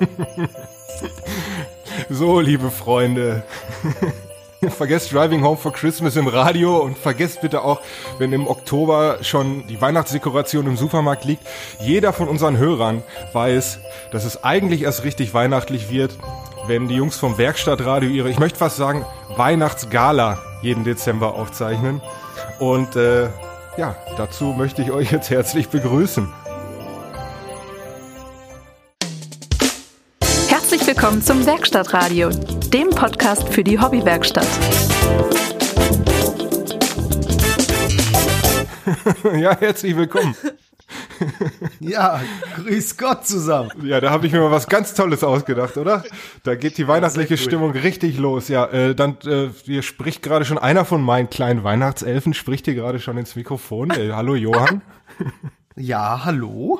so, liebe Freunde. vergesst Driving Home for Christmas im Radio und vergesst bitte auch, wenn im Oktober schon die Weihnachtsdekoration im Supermarkt liegt, jeder von unseren Hörern weiß, dass es eigentlich erst richtig weihnachtlich wird, wenn die Jungs vom Werkstattradio ihre, ich möchte fast sagen, Weihnachtsgala jeden Dezember aufzeichnen. Und äh, ja, dazu möchte ich euch jetzt herzlich begrüßen. Willkommen zum Werkstattradio, dem Podcast für die Hobbywerkstatt. ja, herzlich willkommen. ja, grüß Gott zusammen. Ja, da habe ich mir mal was ganz Tolles ausgedacht, oder? Da geht die weihnachtliche Stimmung richtig los. Ja, äh, dann äh, hier spricht gerade schon einer von meinen kleinen Weihnachtselfen, spricht hier gerade schon ins Mikrofon. Äh, hallo Johann. ja, hallo.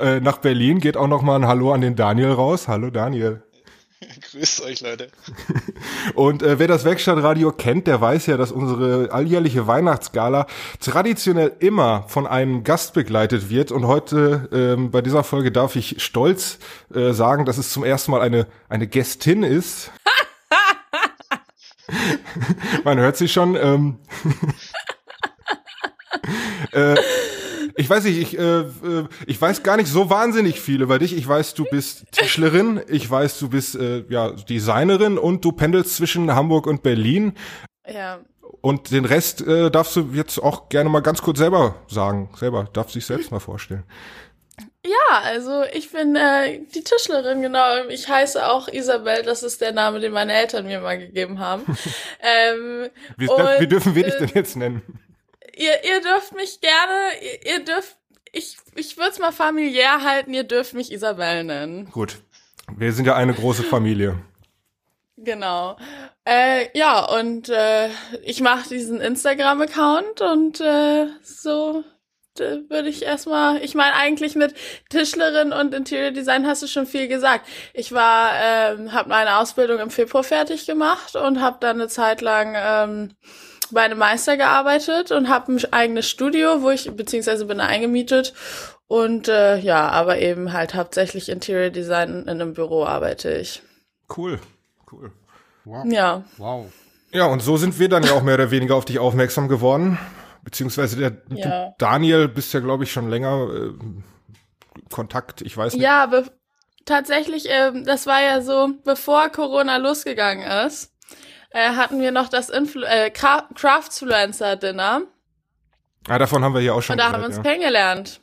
Äh, nach Berlin geht auch noch mal ein Hallo an den Daniel raus. Hallo Daniel. Grüßt euch, Leute. Und äh, wer das Werkstattradio kennt, der weiß ja, dass unsere alljährliche Weihnachtsgala traditionell immer von einem Gast begleitet wird. Und heute ähm, bei dieser Folge darf ich stolz äh, sagen, dass es zum ersten Mal eine, eine Gästin ist. Man hört sie schon. Ähm, äh, ich weiß nicht, ich, äh, äh, ich weiß gar nicht so wahnsinnig viel über dich. Ich weiß, du bist Tischlerin, ich weiß, du bist äh, ja Designerin und du pendelst zwischen Hamburg und Berlin. Ja. Und den Rest äh, darfst du jetzt auch gerne mal ganz kurz selber sagen. Selber, darf sich selbst mal vorstellen. Ja, also ich bin äh, die Tischlerin, genau. Ich heiße auch Isabel, das ist der Name, den meine Eltern mir mal gegeben haben. ähm, wie, und, wie dürfen wir dich denn jetzt nennen? Ihr, ihr dürft mich gerne, ihr, ihr dürft, ich, ich würde es mal familiär halten, ihr dürft mich Isabel nennen. Gut. Wir sind ja eine große Familie. Genau. Äh, ja, und äh, ich mache diesen Instagram-Account und äh, so würde ich erstmal, ich meine eigentlich mit Tischlerin und Interior Design hast du schon viel gesagt. Ich war, ähm, habe meine Ausbildung im Februar fertig gemacht und habe dann eine Zeit lang ähm, bei einem Meister gearbeitet und habe ein eigenes Studio, wo ich, beziehungsweise bin eingemietet. Und äh, ja, aber eben halt hauptsächlich Interior Design in einem Büro arbeite ich. Cool, cool. Wow. Ja. Wow. Ja, und so sind wir dann ja auch mehr oder weniger auf dich aufmerksam geworden. Beziehungsweise der ja. du, Daniel bist ja, glaube ich, schon länger äh, Kontakt, ich weiß nicht. Ja, tatsächlich, äh, das war ja so, bevor Corona losgegangen ist äh, hatten wir noch das Influ äh, Craftsfluencer-Dinner. Ah, davon haben wir hier auch schon Und da gehört, haben wir uns ja. kennengelernt.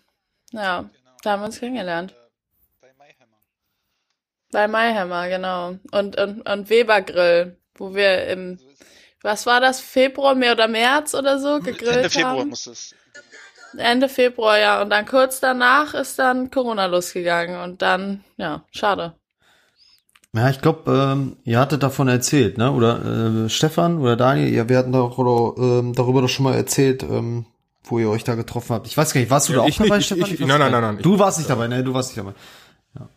Ja, genau. da haben wir uns kennengelernt. Bei Mayhammer. Bei Mayhammer, genau. Und, und, und Weber Grill, wo wir im, was war das, Februar, mehr oder März oder so gegrillt Ende Februar haben. muss es. Ende Februar, ja. Und dann kurz danach ist dann Corona losgegangen und dann, ja, schade. Ja, ich glaube, ähm, ihr hattet davon erzählt, ne? Oder äh, Stefan oder Daniel, ja, wir hatten doch, oder, ähm, darüber doch schon mal erzählt, ähm, wo ihr euch da getroffen habt. Ich weiß gar nicht, warst du ja, da auch dabei, nicht, Stefan? Ich, ich, nein, nein, nein, nein. Du warst nicht dabei, ne? Du warst nicht dabei. Ja.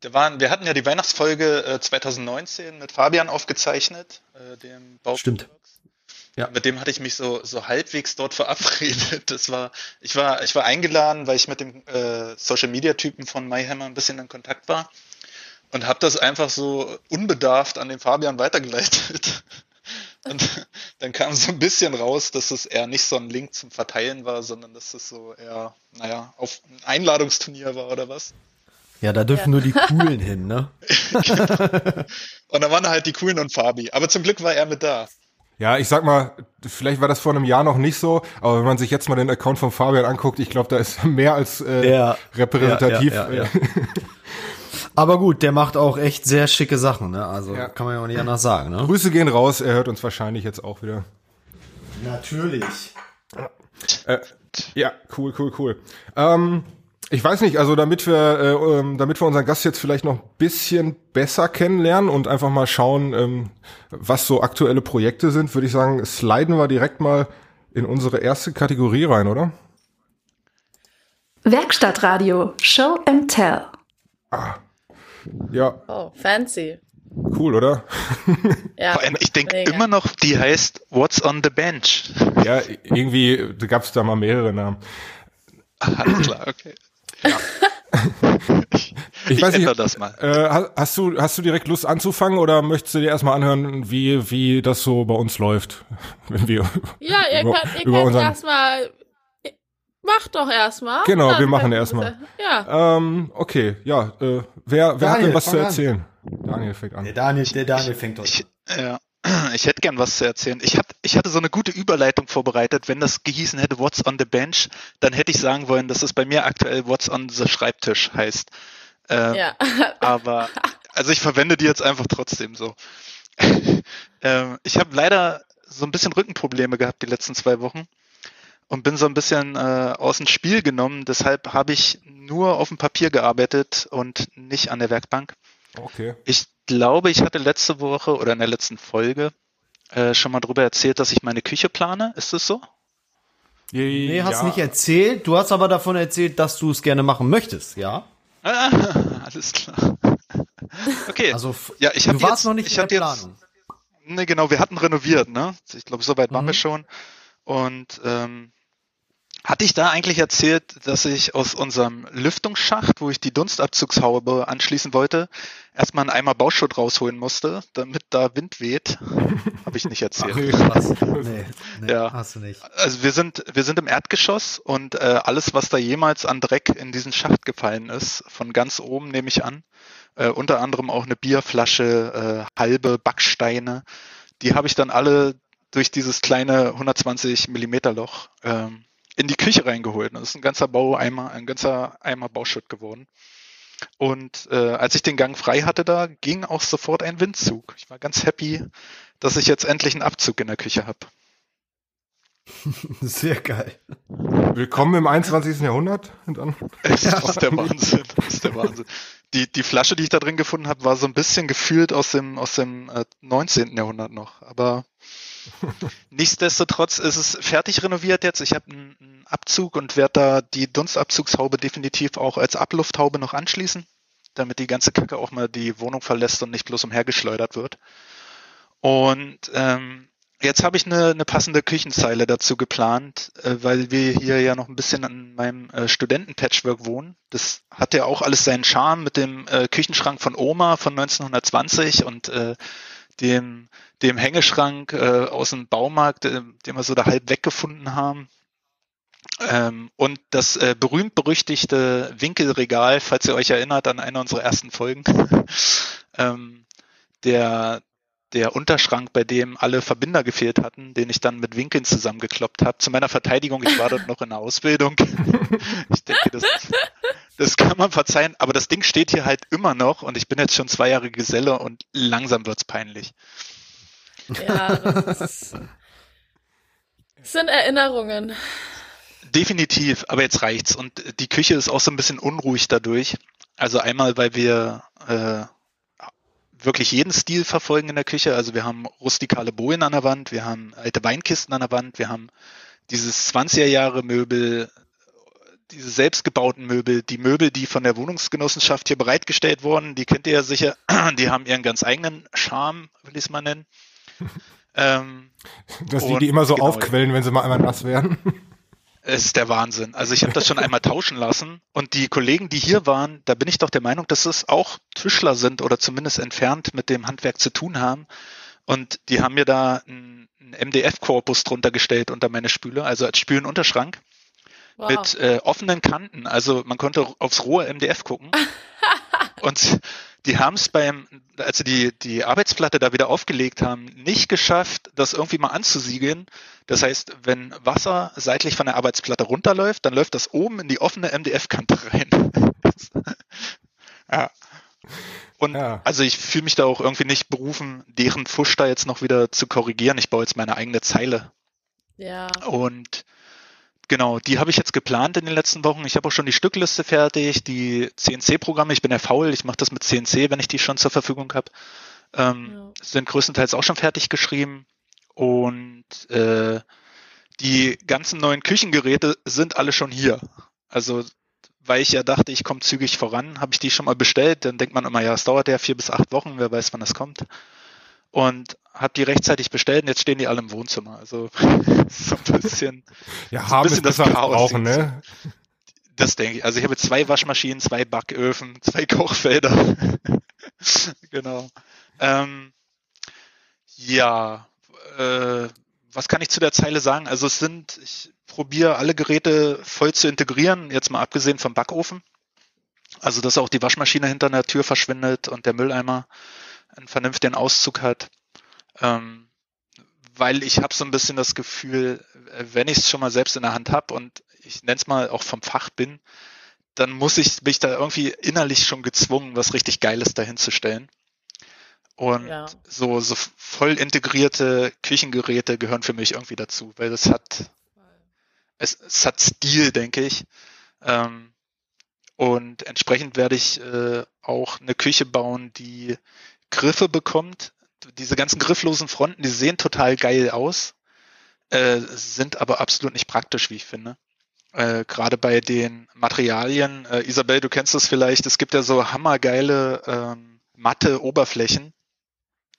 Da waren, wir hatten ja die Weihnachtsfolge äh, 2019 mit Fabian aufgezeichnet, äh, dem Bau. Stimmt. Ja. Mit dem hatte ich mich so, so halbwegs dort verabredet. Das war, ich war, ich war eingeladen, weil ich mit dem äh, Social Media Typen von MyHammer ein bisschen in Kontakt war und habe das einfach so unbedarft an den Fabian weitergeleitet. Und dann kam so ein bisschen raus, dass es eher nicht so ein Link zum Verteilen war, sondern dass es so eher, naja, auf ein Einladungsturnier war oder was. Ja, da dürfen ja. nur die Coolen hin, ne? und da waren halt die Coolen und Fabi. Aber zum Glück war er mit da. Ja, ich sag mal, vielleicht war das vor einem Jahr noch nicht so, aber wenn man sich jetzt mal den Account von Fabian anguckt, ich glaube, da ist mehr als äh, ja, repräsentativ. Ja, ja, Aber gut, der macht auch echt sehr schicke Sachen, ne? Also ja. kann man ja auch nicht anders sagen, ne? Grüße gehen raus, er hört uns wahrscheinlich jetzt auch wieder. Natürlich. Äh, ja, cool, cool, cool. Ähm, ich weiß nicht, also damit wir, äh, ähm, damit wir unseren Gast jetzt vielleicht noch ein bisschen besser kennenlernen und einfach mal schauen, ähm, was so aktuelle Projekte sind, würde ich sagen, sliden wir direkt mal in unsere erste Kategorie rein, oder? Werkstattradio, Show and Tell. Ah, ja. Oh, fancy. Cool, oder? ja. Vor allem, ich denke immer noch, die heißt What's on the Bench. Ja, irgendwie gab es da mal mehrere Namen. Alles klar, okay. Ja. ich, ich weiß nicht, das mal. Äh, hast du hast du direkt Lust anzufangen oder möchtest du dir erstmal anhören, wie wie das so bei uns läuft, wenn wir Ja, ihr über, könnt, ihr könnt erstmal Mach doch erstmal. Genau, wir machen erstmal. Ja. Ähm, okay, ja. Äh, wer wer Daniel, hat denn was zu erzählen? An. Daniel fängt an. Der Daniel, der Daniel fängt an. Ja. Ich hätte gern was zu erzählen. Ich, hab, ich hatte so eine gute Überleitung vorbereitet. Wenn das gehießen hätte, What's on the Bench, dann hätte ich sagen wollen, dass es bei mir aktuell What's on the Schreibtisch heißt. Ähm, ja. aber, also ich verwende die jetzt einfach trotzdem so. ähm, ich habe leider so ein bisschen Rückenprobleme gehabt die letzten zwei Wochen und bin so ein bisschen äh, aus dem Spiel genommen. Deshalb habe ich nur auf dem Papier gearbeitet und nicht an der Werkbank. Okay. Ich glaube, ich hatte letzte Woche oder in der letzten Folge äh, schon mal darüber erzählt, dass ich meine Küche plane. Ist das so? Nee, hast ja. nicht erzählt. Du hast aber davon erzählt, dass du es gerne machen möchtest, ja? Ah, alles klar. Okay. Also, ja, ich du warst jetzt, noch nicht ich in der Planung. Jetzt, nee, genau, wir hatten renoviert, ne? Ich glaube, soweit waren mhm. wir schon. Und ähm, hatte ich da eigentlich erzählt, dass ich aus unserem Lüftungsschacht, wo ich die Dunstabzugshaube anschließen wollte, erstmal einen Eimer Bauschutt rausholen musste, damit da Wind weht? Habe ich nicht erzählt. Ach, nee, nee, ja. hast du nicht. Also wir sind, wir sind im Erdgeschoss und äh, alles, was da jemals an Dreck in diesen Schacht gefallen ist, von ganz oben nehme ich an, äh, unter anderem auch eine Bierflasche, äh, halbe Backsteine, die habe ich dann alle durch dieses kleine 120 Millimeter Loch ähm, in die Küche reingeholt. Das ist ein ganzer Baueimer, ein ganzer Eimer Bauschutt geworden. Und äh, als ich den Gang frei hatte, da ging auch sofort ein Windzug. Ich war ganz happy, dass ich jetzt endlich einen Abzug in der Küche habe. Sehr geil. Willkommen im 21. Jahrhundert. Und dann. Das ist der Wahnsinn. Das ist der Wahnsinn. Die, die Flasche, die ich da drin gefunden habe, war so ein bisschen gefühlt aus dem, aus dem äh, 19. Jahrhundert noch. Aber Nichtsdestotrotz ist es fertig renoviert jetzt. Ich habe einen Abzug und werde da die Dunstabzugshaube definitiv auch als Ablufthaube noch anschließen, damit die ganze Kacke auch mal die Wohnung verlässt und nicht bloß umhergeschleudert wird. Und ähm, jetzt habe ich eine, eine passende Küchenzeile dazu geplant, äh, weil wir hier ja noch ein bisschen an meinem äh, Studenten-Patchwork wohnen. Das hat ja auch alles seinen Charme mit dem äh, Küchenschrank von Oma von 1920 und äh, dem, dem Hängeschrank aus dem Baumarkt, den wir so da halb weggefunden haben. Ähm, und das berühmt-berüchtigte Winkelregal, falls ihr euch erinnert an eine unserer ersten Folgen, ähm, der, der Unterschrank, bei dem alle Verbinder gefehlt hatten, den ich dann mit Winkeln zusammengekloppt habe. Zu meiner Verteidigung, ich war dort noch in der Ausbildung. ich denke, das, das kann man verzeihen, aber das Ding steht hier halt immer noch und ich bin jetzt schon zwei Jahre Geselle und langsam wird's peinlich. Ja, das sind Erinnerungen. Definitiv, aber jetzt reicht's. Und die Küche ist auch so ein bisschen unruhig dadurch. Also einmal, weil wir äh, wirklich jeden Stil verfolgen in der Küche. Also wir haben rustikale Bojen an der Wand, wir haben alte Weinkisten an der Wand, wir haben dieses 20er Jahre Möbel, diese selbstgebauten Möbel, die Möbel, die von der Wohnungsgenossenschaft hier bereitgestellt wurden, die kennt ihr ja sicher, die haben ihren ganz eigenen Charme, will ich es mal nennen. ähm, Dass die die immer so genau, aufquellen, wenn sie mal einmal nass werden. Es ist der Wahnsinn. Also ich habe das schon einmal tauschen lassen und die Kollegen, die hier waren, da bin ich doch der Meinung, dass es auch Tischler sind oder zumindest entfernt mit dem Handwerk zu tun haben. Und die haben mir da einen MDF-Korpus drunter gestellt unter meine Spüle, also als Spülenunterschrank. Wow. Mit äh, offenen Kanten. Also man konnte aufs rohe MDF gucken. und die haben es beim, als sie die, die Arbeitsplatte da wieder aufgelegt haben, nicht geschafft, das irgendwie mal anzusiegeln. Das heißt, wenn Wasser seitlich von der Arbeitsplatte runterläuft, dann läuft das oben in die offene MDF-Kante rein. ja. Und ja. also ich fühle mich da auch irgendwie nicht berufen, deren Fusch da jetzt noch wieder zu korrigieren. Ich baue jetzt meine eigene Zeile. Ja. Und Genau, die habe ich jetzt geplant in den letzten Wochen. Ich habe auch schon die Stückliste fertig, die CNC-Programme. Ich bin ja faul, ich mache das mit CNC, wenn ich die schon zur Verfügung habe. Ähm, ja. Sind größtenteils auch schon fertig geschrieben. Und äh, die ganzen neuen Küchengeräte sind alle schon hier. Also weil ich ja dachte, ich komme zügig voran, habe ich die schon mal bestellt. Dann denkt man immer, ja, es dauert ja vier bis acht Wochen, wer weiß, wann das kommt und habe die rechtzeitig bestellt und jetzt stehen die alle im Wohnzimmer. Also so ein bisschen, ja, haben so ein bisschen das Chaos. Brauchen, ne? Das denke ich. Also ich habe zwei Waschmaschinen, zwei Backöfen, zwei Kochfelder. genau. Ähm, ja, äh, was kann ich zu der Zeile sagen? Also es sind, ich probiere alle Geräte voll zu integrieren, jetzt mal abgesehen vom Backofen. Also dass auch die Waschmaschine hinter der Tür verschwindet und der Mülleimer einen vernünftigen Auszug hat. Ähm, weil ich habe so ein bisschen das Gefühl, wenn ich es schon mal selbst in der Hand habe und ich nenne es mal auch vom Fach bin, dann muss ich mich da irgendwie innerlich schon gezwungen, was richtig Geiles dahinzustellen. Und ja. so, so voll integrierte Küchengeräte gehören für mich irgendwie dazu, weil das hat, es, es hat Stil, denke ich. Ähm, und entsprechend werde ich äh, auch eine Küche bauen, die Griffe bekommt. Diese ganzen grifflosen Fronten, die sehen total geil aus, äh, sind aber absolut nicht praktisch, wie ich finde. Äh, Gerade bei den Materialien. Äh, Isabel, du kennst das vielleicht. Es gibt ja so hammergeile ähm, matte Oberflächen,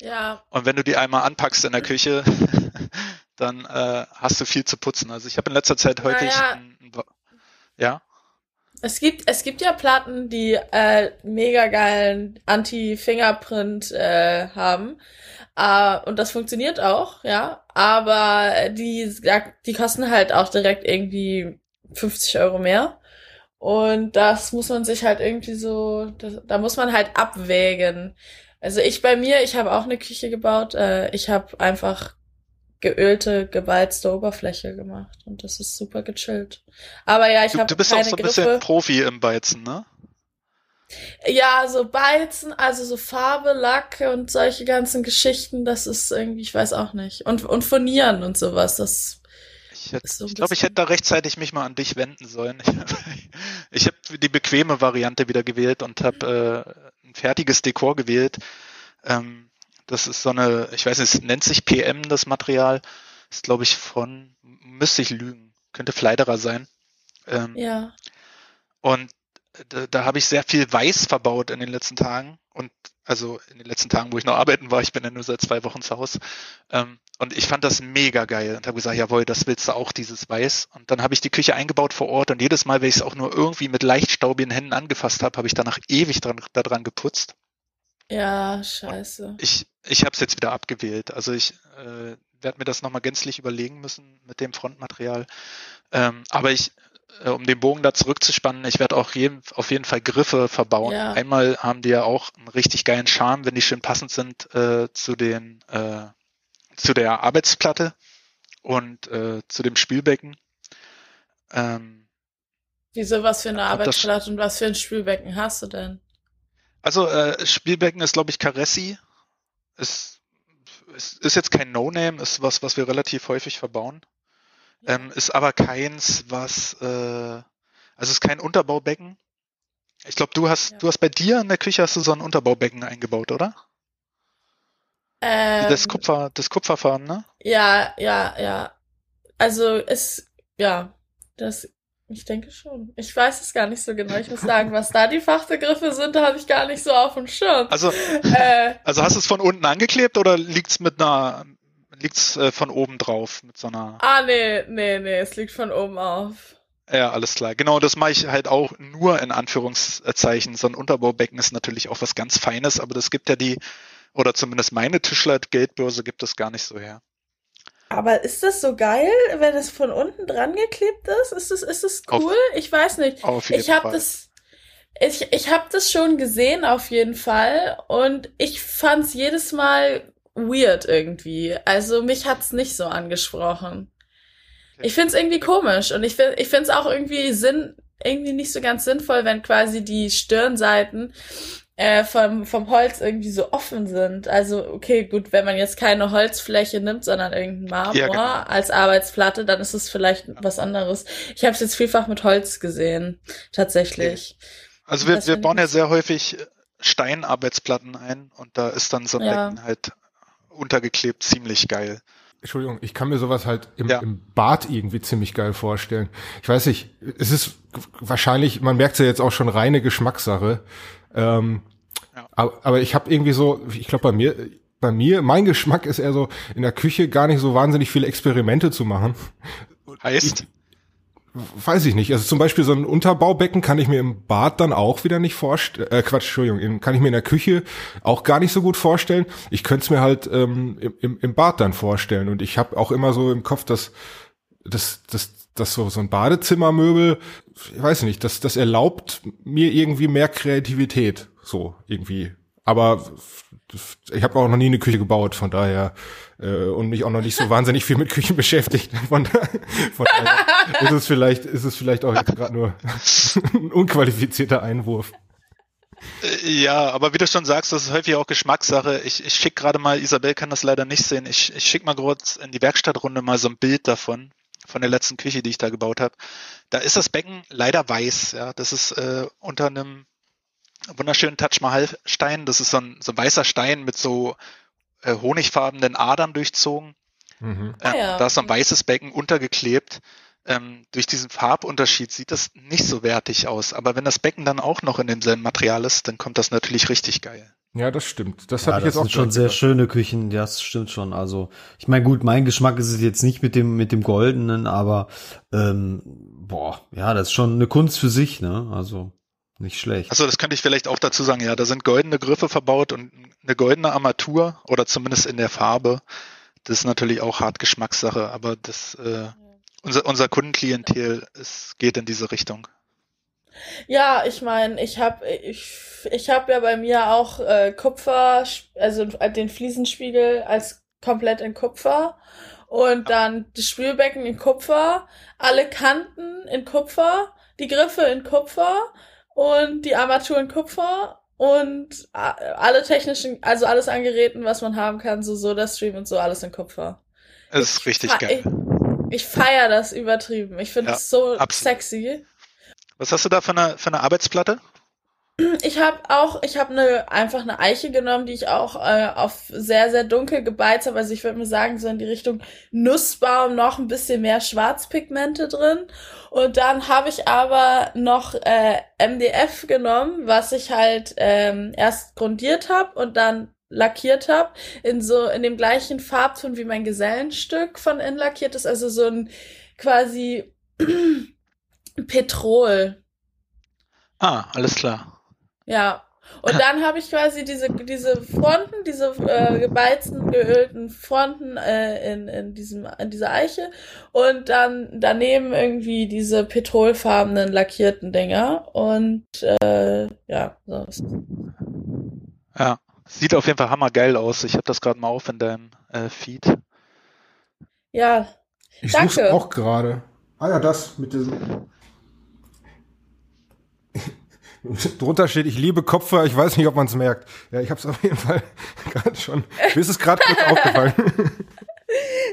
ja. Und wenn du die einmal anpackst in der Küche, dann äh, hast du viel zu putzen. Also ich habe in letzter Zeit häufig ja. Ein, ein, ja. Es gibt, es gibt ja Platten, die äh, mega geilen Anti-Fingerprint äh, haben. Uh, und das funktioniert auch, ja. Aber die, die kosten halt auch direkt irgendwie 50 Euro mehr. Und das muss man sich halt irgendwie so, das, da muss man halt abwägen. Also ich bei mir, ich habe auch eine Küche gebaut. Äh, ich habe einfach geölte, geweizte Oberfläche gemacht und das ist super gechillt. Aber ja, ich habe Du bist keine auch so ein bisschen Profi im Beizen, ne? Ja, so Beizen, also so Farbe, Lack und solche ganzen Geschichten, das ist irgendwie, ich weiß auch nicht. Und, und Furnieren und sowas, das ich, hätte, so ich glaube, ich hätte da rechtzeitig mich mal an dich wenden sollen. Ich, ich habe die bequeme Variante wieder gewählt und habe äh, ein fertiges Dekor gewählt. Ähm, das ist so eine, ich weiß nicht, es nennt sich PM, das Material. Ist, glaube ich, von, müsste ich lügen, könnte Fleiderer sein. Ähm, ja. Und da, da habe ich sehr viel Weiß verbaut in den letzten Tagen und also in den letzten Tagen, wo ich noch arbeiten war, ich bin ja nur seit zwei Wochen zu Hause. Ähm, und ich fand das mega geil und habe gesagt, jawohl, das willst du auch, dieses Weiß. Und dann habe ich die Küche eingebaut vor Ort und jedes Mal, wenn ich es auch nur irgendwie mit leicht staubigen Händen angefasst habe, habe ich danach ewig dran, daran geputzt. Ja, scheiße. Und ich ich habe es jetzt wieder abgewählt. Also ich äh, werde mir das nochmal gänzlich überlegen müssen mit dem Frontmaterial. Ähm, aber ich äh, um den Bogen da zurückzuspannen, ich werde auch jeden, auf jeden Fall Griffe verbauen. Ja. Einmal haben die ja auch einen richtig geilen Charme, wenn die schön passend sind äh, zu den äh, zu der Arbeitsplatte und äh, zu dem Spülbecken. Ähm, Wieso, was für eine Arbeitsplatte und was für ein Spülbecken hast du denn? Also äh, Spielbecken ist, glaube ich, Caressi. Ist, ist, ist jetzt kein No-Name, ist was, was wir relativ häufig verbauen. Ähm, ist aber keins, was, äh, also ist kein Unterbaubecken. Ich glaube, du hast, ja. du hast bei dir in der Küche hast du so ein Unterbaubecken eingebaut, oder? Ähm, das Kupfer, das Kupferfarben, ne? Ja, ja, ja. Also es, ja, das, ich denke schon. Ich weiß es gar nicht so genau. Ich muss sagen, was da die Fachbegriffe sind, da habe ich gar nicht so auf dem Schirm. Also, äh, also hast du es von unten angeklebt oder liegt's mit einer liegt's äh, von oben drauf mit so einer. Ah, nee, nee, nee, es liegt von oben auf. Ja, alles klar. Genau, das mache ich halt auch nur in Anführungszeichen. So ein Unterbaubecken ist natürlich auch was ganz Feines, aber das gibt ja die, oder zumindest meine Tischler-Geldbörse gibt es gar nicht so her. Aber ist das so geil, wenn es von unten dran geklebt ist? Ist das, ist das cool? Auf, ich weiß nicht. Auf jeden ich habe das, ich, ich habe das schon gesehen auf jeden Fall und ich fand's jedes Mal weird irgendwie. Also mich hat's nicht so angesprochen. Ich find's irgendwie komisch und ich find, ich find's auch irgendwie Sinn, irgendwie nicht so ganz sinnvoll, wenn quasi die Stirnseiten äh, vom, vom Holz irgendwie so offen sind. Also, okay, gut, wenn man jetzt keine Holzfläche nimmt, sondern irgendein Marmor ja, genau. als Arbeitsplatte, dann ist es vielleicht was anderes. Ich habe es jetzt vielfach mit Holz gesehen, tatsächlich. Also wir, wir bauen ja sehr häufig Steinarbeitsplatten ein und da ist dann so ein ja. Becken halt untergeklebt, ziemlich geil. Entschuldigung, ich kann mir sowas halt im, ja. im Bad irgendwie ziemlich geil vorstellen. Ich weiß nicht, es ist wahrscheinlich, man merkt es ja jetzt auch schon reine Geschmackssache. Ähm, ja. aber, aber ich habe irgendwie so, ich glaube bei mir, bei mir, mein Geschmack ist eher so, in der Küche gar nicht so wahnsinnig viele Experimente zu machen. Heißt? weiß ich nicht. Also zum Beispiel so ein Unterbaubecken kann ich mir im Bad dann auch wieder nicht vorstellen. Äh, Quatsch, Entschuldigung, kann ich mir in der Küche auch gar nicht so gut vorstellen. Ich könnte es mir halt ähm, im, im Bad dann vorstellen. Und ich habe auch immer so im Kopf, dass das, das, das so, so ein Badezimmermöbel, ich weiß nicht, das, das erlaubt mir irgendwie mehr Kreativität. So, irgendwie. Aber ich habe auch noch nie eine Küche gebaut, von daher äh, und mich auch noch nicht so wahnsinnig viel mit Küchen beschäftigt. Von, von daher ist es vielleicht, ist es vielleicht auch jetzt gerade nur ein unqualifizierter Einwurf. Äh, ja, aber wie du schon sagst, das ist häufig auch Geschmackssache. Ich, ich schicke gerade mal, Isabel kann das leider nicht sehen, ich, ich schicke mal kurz in die Werkstattrunde mal so ein Bild davon, von der letzten Küche, die ich da gebaut habe. Da ist das Becken leider weiß. Ja, Das ist äh, unter einem wunderschönen Taj Mahal Stein. Das ist so ein, so ein weißer Stein mit so äh, honigfarbenen Adern durchzogen. Mhm. Äh, ah, ja. Da ist so ein weißes Becken untergeklebt. Ähm, durch diesen Farbunterschied sieht das nicht so wertig aus. Aber wenn das Becken dann auch noch in demselben Material ist, dann kommt das natürlich richtig geil. Ja, das stimmt. Das ja, habe ich jetzt auch sind schon sehr gedacht. schöne Küchen. Das stimmt schon. Also ich meine, gut, mein Geschmack ist es jetzt nicht mit dem mit dem goldenen, aber ähm, boah, ja, das ist schon eine Kunst für sich, ne? Also nicht schlecht. Also das könnte ich vielleicht auch dazu sagen, ja, da sind goldene Griffe verbaut und eine goldene Armatur oder zumindest in der Farbe. Das ist natürlich auch hart Geschmackssache, aber das äh, unser, unser Kundenklientel ist, geht in diese Richtung. Ja, ich meine, ich habe ich, ich hab ja bei mir auch äh, Kupfer, also den Fliesenspiegel als komplett in Kupfer und dann das Spülbecken in Kupfer, alle Kanten in Kupfer, die Griffe in Kupfer und die Armatur in Kupfer und alle technischen, also alles an Geräten, was man haben kann, so SodaStream und so, alles in Kupfer. Das ist richtig geil. Ich, ich feiere das übertrieben. Ich finde es ja, so absolut. sexy. Was hast du da für eine, für eine Arbeitsplatte? Ich habe auch, ich habe eine einfach eine Eiche genommen, die ich auch äh, auf sehr sehr dunkel gebeizt habe. Also ich würde mal sagen so in die Richtung Nussbaum noch ein bisschen mehr Schwarzpigmente drin. Und dann habe ich aber noch äh, MDF genommen, was ich halt ähm, erst grundiert habe und dann lackiert habe in so in dem gleichen Farbton wie mein Gesellenstück von innen lackiert ist, also so ein quasi Petrol. Ah, alles klar. Ja. Und dann habe ich quasi diese, diese Fronten, diese äh, gebeizten, geölten Fronten äh, in, in, diesem, in dieser Eiche und dann daneben irgendwie diese petrolfarbenen lackierten Dinger. Und äh, ja, so ist Ja, sieht auf jeden Fall hammergeil aus. Ich habe das gerade mal auf in deinem äh, Feed. Ja, ich danke. auch gerade. Ah ja, das mit diesem Drunter steht, ich liebe Kopfhörer, ich weiß nicht, ob man es merkt. Ja, ich habe es auf jeden Fall gerade schon. Mir ist es gerade kurz aufgefallen.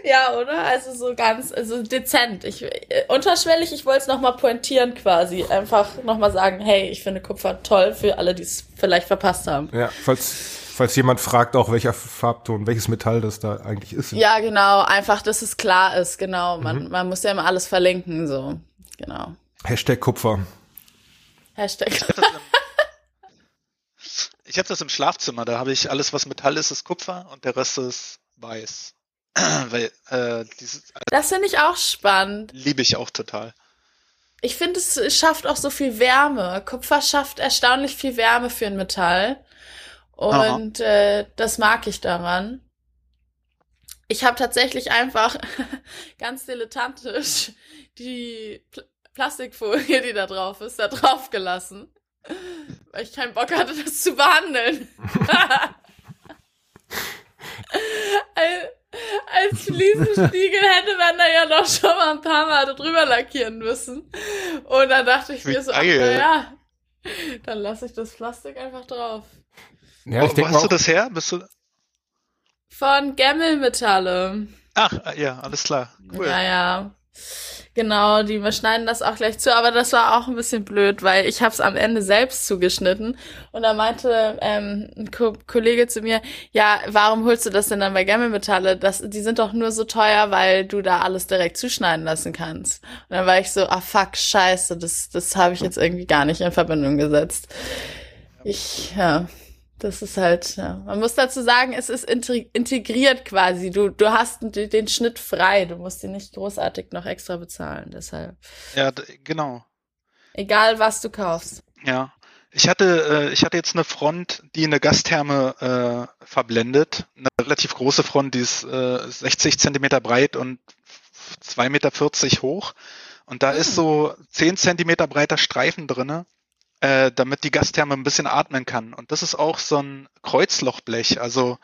Ja, oder? Also so ganz, also dezent. Ich, äh, unterschwellig, ich wollte es nochmal pointieren quasi. Einfach nochmal sagen, hey, ich finde Kupfer toll für alle, die es vielleicht verpasst haben. Ja, falls, falls jemand fragt auch, welcher Farbton, welches Metall das da eigentlich ist. Ja, genau. Einfach, dass es klar ist, genau. Man, mhm. man muss ja immer alles verlinken, so. Genau. Hashtag Kupfer. Hashtag. Ich habe das im Schlafzimmer, da habe ich alles, was Metall ist, ist Kupfer und der Rest ist weiß. Weil, äh, dieses, das finde ich auch spannend. Liebe ich auch total. Ich finde, es schafft auch so viel Wärme. Kupfer schafft erstaunlich viel Wärme für ein Metall. Und äh, das mag ich daran. Ich habe tatsächlich einfach ganz dilettantisch die Plastikfolie, die da drauf ist, da drauf gelassen. Weil ich keinen Bock hatte, das zu behandeln. als, als Fliesenspiegel hätte man da ja doch schon mal ein paar Mal drüber lackieren müssen. Und dann dachte ich mir so, ach, naja, dann lasse ich das Plastik einfach drauf. Ja, ich wo, wo hast du das her? Bist du von Gemmelmetalle. Ach, ja, alles klar. Cool. Ja, ja. Genau, die wir schneiden das auch gleich zu, aber das war auch ein bisschen blöd, weil ich habe es am Ende selbst zugeschnitten und da meinte ähm, ein Ko Kollege zu mir, ja, warum holst du das denn dann bei Gammelmetalle? Das, die sind doch nur so teuer, weil du da alles direkt zuschneiden lassen kannst. Und dann war ich so, ah fuck, scheiße, das, das habe ich jetzt irgendwie gar nicht in Verbindung gesetzt. Ich, ja, Das ist halt, ja. Man muss dazu sagen, es ist integriert quasi. Du, du hast den Schnitt frei. Du musst ihn nicht großartig noch extra bezahlen. Deshalb. Ja, genau. Egal, was du kaufst. Ja. Ich hatte, äh, ich hatte jetzt eine Front, die eine Gastherme äh, verblendet. Eine relativ große Front, die ist äh, 60 Zentimeter breit und 2,40 Meter hoch. Und da hm. ist so 10 Zentimeter breiter Streifen drinne äh, damit die Gastherme ein bisschen atmen kann. Und das ist auch so ein Kreuzlochblech, also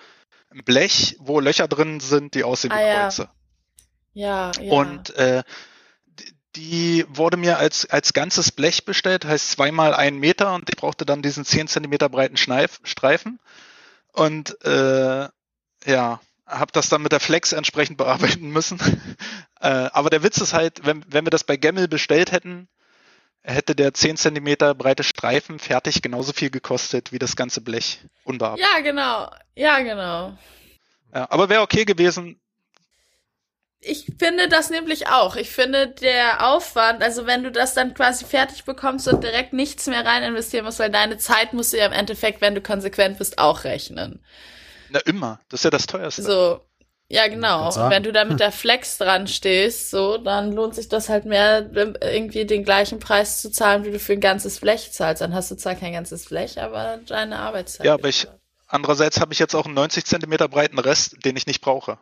ein Blech, wo Löcher drin sind, die aussehen wie ah, Kreuze. Ja, ja. Und äh, die wurde mir als, als ganzes Blech bestellt, heißt zweimal ein Meter und ich brauchte dann diesen 10 Zentimeter breiten Schneif, Streifen. Und äh, ja, habe das dann mit der Flex entsprechend bearbeiten müssen. äh, aber der Witz ist halt, wenn, wenn wir das bei Gemmel bestellt hätten, hätte der 10 cm breite Streifen fertig genauso viel gekostet wie das ganze Blech unbearbeitet. Ja, genau. Ja, genau. Ja, aber wäre okay gewesen. Ich finde das nämlich auch. Ich finde der Aufwand, also wenn du das dann quasi fertig bekommst und direkt nichts mehr rein investieren musst, weil deine Zeit musst du ja im Endeffekt, wenn du konsequent bist, auch rechnen. Na, immer. Das ist ja das teuerste. So, ja, genau. Und wenn du da mit der Flex dran stehst, so, dann lohnt sich das halt mehr, irgendwie den gleichen Preis zu zahlen, wie du für ein ganzes Blech zahlst. Dann hast du zwar kein ganzes Blech, aber deine Arbeitszeit. Ja, aber ich, andererseits habe ich jetzt auch einen 90 Zentimeter breiten Rest, den ich nicht brauche.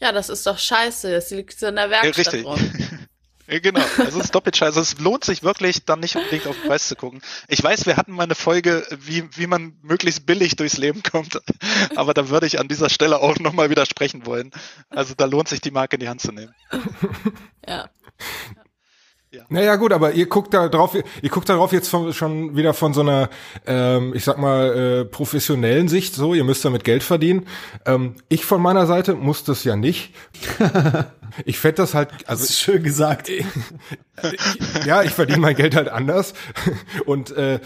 Ja, das ist doch scheiße. Das liegt so in der Werkstatt ja, richtig. rum. Genau, also es ist doppelt scheiße. Es lohnt sich wirklich, dann nicht unbedingt auf den Preis zu gucken. Ich weiß, wir hatten mal eine Folge, wie, wie man möglichst billig durchs Leben kommt, aber da würde ich an dieser Stelle auch nochmal widersprechen wollen. Also da lohnt sich die Marke in die Hand zu nehmen. Ja. Ja. Naja gut, aber ihr guckt da drauf, ihr guckt darauf jetzt von, schon wieder von so einer, ähm, ich sag mal, äh, professionellen Sicht so, ihr müsst damit Geld verdienen. Ähm, ich von meiner Seite muss das ja nicht. ich fände das halt, also das ist schön gesagt. ja, ich verdiene mein Geld halt anders und äh,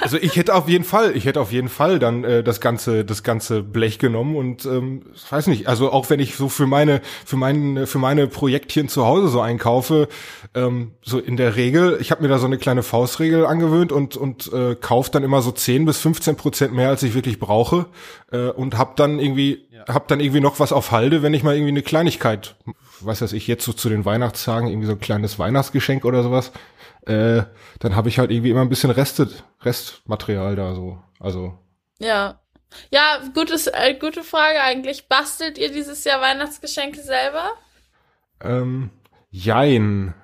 also ich hätte auf jeden Fall, ich hätte auf jeden Fall dann äh, das ganze, das ganze Blech genommen und ähm, weiß nicht, also auch wenn ich so für meine, für mein, für meine Projektchen zu Hause so einkaufe, ähm, so in der Regel, ich habe mir da so eine kleine Faustregel angewöhnt und und äh, kaufe dann immer so 10 bis 15 Prozent mehr, als ich wirklich brauche äh, und hab dann irgendwie, ja. hab dann irgendwie noch was auf Halde, wenn ich mal irgendwie eine Kleinigkeit, weiß was ich jetzt so zu den Weihnachtstagen irgendwie so ein kleines Weihnachtsgeschenk oder sowas äh, dann habe ich halt irgendwie immer ein bisschen Restet, Restmaterial da so. Also. Ja. Ja, gutes, äh, gute Frage eigentlich. Bastelt ihr dieses Jahr Weihnachtsgeschenke selber? Ähm, jein.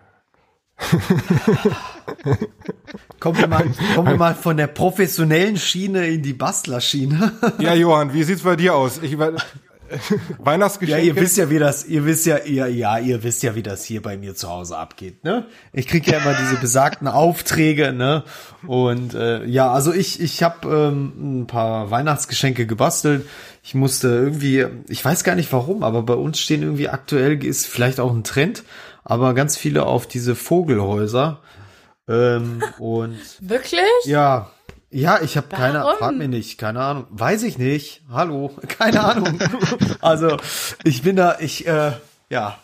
kommen, wir mal, kommen wir mal von der professionellen Schiene in die Bastlerschiene. ja, Johann, wie sieht's bei dir aus? Ich, Weihnachtsgeschenke. Ja, ihr wisst ja, wie das, ihr wisst ja, ihr, ja, ihr wisst ja, wie das hier bei mir zu Hause abgeht, ne? Ich krieg ja immer diese besagten Aufträge, ne? Und äh, ja, also ich, ich habe ähm, ein paar Weihnachtsgeschenke gebastelt. Ich musste irgendwie, ich weiß gar nicht warum, aber bei uns stehen irgendwie aktuell ist vielleicht auch ein Trend, aber ganz viele auf diese Vogelhäuser. Ähm, und wirklich? Ja, ja, ich habe keine, frag mir nicht, keine Ahnung, weiß ich nicht. Hallo, keine Ahnung. also ich bin da, ich, äh, ja,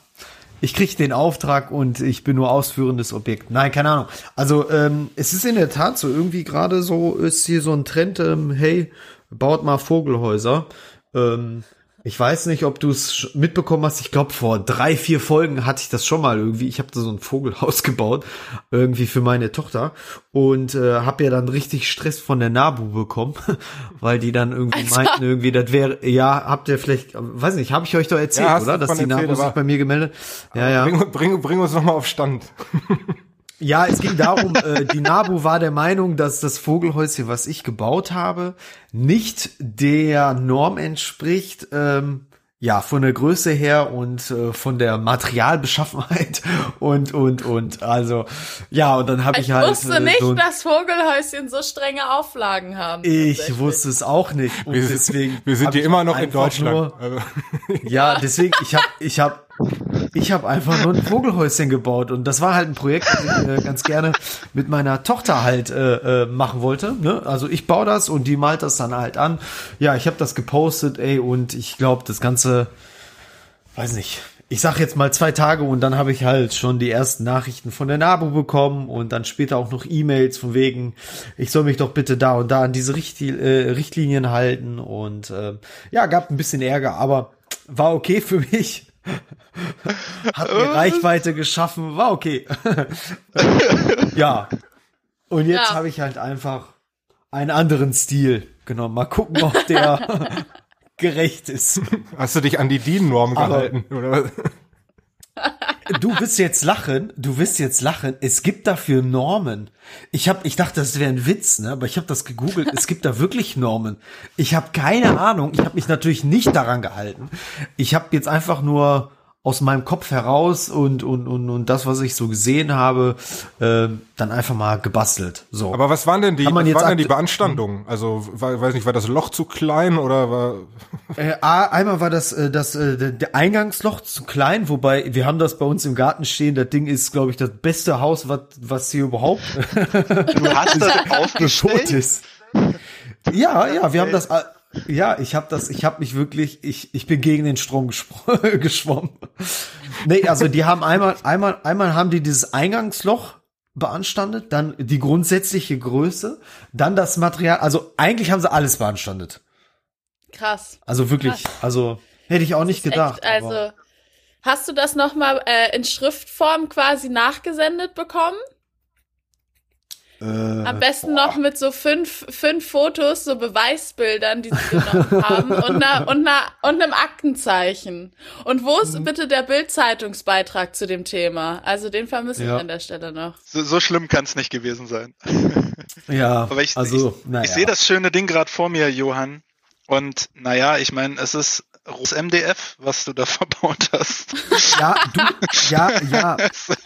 ich krieg den Auftrag und ich bin nur ausführendes Objekt. Nein, keine Ahnung. Also ähm, es ist in der Tat so irgendwie gerade so ist hier so ein Trend. Ähm, hey, baut mal Vogelhäuser. Ähm, ich weiß nicht, ob du es mitbekommen hast. Ich glaube, vor drei, vier Folgen hatte ich das schon mal irgendwie. Ich habe da so ein Vogelhaus gebaut, irgendwie für meine Tochter. Und äh, habe ja dann richtig Stress von der Nabu bekommen, weil die dann irgendwie also. meinten, irgendwie, das wäre, ja, habt ihr vielleicht, weiß nicht, habe ich euch doch erzählt, ja, oder? Dass die Nabu sich bei mir gemeldet. Ja, ja. Bring, bring, bring uns nochmal auf Stand. Ja, es ging darum, äh, die Nabu war der Meinung, dass das Vogelhäuschen, was ich gebaut habe, nicht der Norm entspricht, ähm, ja, von der Größe her und äh, von der Materialbeschaffenheit und und und also ja und dann habe ich, ich halt wusste äh, nicht, so dass Vogelhäuschen so strenge Auflagen haben. Ich wusste es auch nicht und wir deswegen sind, wir sind hier immer noch in Deutschland. Nur, also. ja, deswegen ich habe ich habe ich habe einfach nur ein Vogelhäuschen gebaut und das war halt ein Projekt, das ich äh, ganz gerne mit meiner Tochter halt äh, äh, machen wollte. Ne? Also ich baue das und die malt das dann halt an. Ja, ich habe das gepostet, ey, und ich glaube, das Ganze, weiß nicht, ich sag jetzt mal zwei Tage und dann habe ich halt schon die ersten Nachrichten von der NABU bekommen und dann später auch noch E-Mails von wegen, ich soll mich doch bitte da und da an diese äh, Richtlinien halten und äh, ja, gab ein bisschen Ärger, aber war okay für mich. Hat mir Reichweite geschaffen, war okay. ja. Und jetzt Ja. habe ich halt einfach einen anderen Stil genommen. Mal gucken, ob der gerecht ist. Hast du dich an die DIN-Norm Aber- gehalten? Oder was? Du wirst jetzt lachen, du wirst jetzt lachen. Es gibt dafür Normen. Ich hab, ich dachte, das wäre ein Witz, ne? Aber ich habe das gegoogelt. Es gibt da wirklich Normen. Ich habe keine Ahnung. Ich habe mich natürlich nicht daran gehalten. Ich habe jetzt einfach nur aus meinem Kopf heraus und und und und das, was ich so gesehen habe, äh, dann einfach mal gebastelt. So. Aber was waren denn die, was jetzt waren denn die aktu- Beanstandungen? Also, war, weiß nicht, war das Loch zu klein oder war, Äh, einmal war das, äh, das äh, der- Eingangsloch zu klein, wobei wir haben das bei uns im Garten stehen. Das Ding ist, glaube ich, das beste Haus, was was hier überhaupt Du hast das gebaut aufgestellt? ist. Ja, ja, wir haben das. Ja, ich habe das. Ich habe mich wirklich. Ich ich bin gegen den Strom geschwommen. Nee, also die haben einmal einmal einmal haben die dieses Eingangsloch beanstandet, dann die grundsätzliche Größe, dann das Material. Also eigentlich haben sie alles beanstandet. Krass. Also wirklich. Also hätte ich auch nicht gedacht. Echt, also, hast du das nochmal äh, in Schriftform quasi nachgesendet bekommen? Äh, Am besten noch mit so fünf, fünf Fotos, so Beweisbildern, die sie genommen haben und, einer, und, einer, und einem Aktenzeichen. Und wo Mhm. ist bitte der Bild-Zeitungsbeitrag zu dem Thema? Also den vermisse Ja. ich an der Stelle noch. So, so schlimm kann es nicht gewesen sein. ja, Aber ich, also, ich, naja. ich sehe das schöne Ding gerade vor mir, Johann. Und naja, ich meine, es ist rohes MDF, was du da verbaut hast. Ja, du, ja, ja.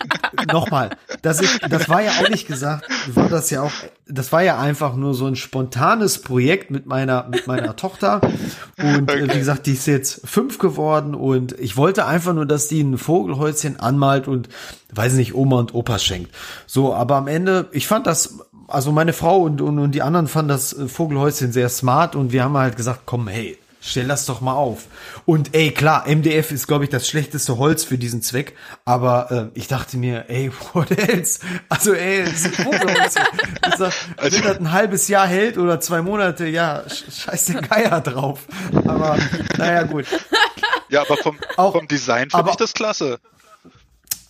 Nochmal, das, ist, das war ja nicht gesagt, war das ja auch, das war ja einfach nur so ein spontanes Projekt mit meiner, mit meiner Tochter. Und äh, wie Okay. gesagt, die ist jetzt fünf geworden und ich wollte einfach nur, dass die ein Vogelhäuschen anmalt und, weiß nicht, Oma und Opa schenkt. So, aber am Ende, ich fand das, also meine Frau und, und, und die anderen fanden das äh, Vogelhäuschen sehr smart und wir haben halt gesagt, komm, hey, Stell das doch mal auf. Und ey, klar, MDF ist, glaube ich, das schlechteste Holz für diesen Zweck. Aber äh, ich dachte mir, ey, what else? Also, ey, es ist ein Vogelholz. Sag, Also- Wenn das ein halbes Jahr hält oder zwei Monate, ja, sch- scheiß den Geier drauf. Aber, naja, gut. Ja, aber vom, Auch- vom Design finde ich das klasse.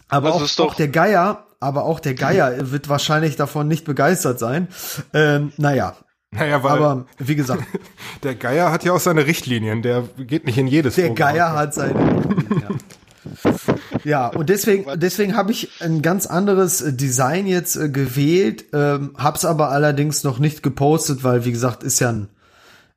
Aber Das auch, auch der Geier, aber auch der Geier wird wahrscheinlich davon nicht begeistert sein. Ähm, naja, naja, weil aber wie gesagt, der Geier hat ja auch seine Richtlinien, der geht nicht in jedes Der Vogelhaus. Geier hat seine. ja. ja, und deswegen, deswegen habe ich ein ganz anderes äh, Design jetzt äh, gewählt, ähm, hab's aber allerdings noch nicht gepostet, weil wie gesagt ist ja ein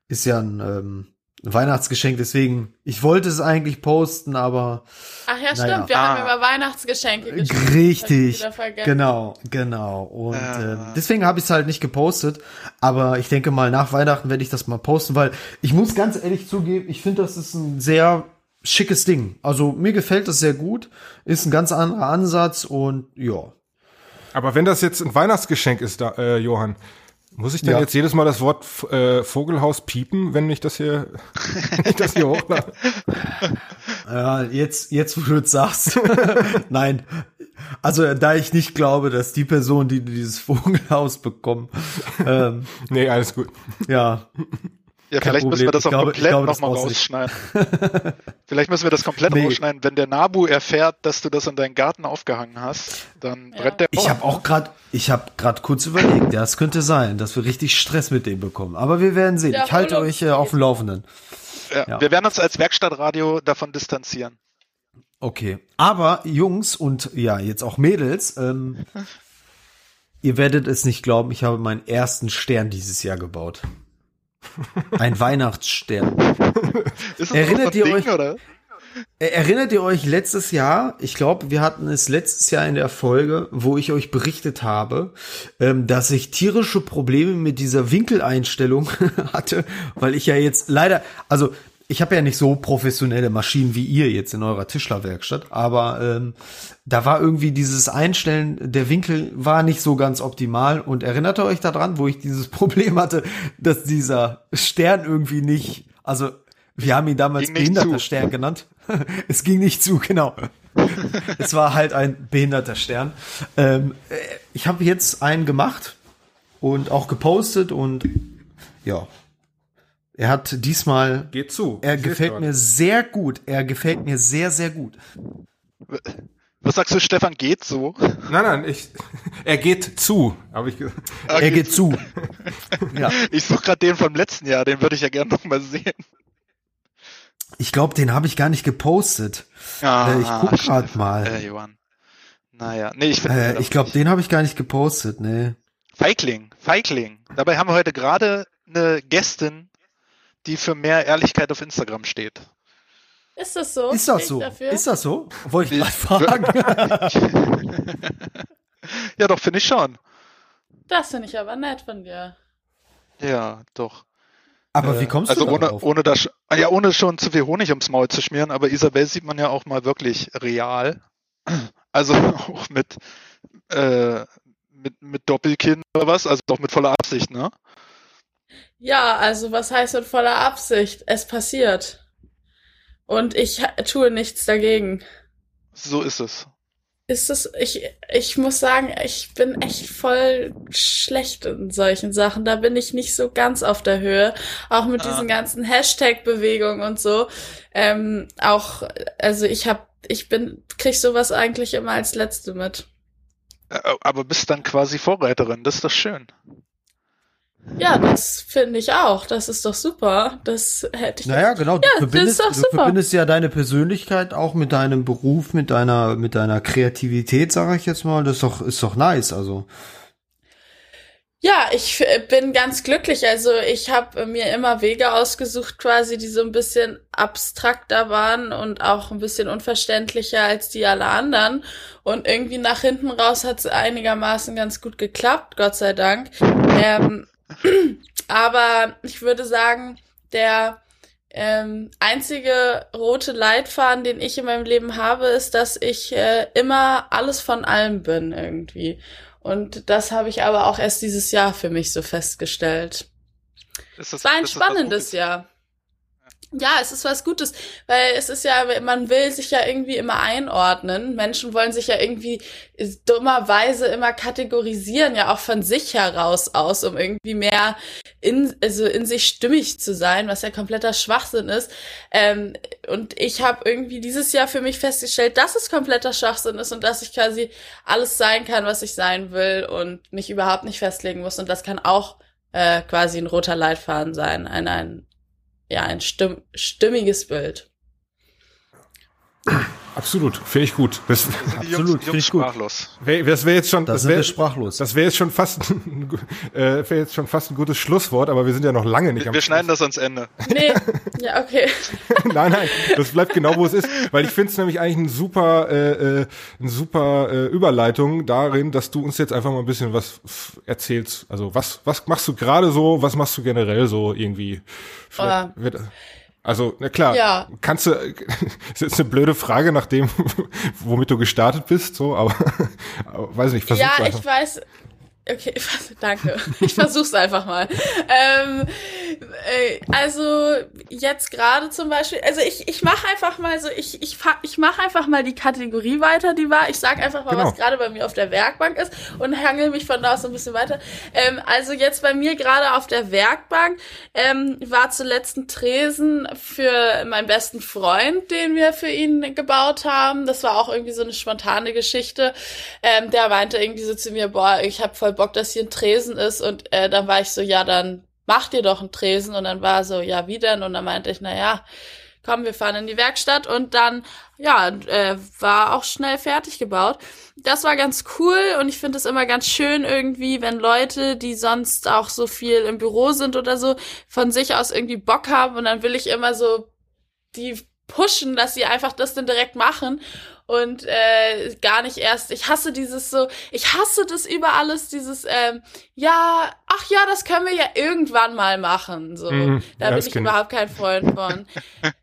ist ja ein ähm, Weihnachtsgeschenk. Deswegen, ich wollte es eigentlich posten, aber Ach ja, Naja. stimmt. Wir Ah. haben über Weihnachtsgeschenke gesprochen. Hab ich richtig, genau, genau. Und Ja. ähm, deswegen habe ich es halt nicht gepostet. Aber ich denke mal nach Weihnachten werde ich das mal posten, weil ich muss ganz ehrlich zugeben, ich finde, das ist ein sehr schickes Ding. Also mir gefällt das sehr gut, ist ein ganz anderer Ansatz und ja. Aber wenn das jetzt ein Weihnachtsgeschenk ist, da, äh, Johann, muss ich denn Ja. jetzt jedes Mal das Wort äh, Vogelhaus piepen, wenn ich das hier, wenn ich das hier hochlade? Ja, jetzt, jetzt, wo du es sagst. Nein. Also, da ich nicht glaube, dass die Person, die dieses Vogelhaus bekommen, ähm, Nee, alles gut. ja, Ja, vielleicht müssen wir Problem. das auch glaube- komplett nochmal rausschneiden. vielleicht müssen wir das komplett Nee. rausschneiden. Wenn der Nabu erfährt, dass du das in deinen Garten aufgehangen hast, dann Ja. brennt der Ich habe auch gerade, ich habe gerade kurz überlegt, ja, es könnte sein, dass wir richtig Stress mit dem bekommen. Aber wir werden sehen. Ich halte euch äh, auf dem Laufenden. Ja, Ja. Wir werden uns als Werkstattradio davon distanzieren. Okay. Aber Jungs und ja, jetzt auch Mädels, ähm, ihr werdet es nicht glauben, ich habe meinen ersten Stern dieses Jahr gebaut. Ein Weihnachtsstern. Ist das Erinnert ihr Ding, euch- oder? Erinnert ihr euch letztes Jahr, ich glaube, wir hatten es letztes Jahr in der Folge, wo ich euch berichtet habe, ähm, dass ich tierische Probleme mit dieser Winkeleinstellung hatte, weil ich ja jetzt leider, also ich habe ja nicht so professionelle Maschinen wie ihr jetzt in eurer Tischlerwerkstatt, aber ähm, da war irgendwie dieses Einstellen der Winkel war nicht so ganz optimal und erinnert ihr euch daran, wo ich dieses Problem hatte, dass dieser Stern irgendwie nicht, also wir haben ihn damals behinderter zu. Stern genannt. es ging nicht zu, genau. es war halt ein behinderter Stern. Ähm, äh, ich habe jetzt einen gemacht und auch gepostet und ja. Er hat diesmal. Geht zu. Er Ich gefällt mir sehr gut. Er gefällt mir sehr, sehr gut. Was sagst du, Stefan, geht so? Nein, nein, ich, er geht zu, habe ich gesagt. Ah, er geht zu. ja. Ich suche gerade den vom letzten Jahr, den würde ich ja gerne noch mal sehen. Ich glaube, den habe ich gar nicht gepostet. Äh, ich guck grad Stefan, mal. Äh, Johann. Naja, nee, ich finde. Äh, ich glaube, den habe ich gar nicht gepostet. Nee. Feigling, Feigling. Dabei haben wir heute gerade eine Gästin, die für mehr Ehrlichkeit auf Instagram steht. Ist das so? Ist das so? Dafür? Ist das so? Wollte ich gerade fragen. Ja, doch, finde ich schon. das finde ich aber nett von dir. Ja, doch. Aber Äh, wie kommst also du ohne, darauf? ohne das, ah ja, ohne schon zu viel Honig ums Maul zu schmieren, aber Isabel sieht man ja auch mal wirklich real. Also auch mit, äh, mit, mit Doppelkinn oder was, also doch mit voller Absicht, ne? Ja, also was heißt mit voller Absicht? Es passiert. Und ich tue nichts dagegen. So ist es. Ist es, ich, ich muss sagen, ich bin echt voll schlecht in solchen Sachen. Da bin ich nicht so ganz auf der Höhe. Auch mit Ah. diesen ganzen Hashtag-Bewegungen und so. Ähm, auch, also ich hab, ich bin, krieg sowas eigentlich immer als Letzte mit. Äh, Aber bist dann quasi Vorreiterin, das ist doch schön. Ja, das finde ich auch. Das ist doch super. Das hätte ich. Naja, genau. Du, Ja, das ist verbindest, doch du super. verbindest ja deine Persönlichkeit auch mit deinem Beruf, mit deiner, mit deiner Kreativität, sage ich jetzt mal. Das ist doch, ist doch nice. Also Ja, ich f- bin ganz glücklich. Also ich habe mir immer Wege ausgesucht, quasi, die so ein bisschen abstrakter waren und auch ein bisschen unverständlicher als die aller anderen. Und irgendwie nach hinten raus hat es einigermaßen ganz gut geklappt, Gott sei Dank. Ähm, aber ich würde sagen, der ähm, einzige rote Leitfaden, den ich in meinem Leben habe, ist, dass ich äh, immer alles von allem bin irgendwie. Und das habe ich aber auch erst dieses Jahr für mich so festgestellt. Ist das, Es war ein spannendes? Jahr. Ja, es ist was Gutes, weil es ist ja, man will sich ja irgendwie immer einordnen. Menschen wollen sich ja irgendwie dummerweise immer kategorisieren, ja auch von sich heraus aus, um irgendwie mehr in, also in sich stimmig zu sein, was ja kompletter Schwachsinn ist. Ähm, und ich habe irgendwie dieses Jahr für mich festgestellt, dass es kompletter Schwachsinn ist und dass ich quasi alles sein kann, was ich sein will und mich überhaupt nicht festlegen muss. Und das kann auch äh, quasi ein roter Leitfaden sein, ein, ein ja, ein stimm stimmiges Bild. Absolut, finde ich gut. Das Die Absolut, Jungs, find Jungs ich gut. sprachlos. wäre das wär jetzt schon, da das sind wäre wir sprachlos. das wär jetzt schon fast, ein äh, wär jetzt schon fast ein gutes Schlusswort, aber wir sind ja noch lange nicht Wir, am wir schneiden das ans Ende. Nee, ja, okay. nein, nein, das bleibt genau, wo es ist, weil ich finde es nämlich eigentlich ein super, äh, äh, ein super äh, Überleitung darin, dass du uns jetzt einfach mal ein bisschen was erzählst. Also was, was machst du gerade so, was machst du generell so irgendwie? Vielleicht wird, also, na klar, Ja. kannst du, ist jetzt eine blöde Frage nach dem, womit du gestartet bist, so, aber, aber weiß nicht, versuch's Ja, einfach. ich weiß. Okay, danke. Ich versuch's einfach mal. Ähm, äh, also jetzt gerade zum Beispiel, also ich, ich mache einfach mal so, ich, ich, ich mache einfach mal die Kategorie weiter, die war. Ich sag einfach mal, Genau. was gerade bei mir auf der Werkbank ist und hangel mich von da aus so ein bisschen weiter. Ähm, also jetzt bei mir gerade auf der Werkbank ähm, war zuletzt ein Tresen für meinen besten Freund, den wir für ihn gebaut haben. Das war auch irgendwie so eine spontane Geschichte. Ähm, der meinte irgendwie so zu mir, boah, ich habe voll Bock, dass hier ein Tresen ist. Und äh, dann war ich so, ja, dann mach dir doch einen Tresen. Und dann war so, ja, wie denn? Und dann meinte ich, na ja, komm, wir fahren in die Werkstatt. Und dann, ja, äh, war auch schnell fertig gebaut. Das war ganz cool und ich finde es immer ganz schön irgendwie, wenn Leute, die sonst auch so viel im Büro sind oder so, von sich aus irgendwie Bock haben und dann will ich immer so die pushen, dass sie einfach das dann direkt machen und äh, gar nicht erst. Ich hasse dieses so, ich hasse das über alles, dieses ähm, ja, ach ja, das können wir ja irgendwann mal machen. So, Mhm, da bin ich überhaupt kein Freund von.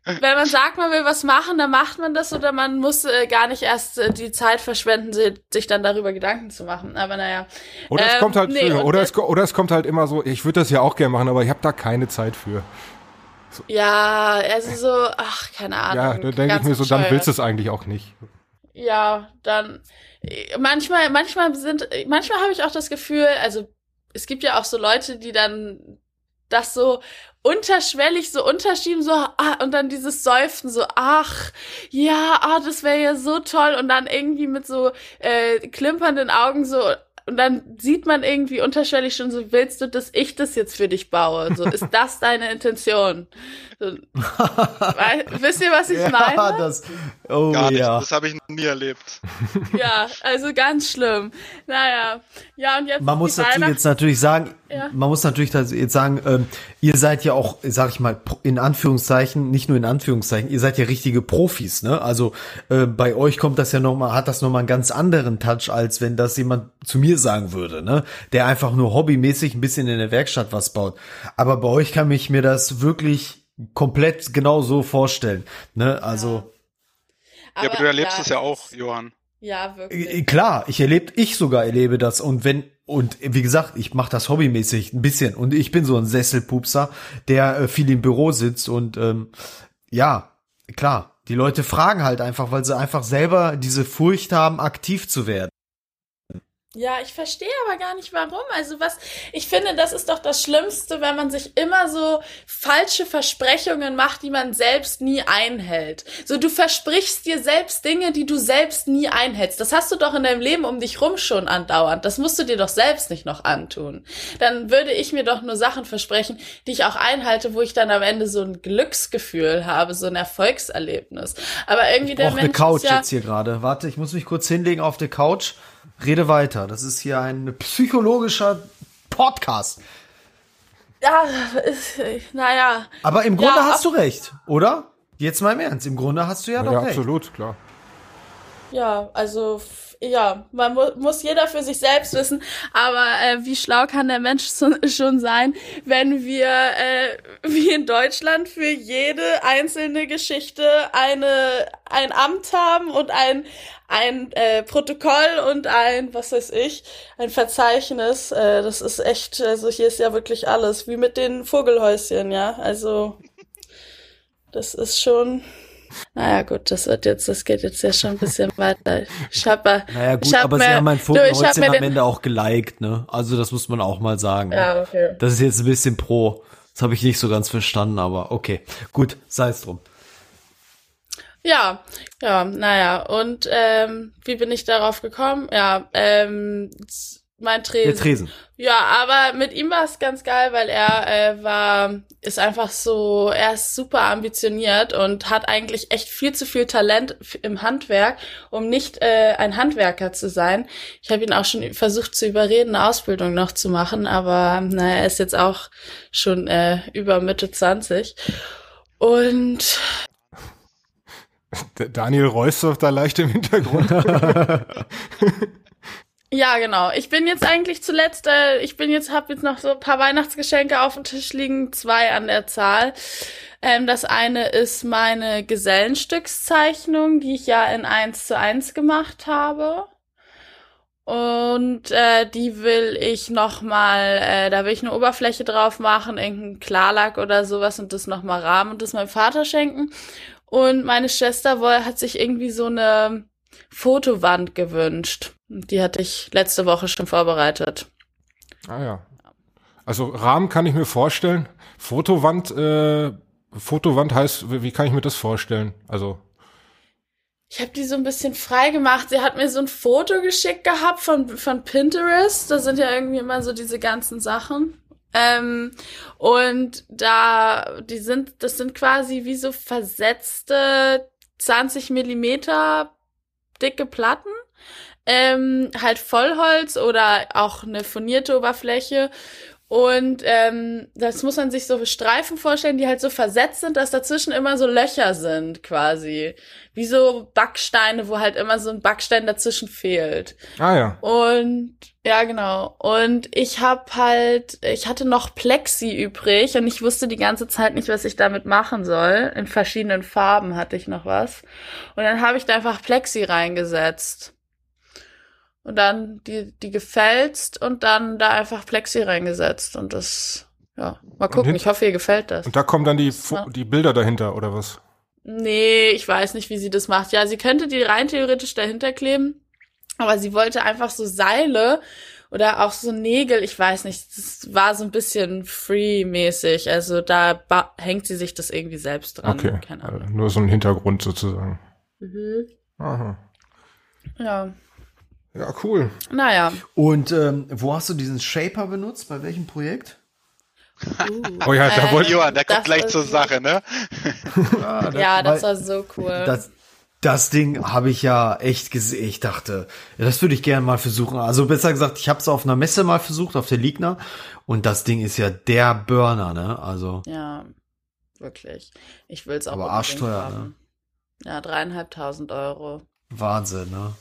Wenn man sagt, man will was machen, dann macht man das oder man muss äh, gar nicht erst äh, die Zeit verschwenden, si- sich dann darüber Gedanken zu machen. Aber naja. Oder es Ähm, kommt halt, nee, oder, äh, es, oder es kommt halt immer so, ich würde das ja auch gerne machen, aber ich habe da keine Zeit für. Ja, also so, ach, keine Ahnung. Ja, da denke ich mir so, dann willst du es eigentlich auch nicht. Ja, dann manchmal, manchmal sind, manchmal habe ich auch das Gefühl, also es gibt ja auch so Leute, die dann das so unterschwellig so unterschieben, so, ah, und dann dieses Seufzen, so, ach, ja, ah, das wäre ja so toll, und dann irgendwie mit so äh, klimpernden Augen so, und dann sieht man irgendwie unterschwellig schon so, willst du, dass ich das jetzt für dich baue? So, ist das deine Intention? So, weil, wisst ihr, was ich ja, meine? Das, oh Gar nicht, ja. das habe ich noch nie erlebt. Ja, also ganz schlimm. Naja, ja, und jetzt. Man muss dazu jetzt natürlich sagen, Ja. man muss natürlich jetzt sagen, ähm, ihr seid ja auch, sag ich mal, in Anführungszeichen, nicht nur in Anführungszeichen, ihr seid ja richtige Profis, ne? Also äh, bei euch kommt das ja noch mal, hat das noch mal einen ganz anderen Touch, als wenn das jemand zu mir sagen würde, ne? Der einfach nur hobbymäßig ein bisschen in der Werkstatt was baut. Aber bei euch kann ich mir das wirklich komplett genau so vorstellen, ne? Also ja, aber du erlebst ja, es ja auch, Johann. Ja, wirklich. Klar, ich erlebt, ich sogar erlebe das und wenn und wie gesagt, ich mache das hobbymäßig ein bisschen und ich bin so ein Sesselpupser, der äh, viel im Büro sitzt und ähm, ja, klar, die Leute fragen halt einfach, weil sie einfach selber diese Furcht haben, aktiv zu werden. Ja, ich verstehe aber gar nicht warum. Also was, ich finde, das ist doch das Schlimmste, wenn man sich immer so falsche Versprechungen macht, die man selbst nie einhält. So, du versprichst dir selbst Dinge, die du selbst nie einhältst. Das hast du doch in deinem Leben um dich rum schon andauernd. Das musst du dir doch selbst nicht noch antun. Dann würde ich mir doch nur Sachen versprechen, die ich auch einhalte, wo ich dann am Ende so ein Glücksgefühl habe, so ein Erfolgserlebnis. Aber irgendwie der Auch eine Mensch Couch ist ja, jetzt hier gerade. Warte, ich muss mich kurz hinlegen auf der Couch. Rede weiter. Das ist hier ein psychologischer Podcast. ja, ist, naja, Aber im Grunde Ja, hast du recht, oder? Jetzt mal im Ernst. Im Grunde hast du ja, Ja, doch recht. absolut, klar. Ja, also ja, man mu muss jeder für sich selbst wissen. Aber äh, wie schlau kann der Mensch so, schon sein, wenn wir äh, wie in Deutschland für jede einzelne Geschichte eine ein Amt haben und ein ein äh, Protokoll und ein was weiß ich ein Verzeichnis. Äh, das ist echt, also hier ist ja wirklich alles wie mit den Vogelhäuschen, ja. Also das ist schon naja, gut, das wird jetzt, das geht jetzt ja schon ein bisschen weiter. Ich hab, äh, Naja, gut, ich hab aber mir, sie haben mein mir am Ende auch geliked, ne? Also das muss man auch mal sagen. ne? Ja, okay. Das ist jetzt ein bisschen pro. Das habe ich nicht so ganz verstanden, aber okay. Gut, sei es drum. Ja, ja, naja, und ähm, wie bin ich darauf gekommen? Ja, ähm, mein Tresen. Der Tresen. Ja, aber mit ihm war es ganz geil, weil er äh, war, ist einfach so, er ist super ambitioniert und hat eigentlich echt viel zu viel Talent im Handwerk, um nicht äh, ein Handwerker zu sein. Ich habe ihn auch schon versucht zu überreden, eine Ausbildung noch zu machen, aber naja, er ist jetzt auch schon äh, über Mitte 20. Und Daniel räuspert da leicht im Hintergrund. Ja, genau. Ich bin jetzt eigentlich zuletzt, äh, ich bin jetzt, habe jetzt noch so ein paar Weihnachtsgeschenke auf dem Tisch liegen, zwei an der Zahl. Ähm, das eine ist meine Gesellenstückszeichnung, die ich ja in eins zu eins gemacht habe. Und äh, die will ich noch mal, äh, da will ich eine Oberfläche drauf machen, irgendeinen Klarlack oder sowas und das noch mal rahmen und das meinem Vater schenken. Und meine Schwester woll, hat sich irgendwie so eine Fotowand gewünscht. Die hatte ich letzte Woche schon vorbereitet. ah ja. Also Rahmen kann ich mir vorstellen. Fotowand, äh, Fotowand heißt, wie wie kann ich mir das vorstellen? Also Ich habe die so ein bisschen frei gemacht. Sie hat mir so ein Foto geschickt gehabt von, von Pinterest. Da sind ja irgendwie immer so diese ganzen Sachen. Ähm, und da, die sind, das sind quasi wie so versetzte 20 Millimeter dicke Platten. Ähm, halt Vollholz oder auch eine furnierte Oberfläche. Und ähm, das muss man sich so Streifen vorstellen, die halt so versetzt sind, dass dazwischen immer so Löcher sind, quasi. Wie so Backsteine, wo halt immer so ein Backstein dazwischen fehlt. ah ja. Und ja, genau. Und ich hab halt, ich hatte noch Plexi übrig und ich wusste die ganze Zeit nicht, was ich damit machen soll. In verschiedenen Farben hatte ich noch was. Und dann habe ich da einfach Plexi reingesetzt. Und dann die, die gefälzt und dann da einfach Plexi reingesetzt. Und das ja, mal gucken. Ich hoffe, ihr gefällt das. Und da kommen dann die, Ja. die Bilder dahinter, oder was? Nee, ich weiß nicht, wie sie das macht. Ja, sie könnte die rein theoretisch dahinter kleben, aber sie wollte einfach so Seile oder auch so Nägel, ich weiß nicht, das war so ein bisschen free-mäßig. Also da hängt sie sich das irgendwie selbst dran. Okay. Keine Also Ahnung. nur so ein Hintergrund sozusagen. Mhm. Aha. Ja, Ja, cool. naja. Und ähm, wo hast du diesen Shaper benutzt? Bei welchem Projekt? Uh. Oh ja, da Äh, wollte Johann, der kommt gleich zur Sache, ne? Ja, das war so cool. Das, das Ding habe ich ja echt gesehen. Ich dachte, ja, das würde ich gerne mal versuchen. Also besser gesagt, ich habe es auf einer Messe mal versucht, auf der Ligna. Und das Ding ist ja der Burner, ne? Also Ja, wirklich. Ich will's auch Aber arschteuer, haben. Ja, dreieinhalbtausend Euro. Wahnsinn, ne?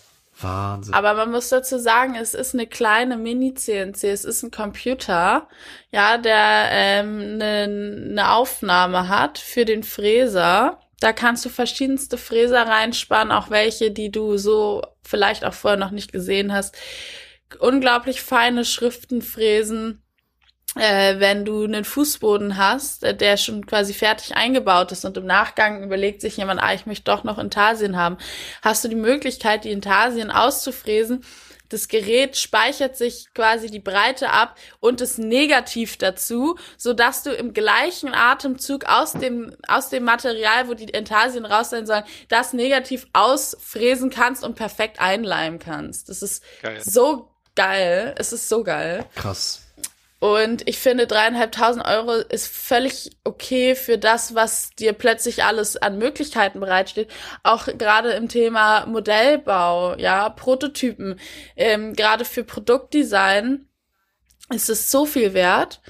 Wahnsinn. Aber man muss dazu sagen, es ist eine kleine Mini-CNC, es ist ein Computer, ja, der ähm, eine ne Aufnahme hat für den Fräser. Da kannst du verschiedenste Fräser reinspannen, auch welche, die du so vielleicht auch vorher noch nicht gesehen hast. Unglaublich feine Schriften fräsen. Äh, wenn du einen Fußboden hast, äh, der schon quasi fertig eingebaut ist und im Nachgang überlegt sich jemand, ah, ich möchte doch noch Intarsien haben, hast du die Möglichkeit, die Intarsien auszufräsen. Das Gerät speichert sich quasi die Breite ab und das Negativ dazu, so dass du im gleichen Atemzug aus dem, aus dem Material, wo die Intarsien raus sein sollen, das Negativ ausfräsen kannst und perfekt einleimen kannst. Das ist Geil. so geil. Es ist so geil. Krass. Und ich finde, dreieinhalbtausend Euro ist völlig okay für das, was dir plötzlich alles an Möglichkeiten bereitsteht. Auch gerade im Thema Modellbau, ja, Prototypen, ähm, gerade für Produktdesign ist es so viel wert.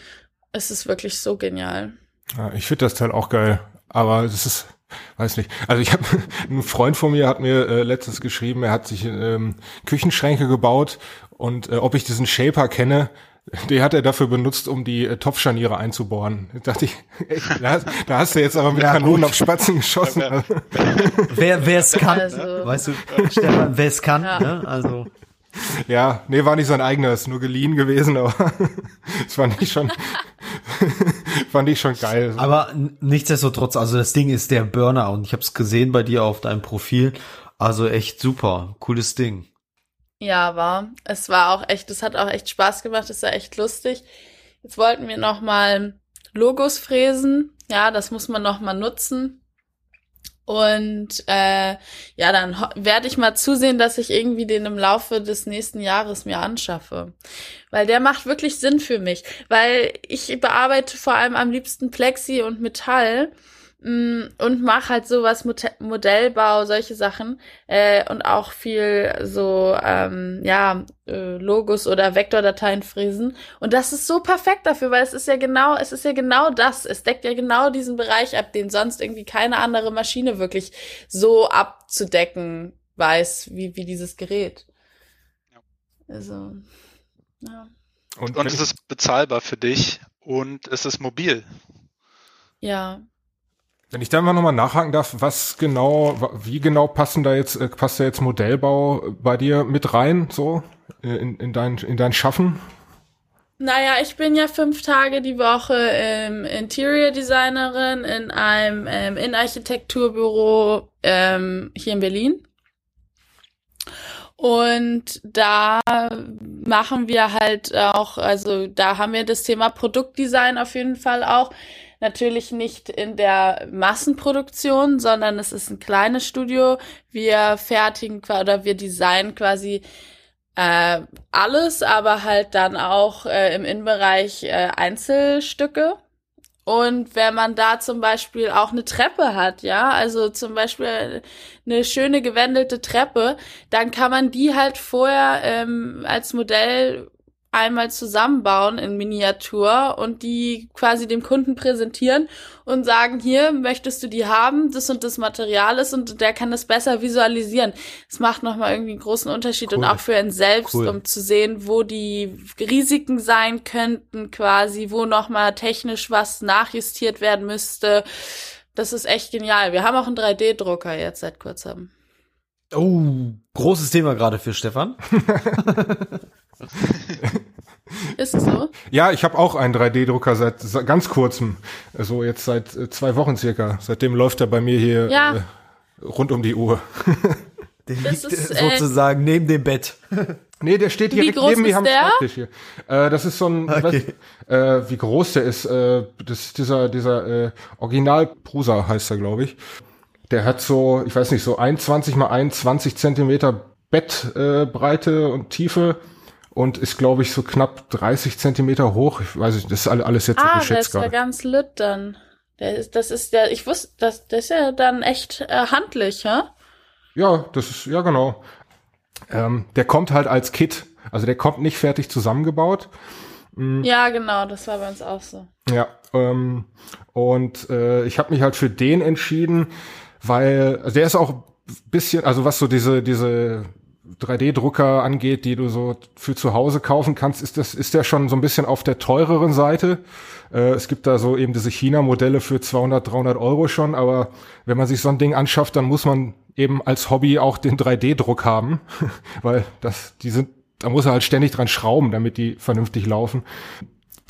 Es ist wirklich so genial. Ja, ich finde das Teil auch geil, aber es ist, weiß nicht. Also ich habe, ein Freund von mir hat mir äh, letztens geschrieben, er hat sich ähm, Küchenschränke gebaut und äh, ob ich diesen Shaper kenne, den hat er dafür benutzt, um die äh, Topfscharniere einzubohren. Da dachte ich, echt, da, hast- da hast du jetzt aber mit Ja, Kanonen gut. auf Spatzen geschossen. Ja, Wer wer es kann, Also- weißt du, Stefan, wer es kann, Ja. ne? Also Ja, nee, war nicht sein eigener, ist nur geliehen gewesen, aber das fand ich schon, fand ich schon geil. Aber nichtsdestotrotz, also das Ding ist der Burner und ich habe es gesehen bei dir auf deinem Profil. Also echt super, cooles Ding. Ja, war. Es war auch echt, es hat auch echt Spaß gemacht, es war echt lustig. Jetzt wollten wir noch mal Logos fräsen. Ja, das muss man noch mal nutzen. Und äh, ja, dann werde ich mal zusehen, dass ich irgendwie den im Laufe des nächsten Jahres mir anschaffe. Weil der macht wirklich Sinn für mich. Weil ich bearbeite vor allem am liebsten Plexi und Metall und mache halt sowas Modellbau, solche Sachen äh, und auch viel so ähm, ja äh, Logos oder Vektordateien fräsen und das ist so perfekt dafür, weil es ist ja genau, es ist ja genau das, es deckt ja genau diesen Bereich ab, den sonst irgendwie keine andere Maschine wirklich so abzudecken weiß wie wie dieses Gerät. Also ja. Und, Und es ist bezahlbar für dich und es ist mobil. Ja, Wenn ich da mal nochmal nachhaken darf, was genau, wie genau passen da jetzt, äh, passt da jetzt Modellbau bei dir mit rein, so, äh, in, in dein, in dein Schaffen? Naja, ich bin ja fünf Tage die Woche ähm, Interior Designerin in einem ähm, Innenarchitekturbüro ähm, hier in Berlin. Und da machen wir halt auch, also da haben wir das Thema Produktdesign auf jeden Fall auch. Natürlich nicht in der Massenproduktion, sondern es ist ein kleines Studio. Wir fertigen oder wir designen quasi äh, alles, aber halt dann auch äh, im Innenbereich äh, Einzelstücke. Und wenn man da zum Beispiel auch eine Treppe hat, ja, also zum Beispiel eine schöne gewendelte Treppe, dann kann man die halt vorher ähm, als Modell einmal zusammenbauen in Miniatur und die quasi dem Kunden präsentieren und sagen, hier möchtest du die haben, das und das Material ist und der kann das besser visualisieren. Das macht nochmal irgendwie einen großen Unterschied und Cool. auch für ihn selbst, Cool. um zu sehen, wo die Risiken sein könnten quasi, wo nochmal technisch was nachjustiert werden müsste. Das ist echt genial. Wir haben auch einen 3D-Drucker jetzt seit kurzem. Oh, großes Thema gerade für Stefan. Ist es so? Ja, ich habe auch einen 3D-Drucker seit, seit ganz kurzem, so jetzt seit äh, zwei Wochen circa. Seitdem läuft er bei mir hier Ja. äh, rund um die Uhr. Der liegt ist, äh, sozusagen neben dem Bett. Nee, der steht direkt neben mir am? Schreibtisch hier. Äh, das ist so ein, ich Okay. weiß, äh, wie groß der ist. Äh, das ist dieser, dieser äh, Original Prusa heißt er, glaube ich. Der hat so, ich weiß nicht, so 21 mal 21 Zentimeter Bettbreite äh, Breite und Tiefe und ist, glaube ich, so knapp 30 Zentimeter hoch. Ich weiß nicht, das ist alle- alles jetzt so Ah, der geschätzt ist ja gerade. ganz lit dann. Der ist, das ist der, ich wusste, das, das ist ja dann echt äh, handlich, hä? Ja, das ist, ja genau. Ähm, der kommt halt als Kit. Also der kommt nicht fertig zusammengebaut. Mhm. Ja, genau, das war bei uns auch so. Ja, ähm, und äh, ich habe mich halt für den entschieden, weil also der ist auch ein bisschen, also was so diese diese 3D-Drucker angeht, die du so für zu Hause kaufen kannst, ist das ist der schon so ein bisschen auf der teureren Seite. Äh, es gibt da so eben diese China-Modelle für 200, 300 Euro schon, aber wenn man sich so ein Ding anschafft, dann muss man eben als Hobby auch den 3D-Druck haben, weil das die sind da muss er halt ständig dran schrauben, damit die vernünftig laufen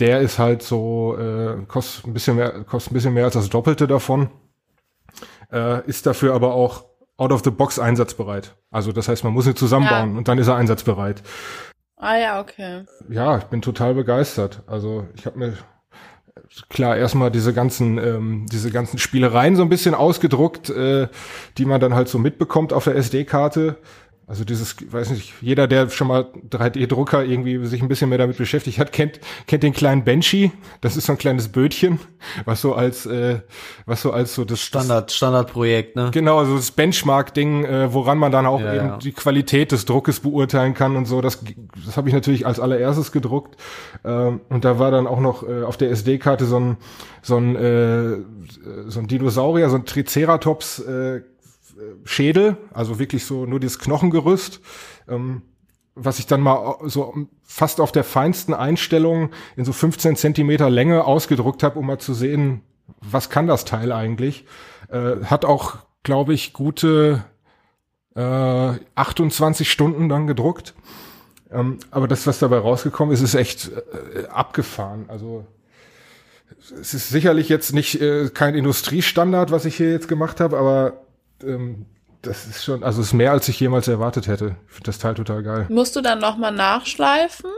der ist halt so, äh, kostet ein bisschen mehr, kostet ein bisschen mehr als das Doppelte davon, äh, ist dafür aber auch out of the box einsatzbereit. Also das heißt, man muss ihn zusammenbauen Ja. und dann ist er einsatzbereit. Ah ja, okay. Ja, ich bin total begeistert. Also ich habe mir klar erstmal diese ganzen ähm, diese ganzen Spielereien so ein bisschen ausgedruckt, äh, die man dann halt so mitbekommt auf der SD-Karte. Also dieses, weiß nicht, jeder, der schon mal 3D-Drucker irgendwie sich ein bisschen mehr damit beschäftigt hat, kennt, kennt den kleinen Banshee. Das ist so ein kleines Bötchen, was so als, äh, was so als so das Standard, Standardprojekt, ne? Genau, also das Benchmark-Ding, äh, woran man dann auch Ja, eben ja. die Qualität des Druckes beurteilen kann und so. Das, das habe ich natürlich als allererstes gedruckt. Ähm, und da war dann auch noch äh, auf der SD-Karte so ein, so ein, äh, so ein Dinosaurier, so ein Triceratops äh, Schädel, also wirklich so nur dieses Knochengerüst. Ähm, was ich dann mal so fast auf der feinsten Einstellung in so 15 Zentimeter Länge ausgedruckt habe, um mal zu sehen, was kann das Teil eigentlich. Äh, hat auch, glaube ich, gute äh, 28 Stunden dann gedruckt. Ähm, aber das, was dabei rausgekommen ist, ist echt äh, abgefahren. Also es ist sicherlich jetzt nicht äh, kein Industriestandard, was ich hier jetzt gemacht habe, aber ähm, das ist schon, also es ist mehr, als ich jemals erwartet hätte. Ich finde das Teil total geil. Musst du dann nochmal nachschleifen?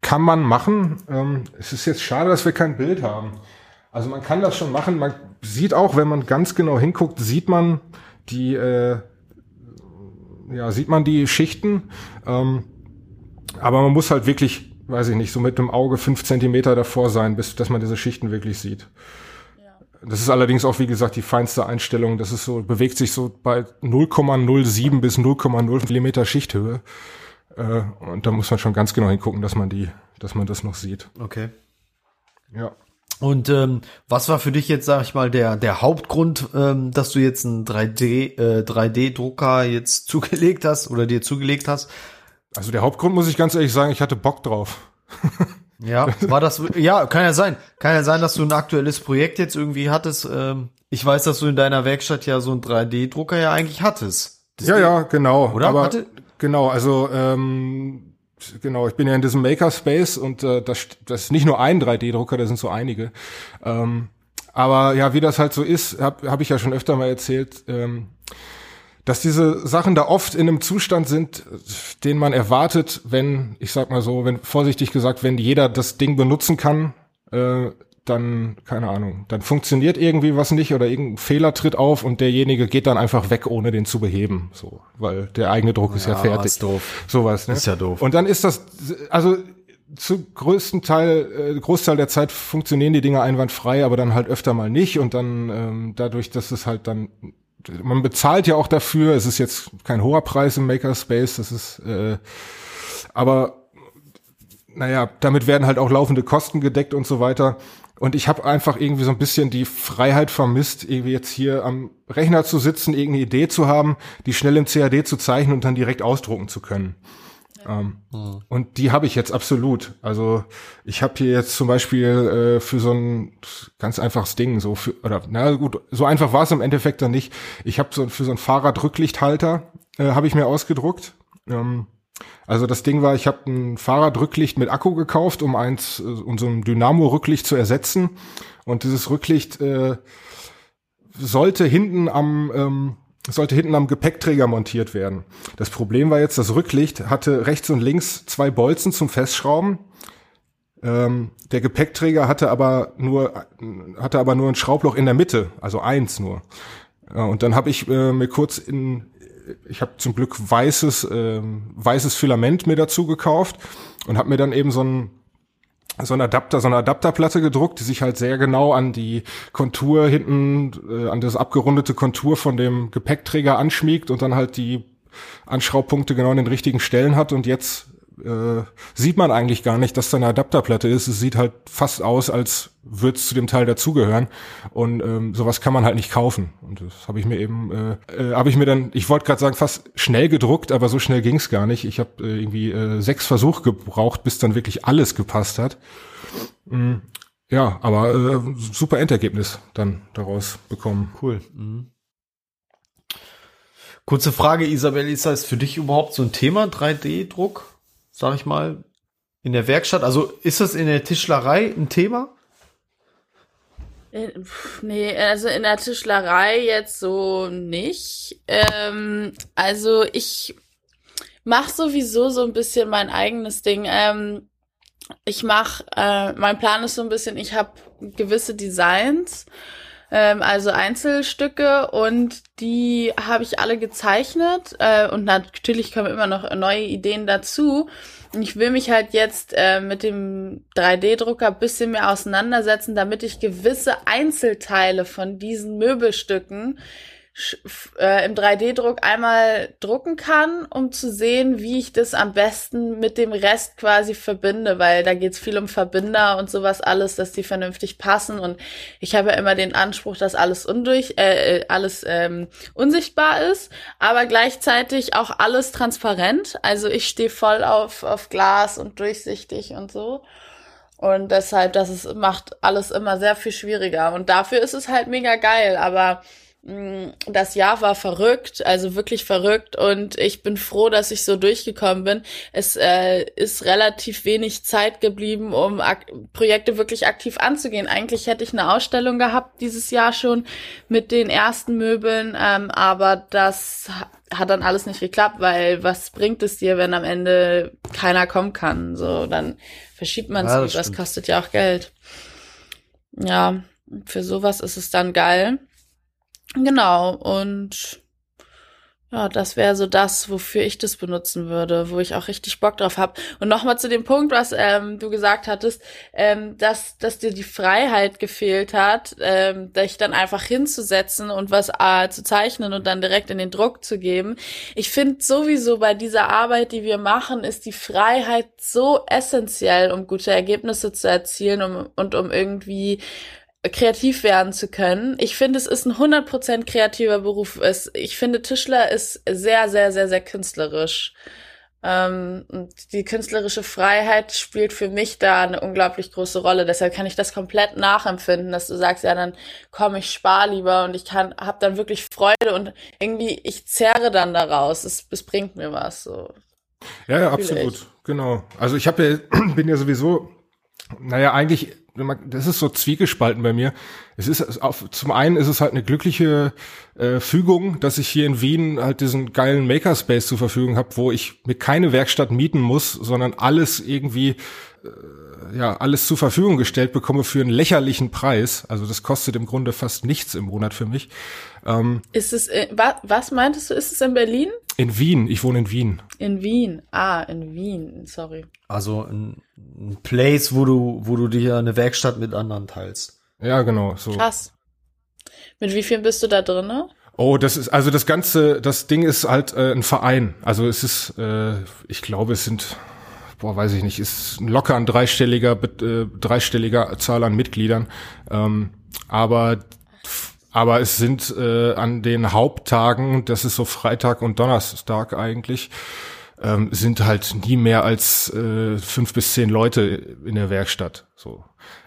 Kann man machen. Ähm, es ist jetzt schade, dass wir kein Bild haben. Also man kann das schon machen. Man sieht auch, wenn man ganz genau hinguckt, sieht man die, äh, ja, sieht man die Schichten. Ähm, aber man muss halt wirklich, weiß ich nicht, so mit dem Auge fünf Zentimeter davor sein, bis dass man diese Schichten wirklich sieht. Das ist allerdings auch, wie gesagt, die feinste Einstellung. Das ist so, bewegt sich so bei 0,07 bis 0,0 Millimeter Schichthöhe. Äh, und da muss man schon ganz genau hingucken, dass man die, dass man das noch sieht. Okay. Ja. Und ähm, was war für dich jetzt, sag ich mal, der der Hauptgrund, ähm, dass du jetzt einen 3D äh, 3D-Drucker jetzt zugelegt hast oder dir zugelegt hast? Also der Hauptgrund muss ich ganz ehrlich sagen, ich hatte Bock drauf. Ja, war das ja kann ja sein, kann ja sein, dass du ein aktuelles Projekt jetzt irgendwie hattest. Ähm, ich weiß, dass du in deiner Werkstatt ja so einen 3D-Drucker ja eigentlich hattest. Ja, ja, genau. Oder? Aber Hatte- genau, also ähm, genau, ich bin ja in diesem Makerspace und äh, das, das ist nicht nur ein 3D-Drucker, da sind so einige. Ähm, aber ja, wie das halt so ist, habe hab ich ja schon öfter mal erzählt, ähm, dass diese Sachen da oft in einem Zustand sind, den man erwartet, wenn, ich sag mal so, wenn vorsichtig gesagt, wenn jeder das Ding benutzen kann, äh, dann, keine Ahnung, dann funktioniert irgendwie was nicht oder irgendein Fehler tritt auf und derjenige geht dann einfach weg, ohne den zu beheben. So, weil der eigene Druck ist ja, Ja, fertig. ist doof. Sowas, ne? Ist ja doof. Und dann ist das, also zu größten Teil, äh, Großteil der Zeit funktionieren die Dinge einwandfrei, aber dann halt öfter mal nicht und dann ähm, dadurch, dass es halt dann man bezahlt ja auch dafür, es ist jetzt kein hoher Preis im Makerspace, das ist äh, aber naja, damit werden halt auch laufende Kosten gedeckt und so weiter. Und ich habe einfach irgendwie so ein bisschen die Freiheit vermisst, irgendwie jetzt hier am Rechner zu sitzen, irgendeine Idee zu haben, die schnell im CAD zu zeichnen und dann direkt ausdrucken zu können. Ähm, Und die habe ich jetzt absolut. Also ich habe hier jetzt zum Beispiel äh, für so ein ganz einfaches Ding, so für, oder na gut, so einfach war es im Endeffekt dann nicht. Ich habe so für so ein Fahrradrücklichthalter äh, habe ich mir ausgedruckt. Ähm, Also das Ding war, ich habe ein Fahrradrücklicht mit Akku gekauft, um eins, äh, um so ein Dynamo-Rücklicht zu ersetzen. Und dieses Rücklicht äh, sollte hinten am ähm, sollte hinten am Gepäckträger montiert werden. Das Problem war jetzt, das Rücklicht hatte rechts und links zwei Bolzen zum Festschrauben. Ähm, der Gepäckträger hatte aber nur hatte aber nur ein Schraubloch in der Mitte, also eins nur. Ja, und dann habe ich äh, mir kurz in ich habe zum Glück weißes äh, weißes Filament mir dazu gekauft und habe mir dann eben so ein so ein Adapter, so eine Adapterplatte gedruckt, die sich halt sehr genau an die Kontur hinten, äh, an das abgerundete Kontur von dem Gepäckträger anschmiegt und dann halt die Anschraubpunkte genau an den richtigen Stellen hat. Und jetzt äh, sieht man eigentlich gar nicht, dass da eine Adapterplatte ist. Es sieht halt fast aus, als würde es zu dem Teil dazugehören. Und ähm, sowas kann man halt nicht kaufen. Und das habe ich mir eben, äh, äh, habe ich mir dann, ich wollte gerade sagen, fast schnell gedruckt, aber so schnell ging es gar nicht. Ich habe äh, irgendwie äh, sechs Versuche gebraucht, bis dann wirklich alles gepasst hat. Mhm. Ja, aber äh, super Endergebnis dann daraus bekommen. Cool. Mhm. Kurze Frage, Isabel, ist das für dich überhaupt so ein Thema, 3D-Druck? Sag ich mal, in der Werkstatt? Also ist das in der Tischlerei ein Thema? Äh, nee, also in der Tischlerei jetzt so nicht. Ähm, also ich mache sowieso so ein bisschen mein eigenes Ding. Ähm, ich mache, äh, mein Plan ist so ein bisschen, ich habe gewisse Designs, ähm, also Einzelstücke und die habe ich alle gezeichnet äh, und natürlich kommen immer noch neue Ideen dazu. Und ich will mich halt jetzt äh, mit dem 3D-Drucker bisschen mehr auseinandersetzen, damit ich gewisse Einzelteile von diesen Möbelstücken äh, im 3D-Druck einmal drucken kann, um zu sehen, wie ich das am besten mit dem Rest quasi verbinde, weil da geht's viel um Verbinder und sowas alles, dass die vernünftig passen. Und ich habe ja immer den Anspruch, dass alles undurch, äh, äh, alles ähm, unsichtbar ist, aber gleichzeitig auch alles transparent. Also ich stehe voll auf, auf Glas und durchsichtig und so. Und deshalb, das ist, macht alles immer sehr viel schwieriger. Und dafür ist es halt mega geil, aber das Jahr war verrückt, also wirklich verrückt und ich bin froh, dass ich so durchgekommen bin. Es äh, ist relativ wenig Zeit geblieben, um Projekte wirklich aktiv anzugehen. Eigentlich hätte ich eine Ausstellung gehabt dieses Jahr schon mit den ersten Möbeln, ähm, aber das hat dann alles nicht geklappt, weil was bringt es dir, wenn am Ende keiner kommen kann? So, dann verschiebt man es. Ja, das, das kostet ja auch Geld. Ja, für sowas ist es dann geil. Genau, und ja, das wäre so das, wofür ich das benutzen würde, wo ich auch richtig Bock drauf habe. Und nochmal zu dem Punkt, was ähm, du gesagt hattest, ähm, dass, dass dir die Freiheit gefehlt hat, ähm, dich dann einfach hinzusetzen und was äh, zu zeichnen und dann direkt in den Druck zu geben. Ich finde sowieso bei dieser Arbeit, die wir machen, ist die Freiheit so essentiell, um gute Ergebnisse zu erzielen um, und um irgendwie kreativ werden zu können. Ich finde, es ist ein 100% kreativer Beruf. Es, ich finde, Tischler ist sehr, sehr, sehr, sehr künstlerisch. Ähm, und die künstlerische Freiheit spielt für mich da eine unglaublich große Rolle. Deshalb kann ich das komplett nachempfinden, dass du sagst, ja, dann komm, ich spar lieber und ich kann, hab dann wirklich Freude und irgendwie, ich zerre dann daraus. Es, es bringt mir was, so. Ja, ja, absolut. Ich. Genau. Also ich habe ja, bin ja sowieso, naja, eigentlich das ist so zwiegespalten bei mir. Es ist auf, zum einen ist es halt eine glückliche äh, Fügung, dass ich hier in Wien halt diesen geilen Makerspace zur Verfügung habe, wo ich mir keine Werkstatt mieten muss, sondern alles irgendwie ja alles zur Verfügung gestellt bekomme für einen lächerlichen Preis. Also das kostet im Grunde fast nichts im Monat für mich. Ähm, ist es, äh, wa, was meintest du, ist es in Berlin? In Wien, ich wohne in Wien. In Wien, ah, in Wien, sorry. Also ein, ein Place, wo du, wo du dir eine Werkstatt mit anderen teilst. Ja, genau, so. Krass. Mit wie vielen bist du da drinne? Oh, das ist also das ganze, das Ding ist halt äh, ein Verein. Also es ist, äh, ich glaube, es sind, boah, weiß ich nicht, ist locker ein dreistelliger, äh, dreistelliger Zahl an Mitgliedern. Ähm, aber aber es sind äh, an den Haupttagen, das ist so Freitag und Donnerstag eigentlich, ähm, sind halt nie mehr als äh, fünf bis zehn Leute in der Werkstatt. So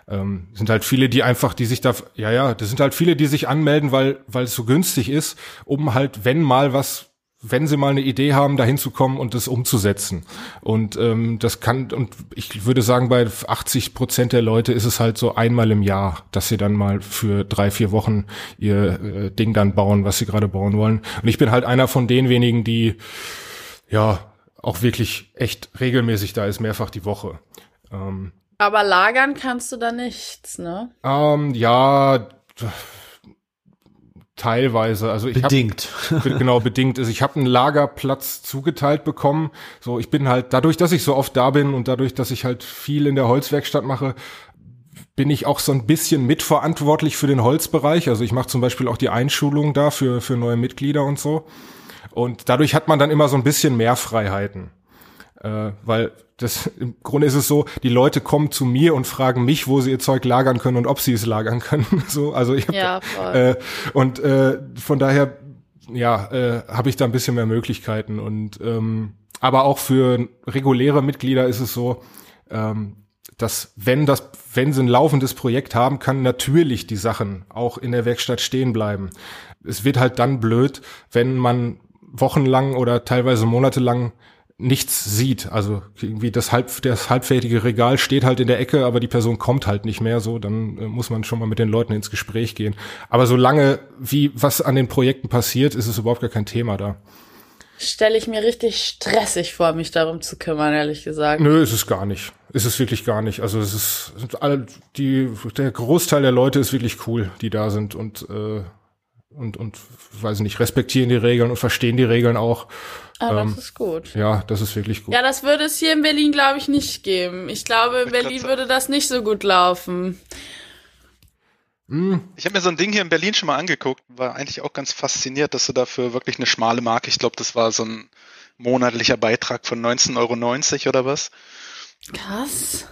ähm, sind halt viele, die einfach, die sich da, ja ja, das sind halt viele, die sich anmelden, weil weil es so günstig ist, um halt, wenn mal was wenn sie mal eine Idee haben, dahin zu kommen und das umzusetzen. Und ähm, das kann, und ich würde sagen, bei 80 Prozent der Leute ist es halt so einmal im Jahr, dass sie dann mal für drei, vier Wochen ihr äh, Ding dann bauen, was sie gerade bauen wollen. Und ich bin halt einer von den wenigen, die ja auch wirklich echt regelmäßig da ist, mehrfach die Woche. Ähm, Aber lagern kannst du da nichts, ne? ähm, ja, teilweise. Also ich Bedingt. Hab, genau bedingt ist. Ich habe einen Lagerplatz zugeteilt bekommen. So, ich bin halt dadurch, dass ich so oft da bin und dadurch, dass ich halt viel in der Holzwerkstatt mache, bin ich auch so ein bisschen mitverantwortlich für den Holzbereich. Also ich mache zum Beispiel auch die Einschulung da für für neue Mitglieder und so. Und dadurch hat man dann immer so ein bisschen mehr Freiheiten, äh, weil das im Grunde ist es so, die Leute kommen zu mir und fragen mich, wo sie ihr Zeug lagern können und ob sie es lagern können. so, also ich hab, Ja, äh, und äh, von daher ja, äh, habe ich da ein bisschen mehr Möglichkeiten und ähm, aber auch für reguläre Mitglieder ist es so, ähm, dass wenn das, wenn sie ein laufendes Projekt haben, kann natürlich die Sachen auch in der Werkstatt stehen bleiben. Es wird halt dann blöd, wenn man wochenlang oder teilweise monatelang nichts sieht. Also irgendwie das halb das halbfertige Regal steht halt in der Ecke, aber die Person kommt halt nicht mehr. So, dann äh, muss man schon mal mit den Leuten ins Gespräch gehen. Aber solange wie was an den Projekten passiert, ist es überhaupt gar kein Thema da. Stelle ich mir richtig stressig vor, mich darum zu kümmern, ehrlich gesagt. Nö, ist es gar nicht. Ist es wirklich gar nicht. Also es ist sind alle die der Großteil der Leute ist wirklich cool, die da sind und äh, und und weiß nicht respektieren die Regeln und verstehen die Regeln auch. Aber ähm, das ist gut. Ja, das ist wirklich gut. Ja, das würde es hier in Berlin, glaube ich, nicht geben. Ich glaube, in Berlin würde das nicht so gut laufen. Ich habe mir so ein Ding hier in Berlin schon mal angeguckt, war eigentlich auch ganz fasziniert, dass du dafür wirklich eine schmale Marke, ich glaube, das war so ein monatlicher Beitrag von 19,90 Euro oder was. Krass.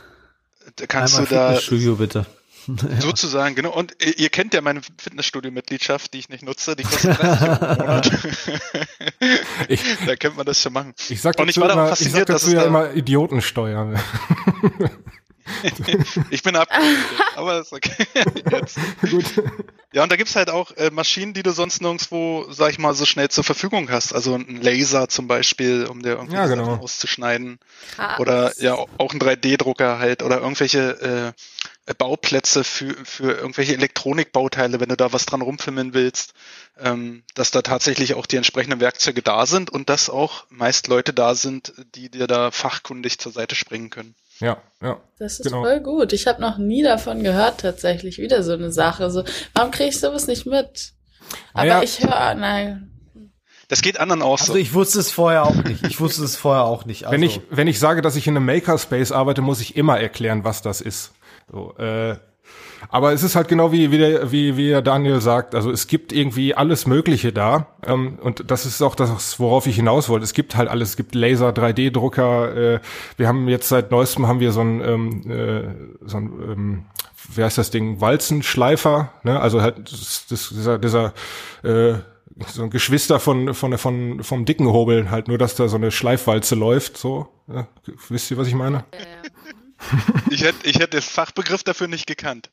Kannst Einmal du da Fitnessstudio bitte. sozusagen, genau. Und ihr, kennt ja meine Fitnessstudio-Mitgliedschaft, die ich nicht nutze, die kostet 30 Euro im Monat. Ich, da könnte man das schon machen. ich sag Und ich dazu, war da auch immer, ich sag fasziniert, dass dazu es ja da- immer Idiotensteuer. Ich bin ab, aber ist okay. Jetzt. gut. Ja, und da gibt's halt auch äh, Maschinen, die du sonst nirgendwo, sag ich mal, so schnell zur Verfügung hast. Also ein Laser zum Beispiel, um dir irgendwie Ja, genau. auszuschneiden. Krass. Oder ja, auch ein 3D-Drucker halt oder irgendwelche äh, Bauplätze für, für irgendwelche Elektronikbauteile, wenn du da was dran rumfilmen willst, ähm, dass da tatsächlich auch die entsprechenden Werkzeuge da sind und dass auch meist Leute da sind, die dir da fachkundig zur Seite springen können. Ja, ja. Das ist Genau. voll gut. Ich habe noch nie davon gehört, tatsächlich. Wieder so eine Sache. So, warum kriege ich sowas nicht mit? Aber ja. ich höre, nein. Das geht anderen auch Also so. ich wusste es vorher auch nicht. Ich wusste es vorher auch nicht. Also, Wenn ich, wenn ich sage, dass ich in einem Makerspace arbeite, muss ich immer erklären, was das ist. So, äh, aber es ist halt genau wie, wie, der, wie, wie der Daniel sagt, also es gibt irgendwie alles Mögliche da. Ähm, und das ist auch das, worauf ich hinaus wollte. Es gibt halt alles, es gibt Laser, 3D-Drucker, äh, wir haben jetzt seit neuestem haben wir so ein, ähm, äh, so ein ähm, wie heißt das Ding, Walzenschleifer, ne? Also halt das, das, dieser, dieser äh, so ein Geschwister von, von, von, vom dicken Hobel, halt nur, dass da so eine Schleifwalze läuft, so. Ja, wisst ihr, was ich meine? Ich hätte, ich hätte den Fachbegriff dafür nicht gekannt.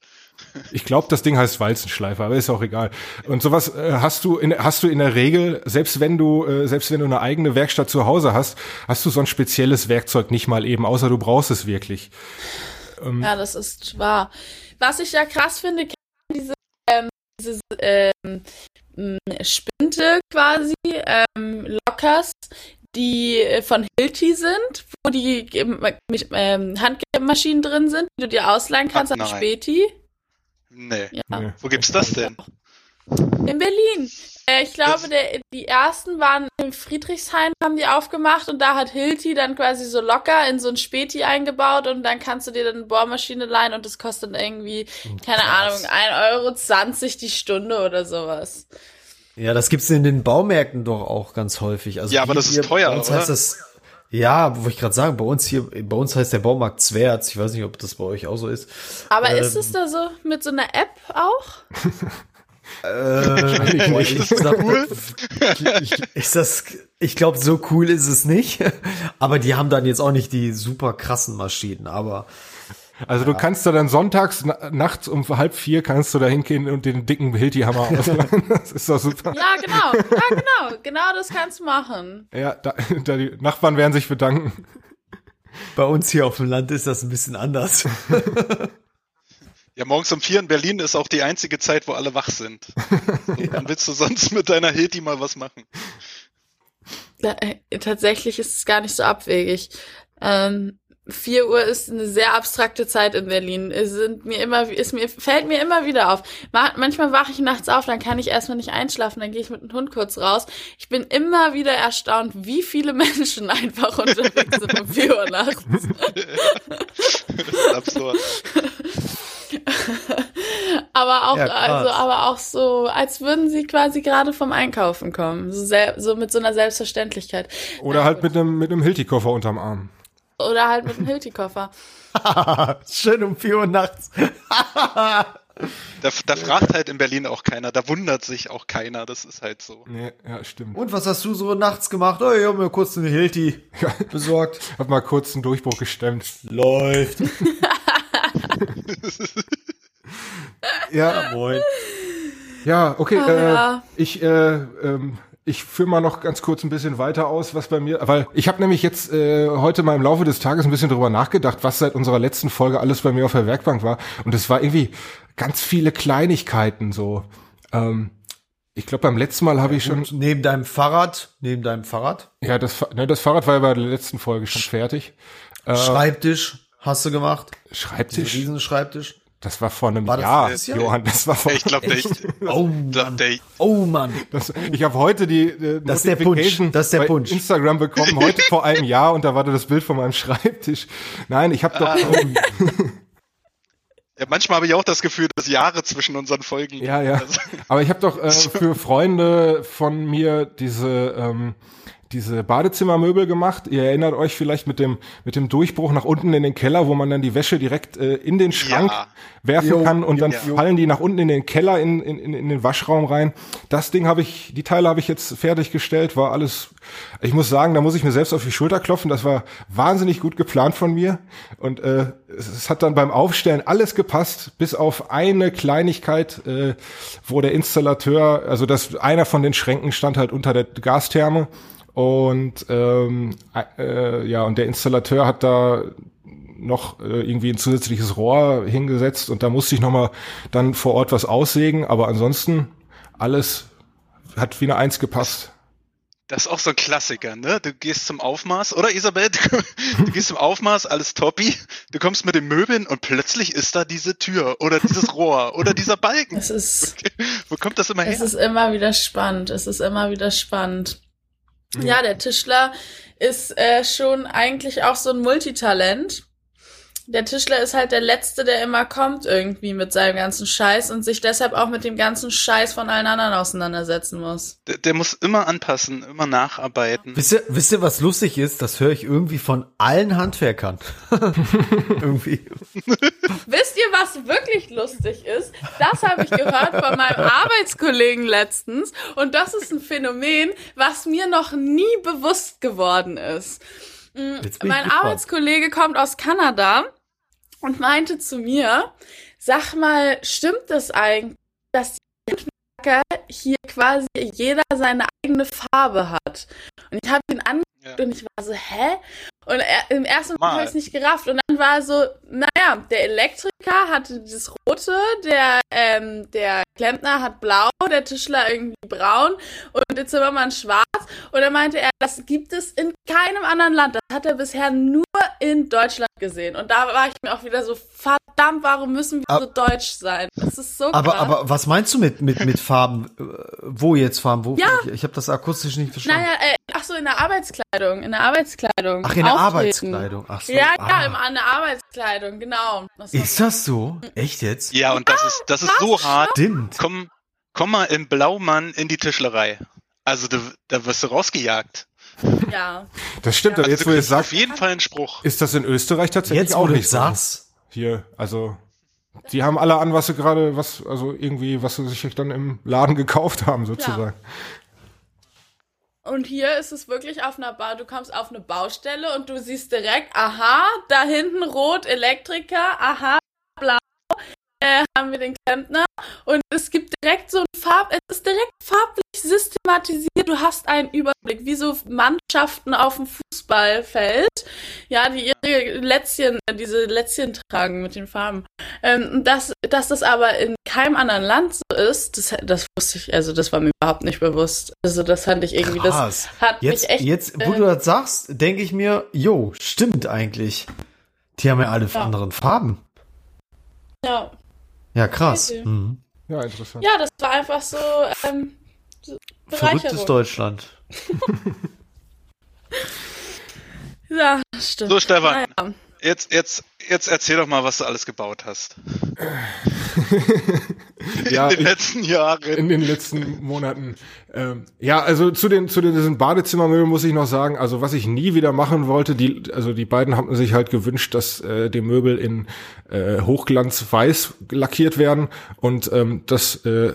Ich glaube, das Ding heißt Walzenschleifer, aber ist auch egal. Und sowas äh, hast du in, hast du in der Regel, selbst wenn du, äh, selbst wenn du eine eigene Werkstatt zu Hause hast, hast du so ein spezielles Werkzeug nicht mal eben, außer du brauchst es wirklich. Ja, das ist wahr. Was ich ja krass finde, diese, ähm, diese ähm, m, Spinte quasi, ähm, Lockers, die äh, von Hilti sind, wo die ähm, mit, ähm, Handmaschinen drin sind, die du dir ausleihen kannst Ah, an. Späti. Nee. Ja. Nee. Wo gibt's das denn? In Berlin. Äh, ich glaube, Das- der, die ersten waren in Friedrichshain, haben die aufgemacht und da hat Hilti dann quasi so locker in so ein Späti eingebaut und dann kannst du dir dann eine Bohrmaschine leihen und das kostet dann irgendwie, keine Krass. Ahnung, 1,20 Euro die Stunde oder sowas. Ja, das gibt's in den Baumärkten doch auch ganz häufig. Also Ja, aber das ist teuer, Bei uns oder? heißt das, ja, wollte ich gerade sagen, bei uns hier, bei uns heißt der Baumarkt Zwerz. Ich weiß nicht, ob das bei euch auch so ist. Aber Ähm. ist es da so mit so einer App auch? Äh, ich sag, ich, das, ich glaube, so cool ist es nicht. Aber die haben dann jetzt auch nicht die super krassen Maschinen. Aber Also du kannst da dann sonntags na, nachts um halb vier kannst du da hingehen und den dicken Hilti-Hammer ausleihen. Das ist doch super. Ja, genau. Ja, genau. Genau das kannst du machen. Ja, da, da die Nachbarn werden sich bedanken. Bei uns hier auf dem Land ist das ein bisschen anders. Ja, morgens um vier in Berlin ist auch die einzige Zeit, wo alle wach sind. So, Dann willst du sonst mit deiner Hilti mal was machen. Ja, äh, tatsächlich ist es gar nicht so abwegig. Ähm, 4 Uhr ist eine sehr abstrakte Zeit in Berlin. Es sind mir immer, ist mir, fällt mir immer wieder auf. Ma manchmal wache ich nachts auf, dann kann ich erstmal nicht einschlafen, dann gehe ich mit dem Hund kurz raus. Ich bin immer wieder erstaunt, wie viele Menschen einfach unterwegs sind um 4 Uhr nachts. Das ist absurd. aber auch, Ja, also, aber auch so, als würden sie quasi gerade vom Einkaufen kommen. So, so mit so einer Selbstverständlichkeit. Oder Na halt gut. mit einem mit einem Hilti-Koffer unterm Arm. Oder halt mit einem Hilti-Koffer. Schön um 4 Uhr nachts. Da, da fragt halt in Berlin auch keiner, da wundert sich auch keiner, das ist halt so. Nee, ja, stimmt. Und was hast du so nachts gemacht? Oh, ich hab mir kurz eine Hilti besorgt. Hab mal kurz einen Durchbruch gestemmt. Läuft. Ja, Moin. ja, okay. Ah, äh, ja. Ich äh, ähm, ich führe mal noch ganz kurz ein bisschen weiter aus, was bei mir, weil ich habe nämlich jetzt äh, heute mal im Laufe des Tages ein bisschen drüber nachgedacht, was seit unserer letzten Folge alles bei mir auf der Werkbank war. Und es war irgendwie ganz viele Kleinigkeiten so. Ähm, ich glaube, beim letzten Mal habe ich schon, neben deinem Fahrrad, neben deinem Fahrrad, ja, das, ne, das Fahrrad war ja bei der letzten Folge schon fertig. Äh, Schreibtisch hast du gemacht. Diesen Schreibtisch, Riesenschreibtisch. Das war vor einem War das Jahr, dieses Jahr? Johann, das war vor Ich glaube, ich Oh, Mann. Oh, Mann. Das, ich habe heute die äh, Das ist der Punsch. Das ist der bei Punsch. Instagram bekommen, heute vor einem Jahr und da war da das Bild von meinem Schreibtisch. Nein, ich habe Ah. doch ähm, ja, manchmal habe ich auch das Gefühl, dass Jahre zwischen unseren Folgen ja ja, Also, aber ich habe doch äh, für Freunde von mir diese ähm, diese Badezimmermöbel gemacht. Ihr erinnert euch vielleicht mit dem mit dem Durchbruch nach unten in den Keller, wo man dann die Wäsche direkt äh, in den Schrank Ja. werfen Jo, kann und dann ja. fallen die nach unten in den Keller in, in, in in den Waschraum rein. Das Ding habe ich, die Teile habe ich jetzt fertiggestellt, war alles. Ich muss sagen, da muss ich mir selbst auf die Schulter klopfen. Das war wahnsinnig gut geplant von mir und äh, es, es hat dann beim Aufstellen alles gepasst, bis auf eine Kleinigkeit, äh, wo der Installateur, also das einer von den Schränken stand halt unter der Gastherme und ähm, äh, ja und der Installateur hat da noch äh, irgendwie ein zusätzliches Rohr hingesetzt und da musste ich noch mal dann vor Ort was aussägen, aber ansonsten alles hat wie eine Eins gepasst. Das ist auch so ein Klassiker, ne? Du gehst zum Aufmaß, oder Isabel? Du, du gehst zum Aufmaß, alles toppi. Du kommst mit den Möbeln und plötzlich ist da diese Tür oder dieses Rohr oder dieser Balken. Es ist, Wo kommt das immer es her? ist immer wieder spannend. Es ist immer wieder spannend. Ja, der Tischler ist äh, schon eigentlich auch so ein Multitalent. Der Tischler ist halt der Letzte, der immer kommt irgendwie mit seinem ganzen Scheiß und sich deshalb auch mit dem ganzen Scheiß von allen anderen auseinandersetzen muss. Der, der muss immer anpassen, immer nacharbeiten. Wisst ihr, wisst ihr, was lustig ist? Das höre ich irgendwie von allen Handwerkern. irgendwie. Wisst ihr, was wirklich lustig ist? Das habe ich gehört von meinem Arbeitskollegen letztens. Und das ist ein Phänomen, was mir noch nie bewusst geworden ist. Mm, Jetzt bin ich Mein. Arbeitskollege kommt aus Kanada und meinte zu mir, sag mal, stimmt das eigentlich, dass die Handwerker hier quasi jeder seine eigene Farbe hat? Und ich habe ihn angeguckt Ja. und ich war so, hä? Und er, im ersten Moment Mal. habe ich es nicht gerafft. Und war so, naja, der Elektriker hatte dieses Rote, der, ähm, der Klempner hat blau, der Tischler irgendwie braun und der Zimmermann schwarz. Und dann meinte er, das gibt es in keinem anderen Land. Das hat er bisher nur in Deutschland gesehen. Und da war ich mir auch wieder so, verdammt, warum müssen wir Ab- so deutsch sein? Das ist so Aber, krass. aber was meinst du mit, mit, mit Farben? Äh, Wo jetzt Farben? Wo? Ja. Ich, ich habe das akustisch nicht verstanden. Naja, äh, ach so, in der Arbeitskleidung, in der Arbeitskleidung. Ach, in der Auftreten. Arbeitskleidung. Ach so. Ja, ah. ja, an der Arbeitskleidung, genau. Das Ist das so? Echt jetzt? Ja, und das ist, das ist so hart. Stimmt. Komm, komm mal im Blaumann in die Tischlerei. Also da, da wirst du rausgejagt. Ja. Das stimmt, aber Also jetzt du wo ihr kriegst sagt, auf jeden Fall einen Spruch. ist das in Österreich tatsächlich Jetzt, auch nicht so. Hier, also die haben alle an, was sie gerade, was, also irgendwie, was sie sich dann im Laden gekauft haben, sozusagen. Und hier ist es wirklich auf einer Bau, du kommst auf eine Baustelle und du siehst direkt, aha, da hinten rot Elektriker, aha, blau, äh, haben wir den Klempner und es gibt direkt so ein Farb, es ist direkt farblich systematisiert. Du hast einen Überblick, wie so Mannschaften auf dem Fußballfeld, ja, die ihre Lätzchen, diese Lätzchen tragen mit den Farben. Ähm, dass, dass das aber in keinem anderen Land so ist, das, das wusste ich, also das war mir überhaupt nicht bewusst. Also das fand ich irgendwie, Krass. das hat jetzt, mich echt. Jetzt, wo äh, du das sagst, denke ich mir, jo, stimmt eigentlich. Die haben ja alle Ja. anderen Farben. ja. Ja, krass. Mhm. Ja, interessant. ja, das war einfach so, ähm, so Verrücktes. Deutschland. Ja, stimmt. So, Stefan. Naja. Jetzt, jetzt, jetzt erzähl doch mal, was du alles gebaut hast. Ja, in den ich- letzten Jahren. in den letzten Monaten. Ähm, ja, also zu den zu den diesen Badezimmermöbeln muss ich noch sagen, also was ich nie wieder machen wollte, die also die beiden haben sich halt gewünscht, dass äh, die Möbel in äh, Hochglanz weiß lackiert werden und ähm, das äh,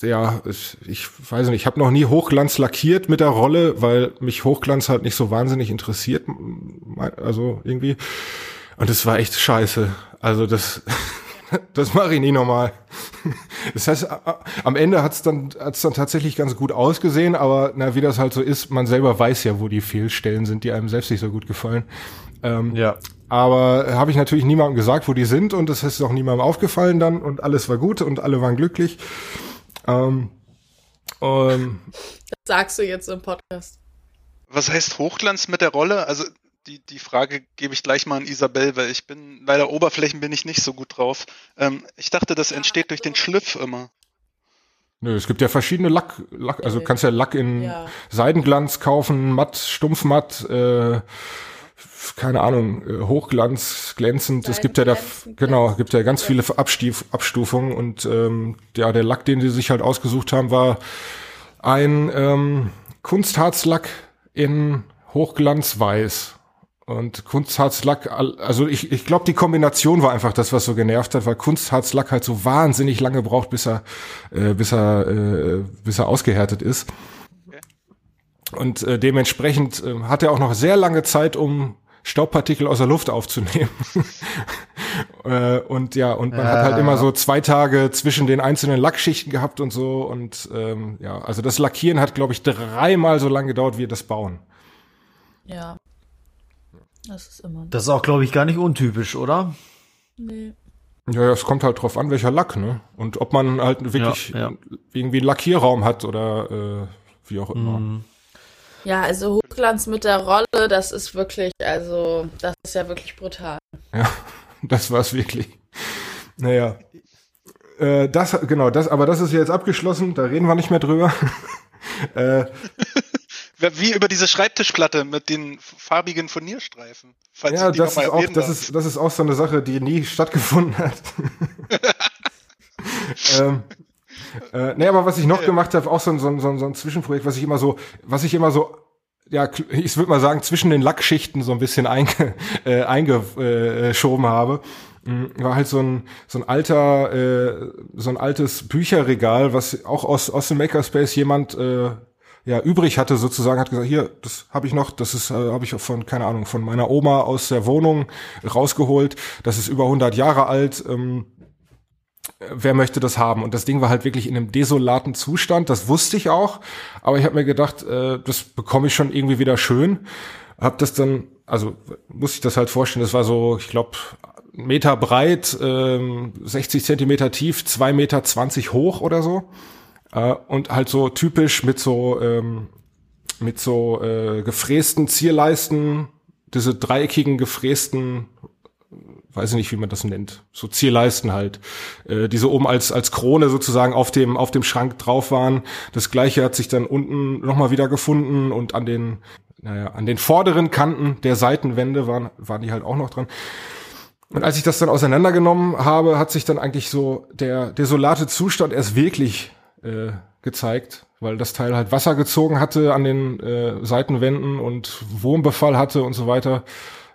ja, ich, weiß nicht, ich habe noch nie Hochglanz lackiert mit der Rolle, weil mich Hochglanz halt nicht so wahnsinnig interessiert, also irgendwie. Und das war echt scheiße. Also das, das mache ich nie nochmal. Das heißt, am Ende hat's dann, hat's dann tatsächlich ganz gut ausgesehen, aber na, wie das halt so ist, man selber weiß ja, wo die Fehlstellen sind, die einem selbst nicht so gut gefallen. Ähm, Ja. aber habe ich natürlich niemandem gesagt, wo die sind und das ist auch niemandem aufgefallen dann und alles war gut und alle waren glücklich. Ähm, ähm, Das sagst du jetzt im Podcast. Was heißt Hochglanz mit der Rolle? Also die, die Frage gebe ich gleich mal an Isabel, weil ich bin, leider Oberflächen bin ich nicht so gut drauf. Ähm, ich dachte, das entsteht durch den Schliff immer. Nö, es gibt ja verschiedene Lack, Lack also du kannst ja Lack in Ja. Seidenglanz kaufen, matt, stumpfmatt, äh, keine Ahnung, äh, Hochglanz, glänzend. Es gibt ja da, genau, gibt ja ganz viele Abstief, Abstufungen und ähm, ja, der Lack, den die sich halt ausgesucht haben, war ein ähm, Kunstharzlack in Hochglanzweiß. Und Kunstharzlack, also ich, ich glaube, die Kombination war einfach das, was so genervt hat, weil Kunstharzlack halt so wahnsinnig lange braucht, bis er, äh, bis er, äh, bis er ausgehärtet ist. Und äh, dementsprechend äh, hat er auch noch sehr lange Zeit, um Staubpartikel aus der Luft aufzunehmen. äh, und ja, und man Ja. hat halt immer so zwei Tage zwischen den einzelnen Lackschichten gehabt und so. Und ähm, ja, also das Lackieren hat, glaube ich, dreimal so lange gedauert wie das Bauen. Ja. Das ist immer. Das ist auch, glaube ich, gar nicht untypisch, oder? Nee. Ja, ja, es kommt halt drauf an, welcher Lack, ne? Und ob man halt wirklich Ja, ja. irgendwie einen Lackierraum hat oder äh, wie auch immer. Mhm. Ja, also Hochglanz mit der Rolle, das ist wirklich, also, das ist ja wirklich brutal. Ja, das war's wirklich. Naja. Äh, das, genau, das, aber das ist jetzt abgeschlossen, da reden wir nicht mehr drüber. äh, Wie über diese Schreibtischplatte mit den farbigen Furnierstreifen. Falls ja, das ist auch, das ist, das ist auch so eine Sache, die nie stattgefunden hat. ähm, äh, nee, aber was ich noch gemacht habe, auch so ein, so, ein, so ein Zwischenprojekt, was ich immer so, was ich immer so, ja, ich würde mal sagen, zwischen den Lackschichten so ein bisschen einge, äh, eingeschoben habe, mh, war halt so ein, so ein alter, äh, so ein altes Bücherregal, was auch aus, aus dem Makerspace jemand, äh, ja, übrig hatte sozusagen, hat gesagt, hier, das habe ich noch, das ist, äh, habe ich von, keine Ahnung, von meiner Oma aus der Wohnung rausgeholt, das ist über 100 Jahre alt, ähm, wer möchte das haben? Und das Ding war halt wirklich in einem desolaten Zustand, das wusste ich auch, aber ich habe mir gedacht, äh, das bekomme ich schon irgendwie wieder schön. Hab das dann, also muss ich das halt vorstellen, das war so, ich glaube, Meter breit, ähm, 60 Zentimeter tief, zwei Meter zwanzig hoch oder so. Äh, und halt so typisch mit so, ähm, mit so äh, gefrästen Zierleisten, diese dreieckigen gefrästen weiß ich nicht, wie man das nennt, so Zierleisten halt, äh, die so oben als als Krone sozusagen auf dem auf dem Schrank drauf waren. Das gleiche hat sich dann unten nochmal wieder gefunden und an den naja, an den vorderen Kanten der Seitenwände waren waren die halt auch noch dran. Und als ich das dann auseinandergenommen habe, hat sich dann eigentlich so der desolate Zustand erst wirklich äh, gezeigt, weil das Teil halt Wasser gezogen hatte an den äh, Seitenwänden und Wurmbefall hatte und so weiter.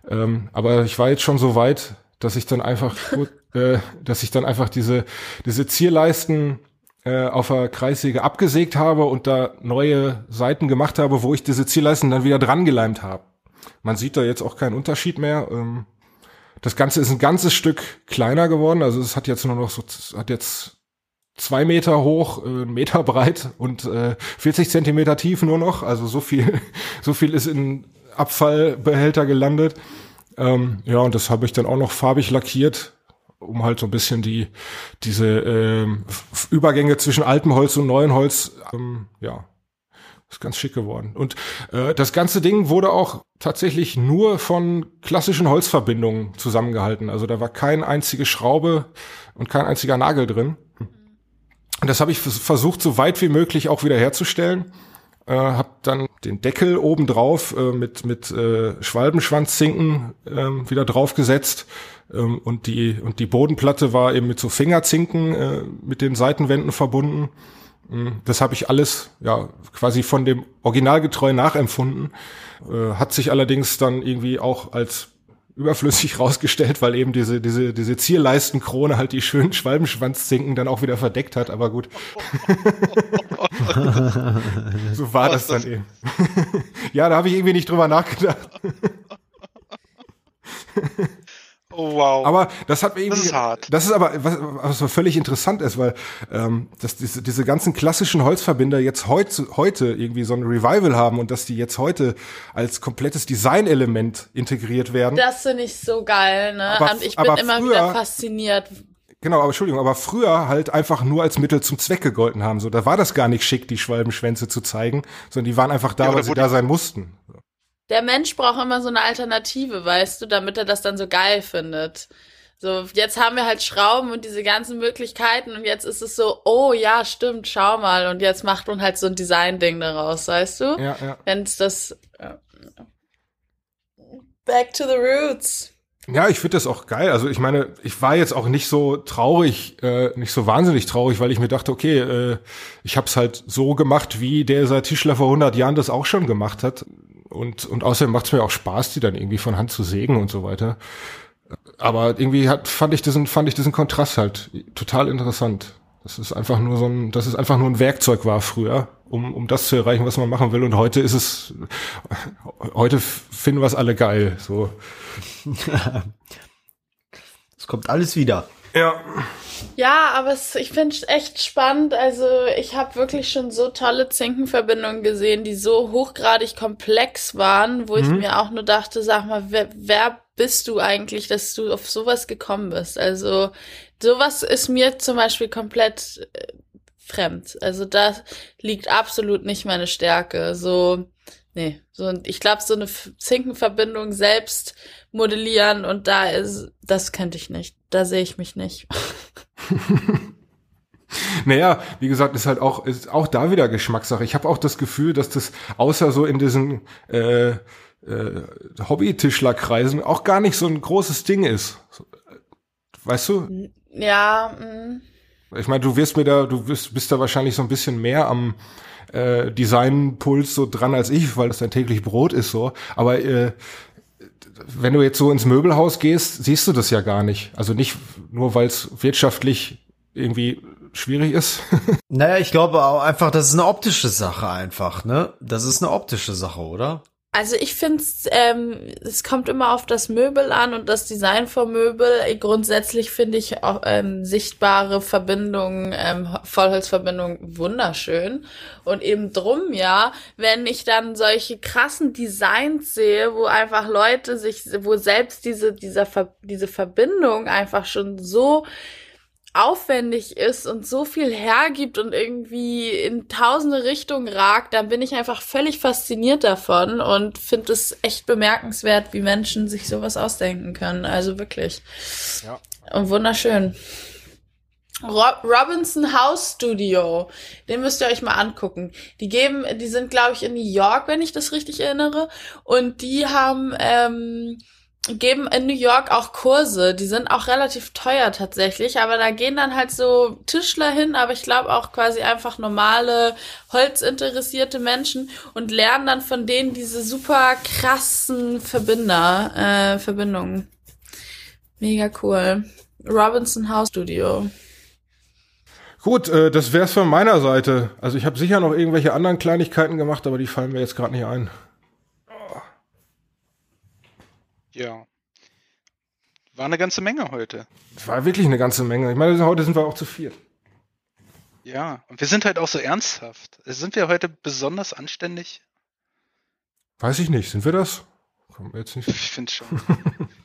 Ähm, aber ich war jetzt schon so weit, dass ich dann einfach, äh, dass ich dann einfach diese diese Zierleisten äh, auf der Kreissäge abgesägt habe und da neue Seiten gemacht habe, wo ich diese Zielleisten dann wieder dran geleimt habe. Man sieht da jetzt auch keinen Unterschied mehr. Ähm, das Ganze ist ein ganzes Stück kleiner geworden. Also es hat jetzt nur noch so, hat jetzt zwei Meter hoch, äh, Meter breit und äh, 40 Zentimeter tief nur noch. Also so viel, so viel ist in Abfallbehälter gelandet. Ähm, ja, und das habe ich dann auch noch farbig lackiert, um halt so ein bisschen die diese ähm, Übergänge zwischen altem Holz und neuem Holz, ähm, ja, ist ganz schick geworden. Und äh, das ganze Ding wurde auch tatsächlich nur von klassischen Holzverbindungen zusammengehalten. Also da war keine einzige Schraube und kein einziger Nagel drin. Und das habe ich versucht, so weit wie möglich auch wieder herzustellen. Äh, hab dann den Deckel oben drauf äh, mit mit äh, Schwalbenschwanzzinken äh, wieder draufgesetzt ähm, und die und die Bodenplatte war eben mit so Fingerzinken äh, mit den Seitenwänden verbunden. Mm, das habe ich alles ja quasi von dem Originalgetreu nachempfunden. Äh, hat sich allerdings dann irgendwie auch als überflüssig rausgestellt, weil eben diese, diese, diese Zierleistenkrone halt die schönen Schwalbenschwanzzinken dann auch wieder verdeckt hat, aber gut. so war das dann eben. ja, da habe ich irgendwie nicht drüber nachgedacht. Oh wow. Aber das hat mir irgendwie, Das ist hart. Das ist aber was, was so völlig interessant ist, weil ähm, dass diese, diese ganzen klassischen Holzverbinder jetzt heute heute irgendwie so ein Revival haben und dass die jetzt heute als komplettes Designelement integriert werden. Das finde ich so geil, ne? Aber- Und ich bin aber immer früher- wieder fasziniert. Genau, aber Entschuldigung, aber früher halt einfach nur als Mittel zum Zweck gegolten haben. So, da war das gar nicht schick, die Schwalbenschwänze zu zeigen, sondern die waren einfach da, Ja, weil sie da sein mussten. Der Mensch braucht immer so eine Alternative, weißt du, damit er das dann so geil findet. So, jetzt haben wir halt Schrauben und diese ganzen Möglichkeiten und jetzt ist es so, oh ja, stimmt, schau mal. Und jetzt macht man halt so ein Design-Ding daraus, weißt du? Ja, ja. Wenn's das. äh, Back to the roots. Ja, ich finde das auch geil. Also ich meine, ich war jetzt auch nicht so traurig, äh, nicht so wahnsinnig traurig, weil ich mir dachte, okay, äh, ich habe es halt so gemacht, wie der Tischler vor 100 Jahren das auch schon gemacht hat. Und, und außerdem macht es mir auch Spaß, die dann irgendwie von Hand zu sägen und so weiter. Aber irgendwie hat, fand ich diesen, fand ich diesen Kontrast halt total interessant. Das ist einfach nur so ein, dass es einfach nur ein Werkzeug war früher, um, um das zu erreichen, was man machen will. Und heute ist es, heute finden wir es alle geil. So. Es kommt alles wieder. Ja. Ja, aber es, ich finde es echt spannend. Also ich habe wirklich schon so tolle Zinkenverbindungen gesehen, die so hochgradig komplex waren, wo ich mir auch nur dachte, sag mal, wer, wer bist du eigentlich, dass du auf sowas gekommen bist? Also sowas ist mir zum Beispiel komplett äh, fremd. Also das liegt absolut nicht meine Stärke. So, nee, so ich glaube, so eine Zinkenverbindung selbst modellieren und da ist, das könnte ich nicht. Da sehe ich mich nicht. Naja, wie gesagt, ist halt auch, ist auch da wieder Geschmackssache. Ich habe auch das Gefühl, dass das außer so in diesen äh, äh, Hobby-Tischlerkreisen auch gar nicht so ein großes Ding ist. Äh, Weißt du? Ja, mm. Ich meine, du wirst mir da, du bist, bist da wahrscheinlich so ein bisschen mehr am äh, Designpuls so dran als ich, weil das dein täglich Brot ist so. Aber äh, wenn du jetzt so ins Möbelhaus gehst, siehst du das ja gar nicht. Also nicht nur, weil es wirtschaftlich irgendwie schwierig ist. Naja, ich glaube auch einfach, das ist eine optische Sache einfach, ne? Das ist eine optische Sache, oder? Also ich finde ähm, es kommt immer auf das Möbel an und das Design vom Möbel. Grundsätzlich finde ich auch ähm, sichtbare Verbindungen, ähm, Vollholzverbindungen wunderschön. Und eben drum, ja, wenn ich dann solche krassen Designs sehe, wo einfach Leute sich, wo selbst diese, dieser, diese Verbindung einfach schon so aufwendig ist und so viel hergibt und irgendwie in tausende Richtungen ragt, dann bin ich einfach völlig fasziniert davon und finde es echt bemerkenswert, wie Menschen sich sowas ausdenken können. Also wirklich. Ja. Und wunderschön. Rob Robinson House Studio, den müsst ihr euch mal angucken. Die geben, die sind glaube ich in New York, wenn ich das richtig erinnere, und die haben ähm, geben in New York auch Kurse. Die sind auch relativ teuer tatsächlich, aber da gehen dann halt so Tischler hin, aber ich glaube auch quasi einfach normale holzinteressierte Menschen und lernen dann von denen diese super krassen Verbinder, äh, Verbindungen. Mega cool. Robinson House Studio. Gut, äh, das wär's von meiner Seite. Also ich habe sicher noch irgendwelche anderen Kleinigkeiten gemacht, aber die fallen mir jetzt gerade nicht ein. Ja. War eine ganze Menge heute. Es war wirklich eine ganze Menge. Ich meine, heute sind wir auch zu viert. Ja, und wir sind halt auch so ernsthaft. Sind wir heute besonders anständig? Weiß ich nicht. Sind wir das? Kommt mir jetzt nicht. Ich finde schon.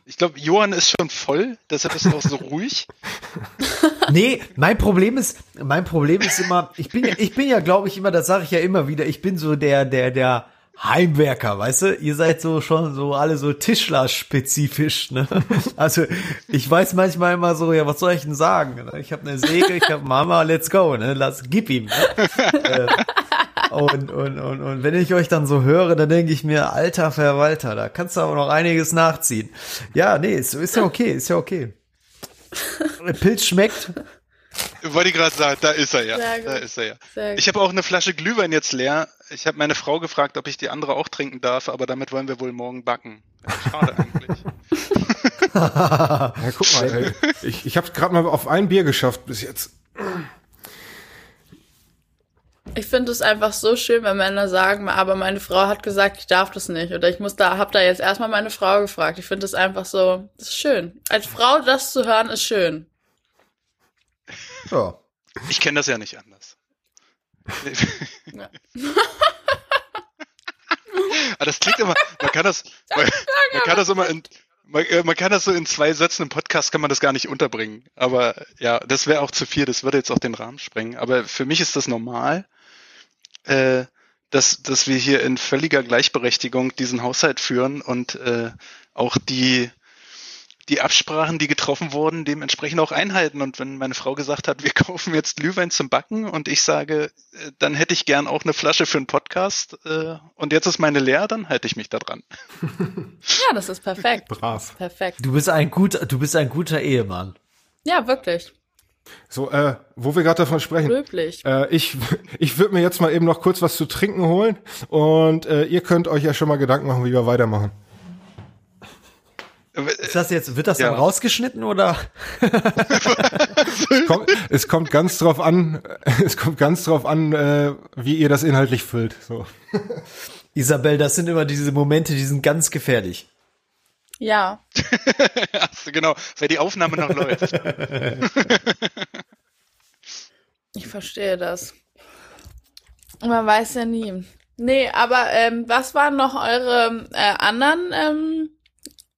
Ich glaube, Johann ist schon voll, deshalb ist er auch so ruhig. Nee, mein Problem ist, mein Problem ist immer, ich bin ja, ich bin ja, glaube ich, immer, das sage ich ja immer wieder, ich bin so der, der, der Heimwerker, weißt du? Ihr seid so schon so alle so Tischler-spezifisch, ne? Also ich weiß manchmal immer so, ja, was soll ich denn sagen? Ich habe eine Säge, ich habe Mama, let's go, ne? Lass, gib ihm. Ne? Äh, und, und, und, und wenn ich euch dann so höre, dann denke ich mir, alter Verwalter, da kannst du aber noch einiges nachziehen. Ja, nee, ist, ist ja okay, ist ja okay. Pilz schmeckt. Wollte ich gerade sagen, da ist er ja. Da ist er ja. Ich habe auch eine Flasche Glühwein jetzt leer. Ich habe meine Frau gefragt, ob ich die andere auch trinken darf, aber damit wollen wir wohl morgen backen. Schade eigentlich. Ja, guck mal, ey. ich, ich habe es gerade mal auf ein Bier geschafft bis jetzt. Ich finde es einfach so schön, wenn Männer sagen, aber meine Frau hat gesagt, ich darf das nicht. Oder ich muss da, hab da jetzt erstmal meine Frau gefragt. Ich finde es einfach so, das ist schön. Als Frau das zu hören, ist schön. Ja. Ich kenne das ja nicht anders. Ja. Aber das klingt immer, man kann das, man, man kann das immer in, man, äh, man kann das so in zwei Sätzen im Podcast kann man das gar nicht unterbringen. Aber ja, das wäre auch zu viel, das würde jetzt auch den Rahmen sprengen. Aber für mich ist das normal, äh, dass, dass wir hier in völliger Gleichberechtigung diesen Haushalt führen und äh, auch die, die Absprachen, die getroffen wurden, dementsprechend auch einhalten. Und wenn meine Frau gesagt hat, wir kaufen jetzt Glühwein zum Backen und ich sage, äh, dann hätte ich gern auch eine Flasche für einen Podcast äh, und jetzt ist meine leer, dann halte ich mich da dran. Ja, das ist perfekt. Brav. Perfekt. Du bist ein guter, du bist ein guter Ehemann. Ja, wirklich. So, äh, wo wir gerade davon sprechen. Löblich. Äh, ich ich würde mir jetzt mal eben noch kurz was zu trinken holen und äh, ihr könnt euch ja schon mal Gedanken machen, wie wir weitermachen. Ist das jetzt, wird das Ja. dann rausgeschnitten oder? Es kommt, es kommt ganz drauf an, es kommt ganz drauf an, äh, wie ihr das inhaltlich füllt. So. Isabel, das sind immer diese Momente, die sind ganz gefährlich. Ja. Ach, genau, weil die Aufnahme noch läuft. Ich verstehe das. Man weiß ja nie. Nee, aber ähm, was waren noch eure äh, anderen? Ähm,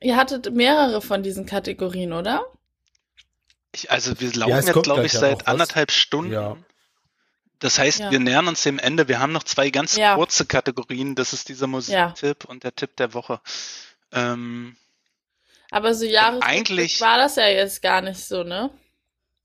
ihr hattet mehrere von diesen Kategorien, oder? Ich, also wir laufen Ja, jetzt, glaube ich, seit was. anderthalb Stunden. Ja. Das heißt, Ja. wir nähern uns dem Ende. Wir haben noch zwei ganz Ja. kurze Kategorien. Das ist dieser Musiktipp und der Tipp der Woche. Ähm, Aber so Jahres eigentlich- war das ja jetzt gar nicht so, ne?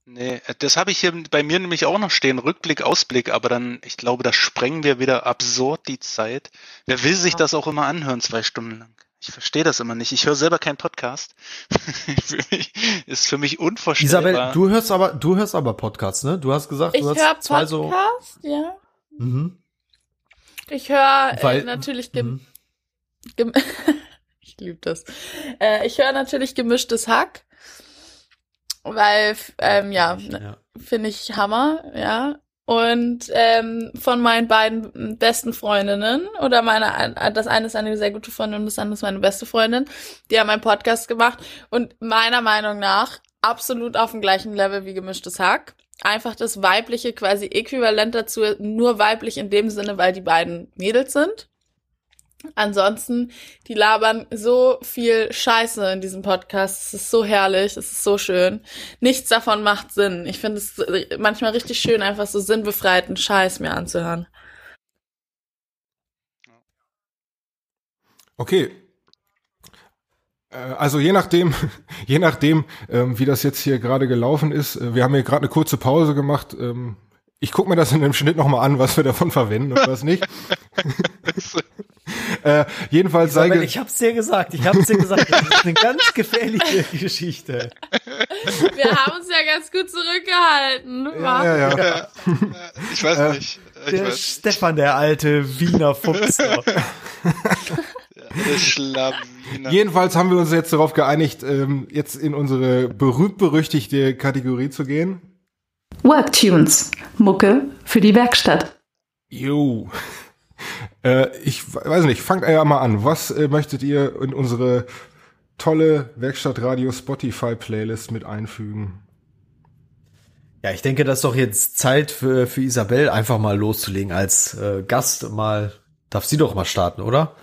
nee, das habe ich hier bei mir nämlich auch noch stehen. Rückblick, Ausblick. Aber dann, ich glaube, da sprengen wir wieder absurd die Zeit. Wer will sich das auch immer anhören, zwei Stunden lang? Ich verstehe das immer nicht. Ich höre selber keinen Podcast. für mich, ist für mich unvorstellbar. Isabel, du hörst aber, du hörst aber Podcasts, ne? Du hast gesagt, Ich du höre hast zwei Podcast, so. ja. Mhm. Ich höre äh, natürlich gem Mhm. gem ich liebe das. Äh, ich höre natürlich gemischtes Hack, weil ähm, ja, Ja. finde ich Hammer, ja. Und ähm, von meinen beiden besten Freundinnen oder meine, das eine ist eine sehr gute Freundin und das andere ist meine beste Freundin, die haben einen Podcast gemacht und meiner Meinung nach absolut auf dem gleichen Level wie gemischtes Hack. Einfach das weibliche quasi äquivalent dazu, nur weiblich in dem Sinne, weil die beiden Mädels sind. Ansonsten, die labern so viel Scheiße in diesem Podcast. Es ist so herrlich, es ist so schön. Nichts davon macht Sinn. Ich finde es manchmal richtig schön, einfach so sinnbefreiten Scheiß mir anzuhören. Okay. Äh, Also je nachdem, je nachdem, ähm, wie das jetzt hier gerade gelaufen ist, äh, wir haben hier gerade eine kurze Pause gemacht. Ich gucke mir das in dem Schnitt nochmal an, was wir davon verwenden und was nicht. äh, jedenfalls sei Isabel, ge- ich hab's dir gesagt, ich hab's dir gesagt, das ist eine ganz gefährliche Geschichte. Wir haben uns ja ganz gut zurückgehalten. ja, ja, ja. Ich weiß Äh, nicht. Ich Der weiß, Stefan, der alte Wiener Fuchs. der Schlawiner. Jedenfalls haben wir uns jetzt darauf geeinigt, ähm, jetzt in unsere berühmt-berüchtigte Kategorie zu gehen. Worktunes. Mucke für die Werkstatt. Jo. Äh, ich weiß nicht, fangt ja mal an. Was äh, möchtet ihr in unsere tolle Werkstattradio Spotify Playlist mit einfügen? Ja, ich denke, das ist doch jetzt Zeit für, für Isabel einfach mal loszulegen als äh, Gast mal. Darf sie doch mal starten, oder?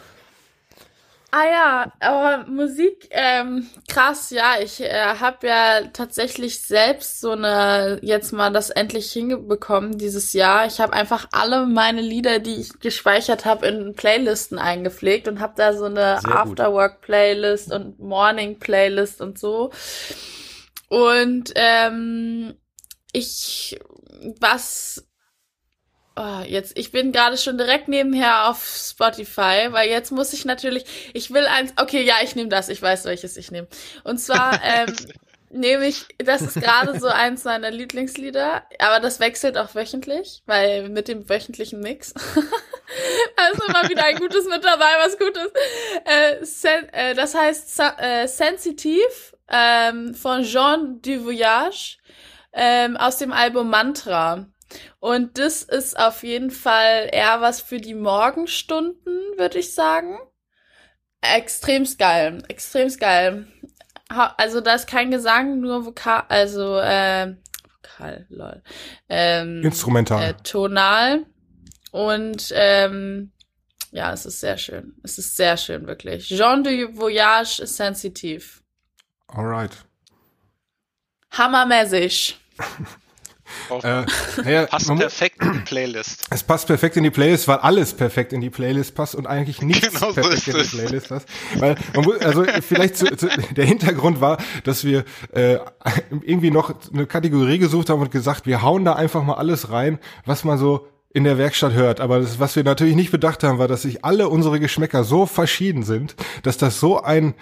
Ah ja, aber Musik, ähm, krass, ja, ich äh, habe ja tatsächlich selbst so eine, jetzt mal das endlich hinbekommen dieses Jahr. Ich habe einfach alle meine Lieder, die ich gespeichert habe, in Playlisten eingepflegt und habe da so eine Afterwork-Playlist und Morning-Playlist und so. Und ähm, ich, was Oh, jetzt, ich bin gerade schon direkt nebenher auf Spotify, weil jetzt muss ich natürlich, ich will eins, okay, ja, ich nehme das, ich weiß, welches ich nehme. Und zwar ähm, nehme ich, das ist gerade so eins meiner Lieblingslieder, aber das wechselt auch wöchentlich, weil mit dem wöchentlichen Mix. da ist immer wieder ein Gutes mit dabei, was gut ist. Äh, sen, äh, das heißt äh, Sensitive ähm, von Jean du Voyage ähm, aus dem Album Mantra. Und das ist auf jeden Fall eher was für die Morgenstunden, würde ich sagen. Extremst geil, extremst geil. Also da ist kein Gesang, nur Vokal, also äh, Vokal, lol. Ähm, Instrumental. Äh, tonal. Und ähm, ja, es ist sehr schön. Es ist sehr schön, wirklich. Jean de Voyage ist sensitiv. Alright. Hammermäßig. Äh, naja, passt perfekt in die Playlist. Es passt perfekt in die Playlist, weil alles perfekt in die Playlist passt und eigentlich nichts genau perfekt so in die Playlist passt. Weil man muss, also vielleicht zu, zu, der Hintergrund war, dass wir äh, irgendwie noch eine Kategorie gesucht haben und gesagt, wir hauen da einfach mal alles rein, was man so in der Werkstatt hört. Aber das, was wir natürlich nicht bedacht haben, war, dass sich alle unsere Geschmäcker so verschieden sind, dass das so ein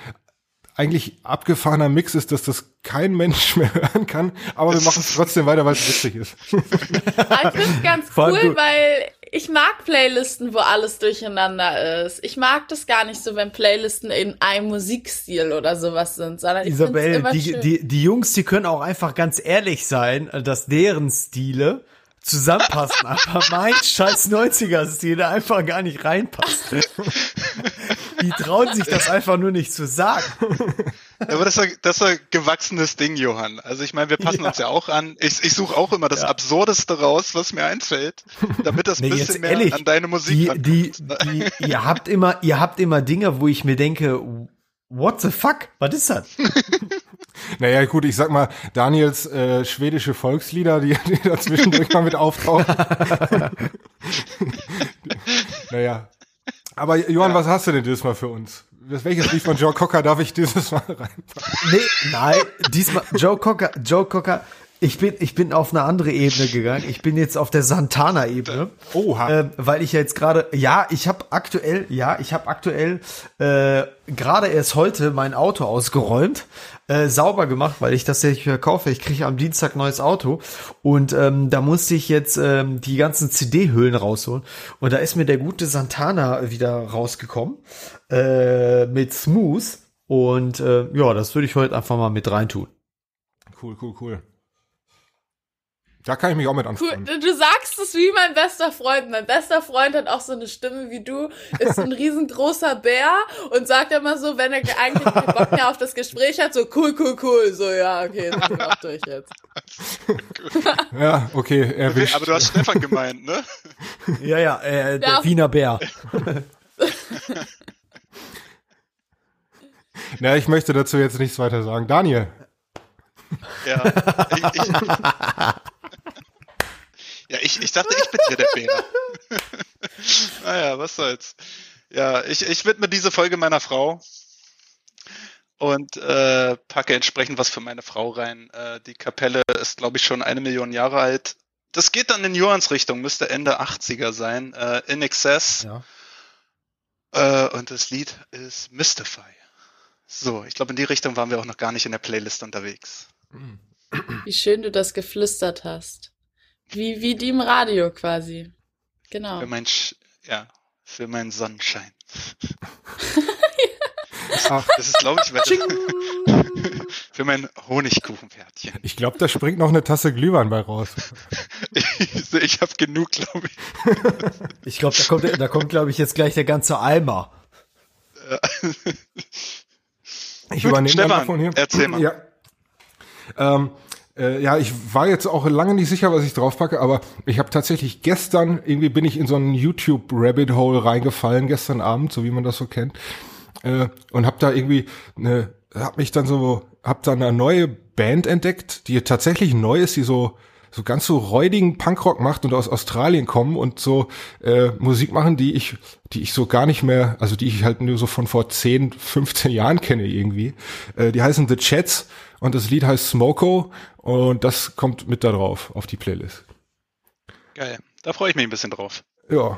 eigentlich abgefahrener Mix ist, dass das kein Mensch mehr hören kann, aber wir machen es trotzdem weiter, weil es witzig ist. ich finde es ganz cool, weil ich mag Playlisten, wo alles durcheinander ist. Ich mag das gar nicht so, wenn Playlisten in einem Musikstil oder sowas sind, sondern ich Isabel, die, die, die Jungs, die können auch einfach ganz ehrlich sein, dass deren Stile zusammenpassen, aber mein scheiß 90er-Stil da einfach gar nicht reinpasst. Die trauen sich das einfach nur nicht zu sagen. Aber das ist, das ist ein gewachsenes Ding, Johann. Also ich meine, wir passen ja. uns ja auch an. Ich, ich suche auch immer das ja. Absurdeste raus, was mir einfällt, damit das ein nee, bisschen mehr ehrlich, an deine Musik die, die, die, Ihr habt immer, ihr habt immer Dinge, wo ich mir denke, what the fuck? Was ist das? Naja, gut, ich sag mal, Daniels äh, schwedische Volkslieder, die, die dazwischendurch mal mit auftauchen. naja. Aber Johann, ja. was hast du denn dieses Mal für uns? Welches Lied von Joe Cocker darf ich dieses Mal reinpacken? Nee, nein, diesmal Joe Cocker, Joe Cocker, ich bin, ich bin auf eine andere Ebene gegangen. Ich bin jetzt auf der Santana-Ebene. Oha. Äh, weil ich ja jetzt gerade, ja, ich habe aktuell, ja, ich habe aktuell äh, gerade erst heute mein Auto ausgeräumt, äh, sauber gemacht, weil ich das ja nicht verkaufe. Ich kriege am Dienstag neues Auto und ähm, da musste ich jetzt ähm, die ganzen CD-Hüllen rausholen. Und da ist mir der gute Santana wieder rausgekommen äh, mit Smooth. Und äh, ja, das würde ich heute einfach mal mit reintun. Cool, cool, cool. Da kann ich mich auch mit anfreunden. Du, du sagst es wie mein bester Freund. Mein bester Freund hat auch so eine Stimme wie du, ist ein riesengroßer Bär und sagt immer so, wenn er eigentlich keinen Bock mehr auf das Gespräch hat, so cool, cool, cool. So, ja, okay, sind wir auch durch jetzt. ja, okay, erwischt. Aber du hast Stefan gemeint, ne? ja, ja, äh, der ja. Wiener Bär. Na, ich möchte dazu jetzt nichts weiter sagen. Daniel. Ja, ich, ich, ja, ich, ich dachte, ich bin hier der Bär. naja, was soll's. Ja, ich, ich widme diese Folge meiner Frau und äh, packe entsprechend was für meine Frau rein. Äh, die Kapelle ist, glaube ich, schon eine Million Jahre alt. Das geht dann in Johans Richtung, müsste Ende 80er sein. Äh, in Excess. Ja. Äh, und das Lied ist Mystify. So, ich glaube, in die Richtung waren wir auch noch gar nicht in der Playlist unterwegs. Wie schön du das geflüstert hast. Wie, wie die im Radio quasi. Genau. Für mein, ja, für meinen Sonnenschein. Ach, Das ist, glaube ich, weil für mein Honigkuchenpferdchen. ich glaube, da springt noch eine Tasse Glühwein bei raus. Ich, ich habe genug, glaube ich. Ich glaube, da kommt, da kommt, glaube ich, jetzt gleich der ganze Eimer. Ich Gut, übernehme Stefan, davon hier. erzähl mal. Ja. Ähm, äh, ja, ich war jetzt auch lange nicht sicher, was ich draufpacke, aber ich habe tatsächlich gestern, irgendwie bin ich in so einen YouTube-Rabbit-Hole reingefallen, gestern Abend, so wie man das so kennt, äh, und habe da irgendwie eine, hab mich dann so, hab da eine neue Band entdeckt, die tatsächlich neu ist, die so so ganz so räudigen Punkrock macht und aus Australien kommen und so äh, Musik machen, die ich, die ich so gar nicht mehr, also die ich halt nur so von vor 10, 15 Jahren kenne irgendwie. Äh, die heißen The Chats und das Lied heißt Smoko und das kommt mit da drauf auf die Playlist. Geil. Da freue ich mich ein bisschen drauf. Ja.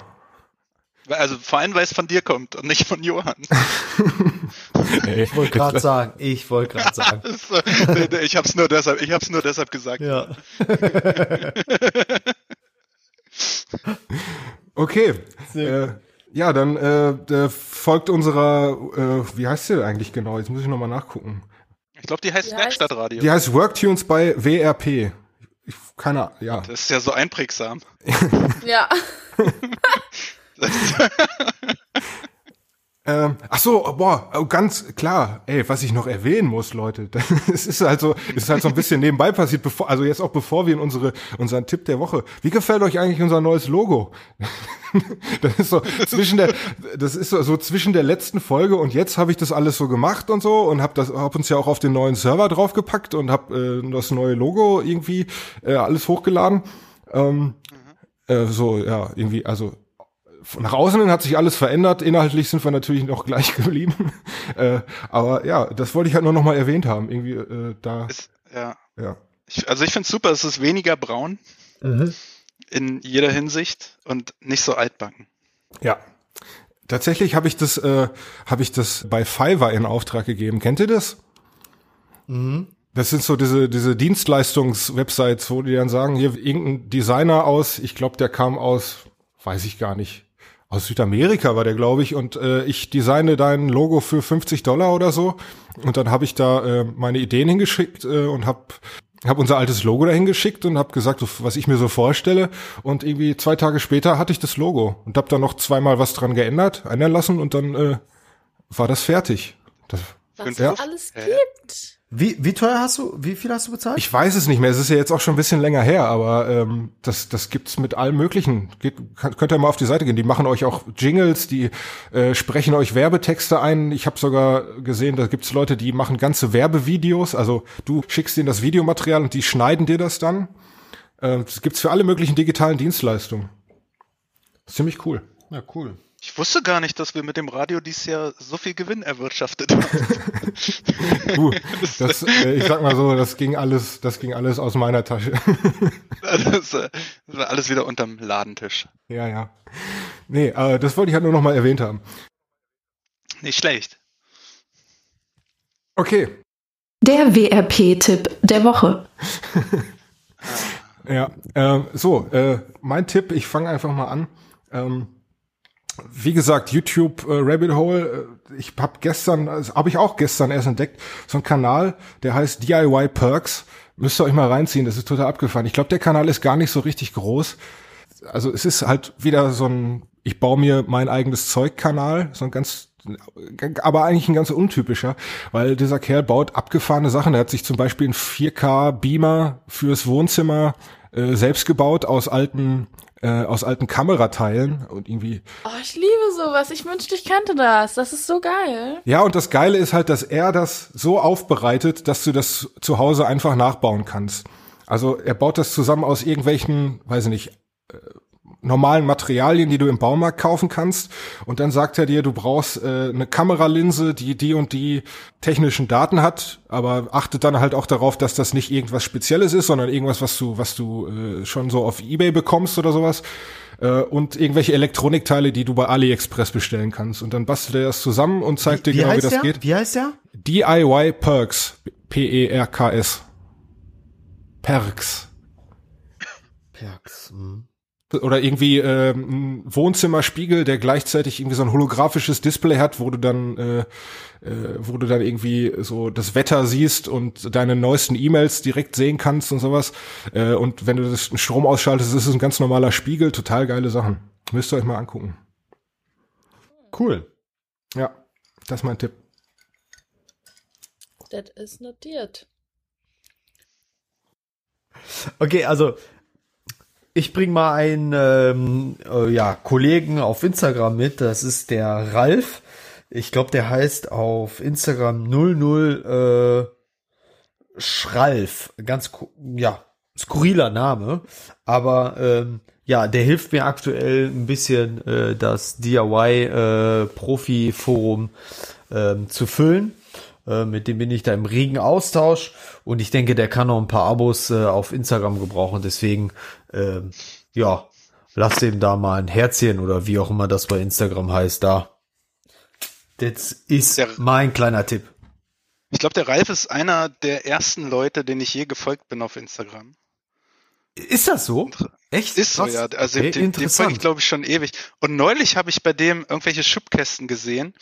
Also vor allem, weil es von dir kommt und nicht von Johann. Ey, Ich wollte gerade sagen, ich wollte gerade sagen. Ich habe es nur deshalb, ich habe es nur deshalb gesagt. Ja. Okay. Äh, ja, dann äh, folgt unserer, äh, wie heißt sie eigentlich genau? Jetzt muss ich nochmal nachgucken. Ich glaube, die heißt heißt- Werkstattradio. Die heißt Worktunes bei WRP. Ich, keine Ahnung, ja. Das ist ja so einprägsam. Ja. Ähm, ach so, boah, oh, ganz klar. Ey, was ich noch erwähnen muss, Leute, es ist halt so, ist halt so ein bisschen nebenbei passiert, bevor, also jetzt auch bevor wir in unsere unseren Tipp der Woche. Wie gefällt euch eigentlich unser neues Logo? das ist so zwischen der, das ist so, so zwischen der letzten Folge und jetzt habe ich das alles so gemacht und so und habe das, hab uns ja auch auf den neuen Server draufgepackt und habe äh, das neue Logo irgendwie äh, alles hochgeladen. Ähm, äh, so, ja, irgendwie, also nach außen hin hat sich alles verändert. Inhaltlich sind wir natürlich noch gleich geblieben. äh, aber ja, das wollte ich halt nur noch mal erwähnt haben. Irgendwie äh, da, Ist, ja. ja. Ich, also ich finde super, es ist weniger braun Mhm. in jeder Hinsicht und nicht so altbacken. Ja. Tatsächlich habe ich das, äh, habe ich das bei Fiverr in Auftrag gegeben. Kennt ihr das? Das sind so diese, diese Dienstleistungs-Websites, wo die dann sagen, hier irgendein Designer aus, ich glaube, der kam aus, weiß ich gar nicht, aus Südamerika war der, glaube ich, und äh, ich designe dein Logo für 50 Dollar oder so. Und dann habe ich da äh, meine Ideen hingeschickt äh, und habe hab unser altes Logo dahin geschickt und habe gesagt, was ich mir so vorstelle. Und irgendwie zwei Tage später hatte ich das Logo und habe da noch zweimal was dran geändert, ändern lassen und dann äh, war das fertig. Das, Was es Ja. alles Ja. gibt. Wie, wie teuer hast du, wie viel hast du bezahlt? Ich weiß es nicht mehr. Es ist ja jetzt auch schon ein bisschen länger her, aber ähm, das, das gibt's mit allem Möglichen. Geht, kann, könnt ihr mal auf die Seite gehen. Die machen euch auch Jingles, die äh, sprechen euch Werbetexte ein. Ich habe sogar gesehen, da gibt's Leute, die machen ganze Werbevideos. Also du schickst denen das Videomaterial und die schneiden dir das dann. Äh, das gibt's für alle möglichen digitalen Dienstleistungen. Ist ziemlich cool. Ja, cool. Ich wusste gar nicht, dass wir mit dem Radio dieses Jahr so viel Gewinn erwirtschaftet haben. Du, das, äh, ich sag mal so, das ging alles, das ging alles aus meiner Tasche. das, äh, das war alles wieder unterm Ladentisch. ja, ja. Nee, äh, das wollte ich halt nur noch mal erwähnt haben. Nicht schlecht. Okay, Der WRP-Tipp der Woche. Ja, äh, so, äh, mein Tipp, ich fange einfach mal an. Ähm, wie gesagt, YouTube äh, Rabbit Hole, äh, ich habe gestern, also habe ich auch gestern erst entdeckt, so ein Kanal, der heißt DIY Perks. Müsst ihr euch mal reinziehen, das ist total abgefahren. Ich glaube, der Kanal ist gar nicht so richtig groß. Also es ist halt wieder so ein, ich baue mir mein eigenes Zeug-Kanal, so ein ganz aber eigentlich ein ganz untypischer, weil dieser Kerl baut abgefahrene Sachen. Er hat sich zum Beispiel einen 4K-Beamer fürs Wohnzimmer äh, selbst gebaut aus alten äh, aus alten Kamerateilen und irgendwie Oh, ich liebe sowas. Ich wünschte, ich kannte das. Das ist so geil. ja und das Geile ist halt, dass er das so aufbereitet, dass du das zu Hause einfach nachbauen kannst. Also er baut das zusammen aus irgendwelchen, weiß ich nicht, äh, normalen Materialien, die du im Baumarkt kaufen kannst. Und dann sagt er dir, du brauchst äh, eine Kameralinse, die die und die technischen Daten hat, aber achtet dann halt auch darauf, dass das nicht irgendwas Spezielles ist, sondern irgendwas, was du, was du äh, schon so auf Ebay bekommst oder sowas. Äh, und irgendwelche Elektronikteile, die du bei AliExpress bestellen kannst. Und dann bastelt er das zusammen und zeigt dir genau, wie das der? geht. Wie heißt der? DIY Perks. P-E-R-K-S. Perks. Perks. hm. Oder irgendwie äh, ein Wohnzimmerspiegel, der gleichzeitig irgendwie so ein holographisches Display hat, wo du dann äh, äh, wo du dann irgendwie so das Wetter siehst und deine neuesten E-Mails direkt sehen kannst und sowas. Äh, und wenn du das Strom ausschaltest, ist es ein ganz normaler Spiegel, total geile Sachen. Müsst ihr euch mal angucken. Cool. Ja, das ist mein Tipp. Das ist notiert. Okay, also ich bring mal einen ähm, äh, ja, Kollegen auf Instagram mit. Das ist der Ralf. Ich glaube, der heißt auf Instagram 00 äh, Schralf. Ganz ja skurriler Name, aber ähm, ja, der hilft mir aktuell ein bisschen äh, das DIY äh, Profi Forum ähm, zu füllen. Äh, mit dem bin ich da im regen Austausch und ich denke, der kann noch ein paar Abos äh, auf Instagram gebrauchen. Deswegen, äh, ja, lasst ihm da mal ein Herzchen oder wie auch immer das bei Instagram heißt, da. Das ist Der- mein kleiner Tipp. Ich glaube, der Ralf ist einer der ersten Leute, denen ich je gefolgt bin auf Instagram. Ist das so? Echt? Ist so, ja. Also okay, den, den folge ich, glaube ich, schon ewig. Und neulich habe ich bei dem irgendwelche Schubkästen gesehen,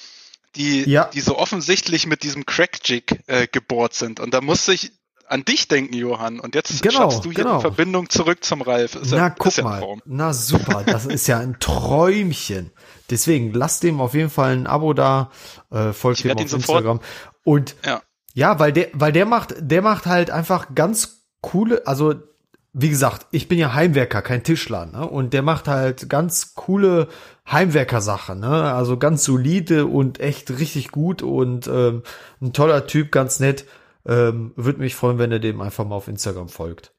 die, Ja. die so offensichtlich mit diesem Crack-Jig äh, gebohrt sind. Und da musste ich an dich denken, Johann. Und jetzt Genau, schaffst du hier genau. die Verbindung zurück zum Ralf. Ist Na, ja, guck ja mal. Traum. Na super, das ist ja ein Träumchen. Deswegen lasst dem auf jeden Fall ein Abo da, äh, folgt werd auf ihn sofort- Instagram. Und Ja. ja, weil der, weil der macht, der macht halt einfach ganz coole, also wie gesagt, ich bin ja Heimwerker, kein Tischler, ne? Und der macht halt ganz coole Heimwerker-Sachen, ne? Also ganz solide und echt richtig gut und ähm, ein toller Typ, ganz nett. Ähm, Würde mich freuen, wenn er dem einfach mal auf Instagram folgt.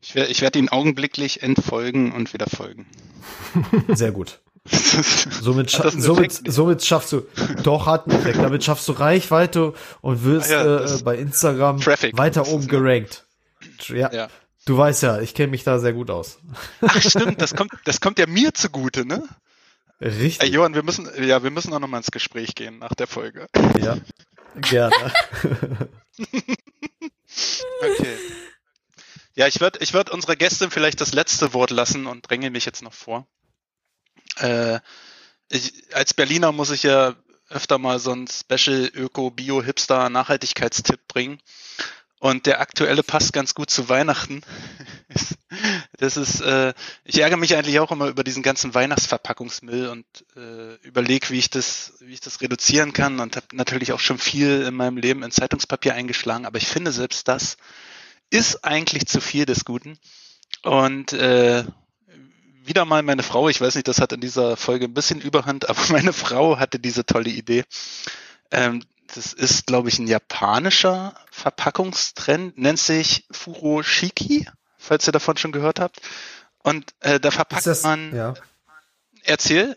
Ich werde ich werd ihn augenblicklich entfolgen und wieder folgen. Sehr gut. Somit, scha somit, somit schaffst du, doch hat einen Effekt, damit schaffst du Reichweite und wirst Ah ja, äh, bei Instagram Traffic weiter oben gerankt. Ja, Ja. du weißt ja, ich kenne mich da sehr gut aus. Ach stimmt, das kommt, das kommt ja mir zugute, ne? Ey, Richtig, Johann, wir müssen, ja, wir müssen auch noch mal ins Gespräch gehen nach der Folge. ja, gerne. Okay. Ja, ich würde ich würd unserer Gästin vielleicht das letzte Wort lassen und dränge mich jetzt noch vor. Äh, ich, als Berliner muss ich ja öfter mal so ein Special Öko-Bio-Hipster-Nachhaltigkeitstipp bringen. Und der aktuelle passt ganz gut zu Weihnachten. Das ist, äh, ich ärgere mich eigentlich auch immer über diesen ganzen Weihnachtsverpackungsmüll und äh, überlege, wie ich das, wie ich das reduzieren kann und habe natürlich auch schon viel in meinem Leben in Zeitungspapier eingeschlagen, aber ich finde selbst das ist eigentlich zu viel des Guten. Und äh, wieder mal meine Frau, ich weiß nicht, das hat in dieser Folge ein bisschen Überhand, aber meine Frau hatte diese tolle Idee. Ähm, das ist, glaube ich, ein japanischer Verpackungstrend, nennt sich Furoshiki, falls ihr davon schon gehört habt. Und äh, da verpackt das, man, ja. erzähl,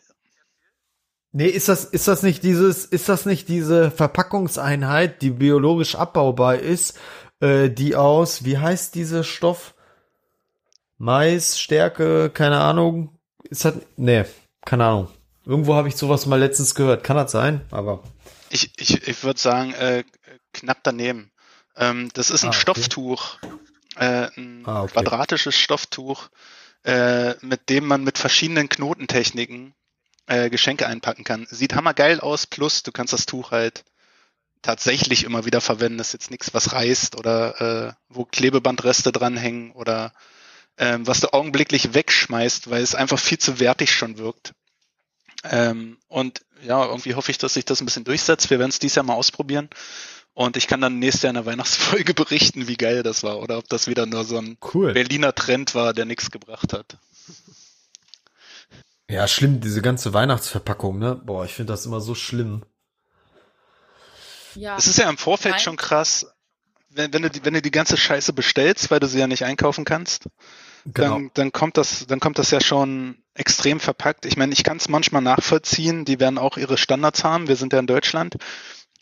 Nee, ist das, ist das nicht dieses, ist das nicht diese Verpackungseinheit, die biologisch abbaubar ist, äh, die aus, wie heißt diese Stoff? Mais, Stärke, keine Ahnung. Ist das, nee, keine Ahnung. Irgendwo habe ich sowas mal letztens gehört. Kann das sein? Aber Ich, ich, ich würde sagen, äh, knapp daneben. Ähm, das ist ein Ah, okay. Stofftuch, äh, ein Ah, okay. quadratisches Stofftuch, äh, mit dem man mit verschiedenen Knotentechniken äh, Geschenke einpacken kann. Sieht hammergeil aus, plus du kannst das Tuch halt tatsächlich immer wieder verwenden. Das ist jetzt nichts, was reißt oder äh, wo Klebebandreste dranhängen oder ähm, was du augenblicklich wegschmeißt, weil es einfach viel zu wertig schon wirkt. Ähm, und ja, irgendwie hoffe ich, dass sich das ein bisschen durchsetzt. Wir werden es dieses Jahr mal ausprobieren. Und ich kann dann nächstes Jahr in der Weihnachtsfolge berichten, wie geil das war oder ob das wieder nur so ein cool. Berliner Trend war, der nichts gebracht hat. Ja, schlimm, diese ganze Weihnachtsverpackung, ne? Boah, ich finde das immer so schlimm. Ja. Es ist ja im Vorfeld Nein. schon krass, wenn, wenn, du die, wenn du die ganze Scheiße bestellst, weil du sie ja nicht einkaufen kannst, Genau. dann, dann kommt das, dann kommt das ja schon extrem verpackt. Ich meine, ich kann es manchmal nachvollziehen, die werden auch ihre Standards haben. Wir sind ja in Deutschland.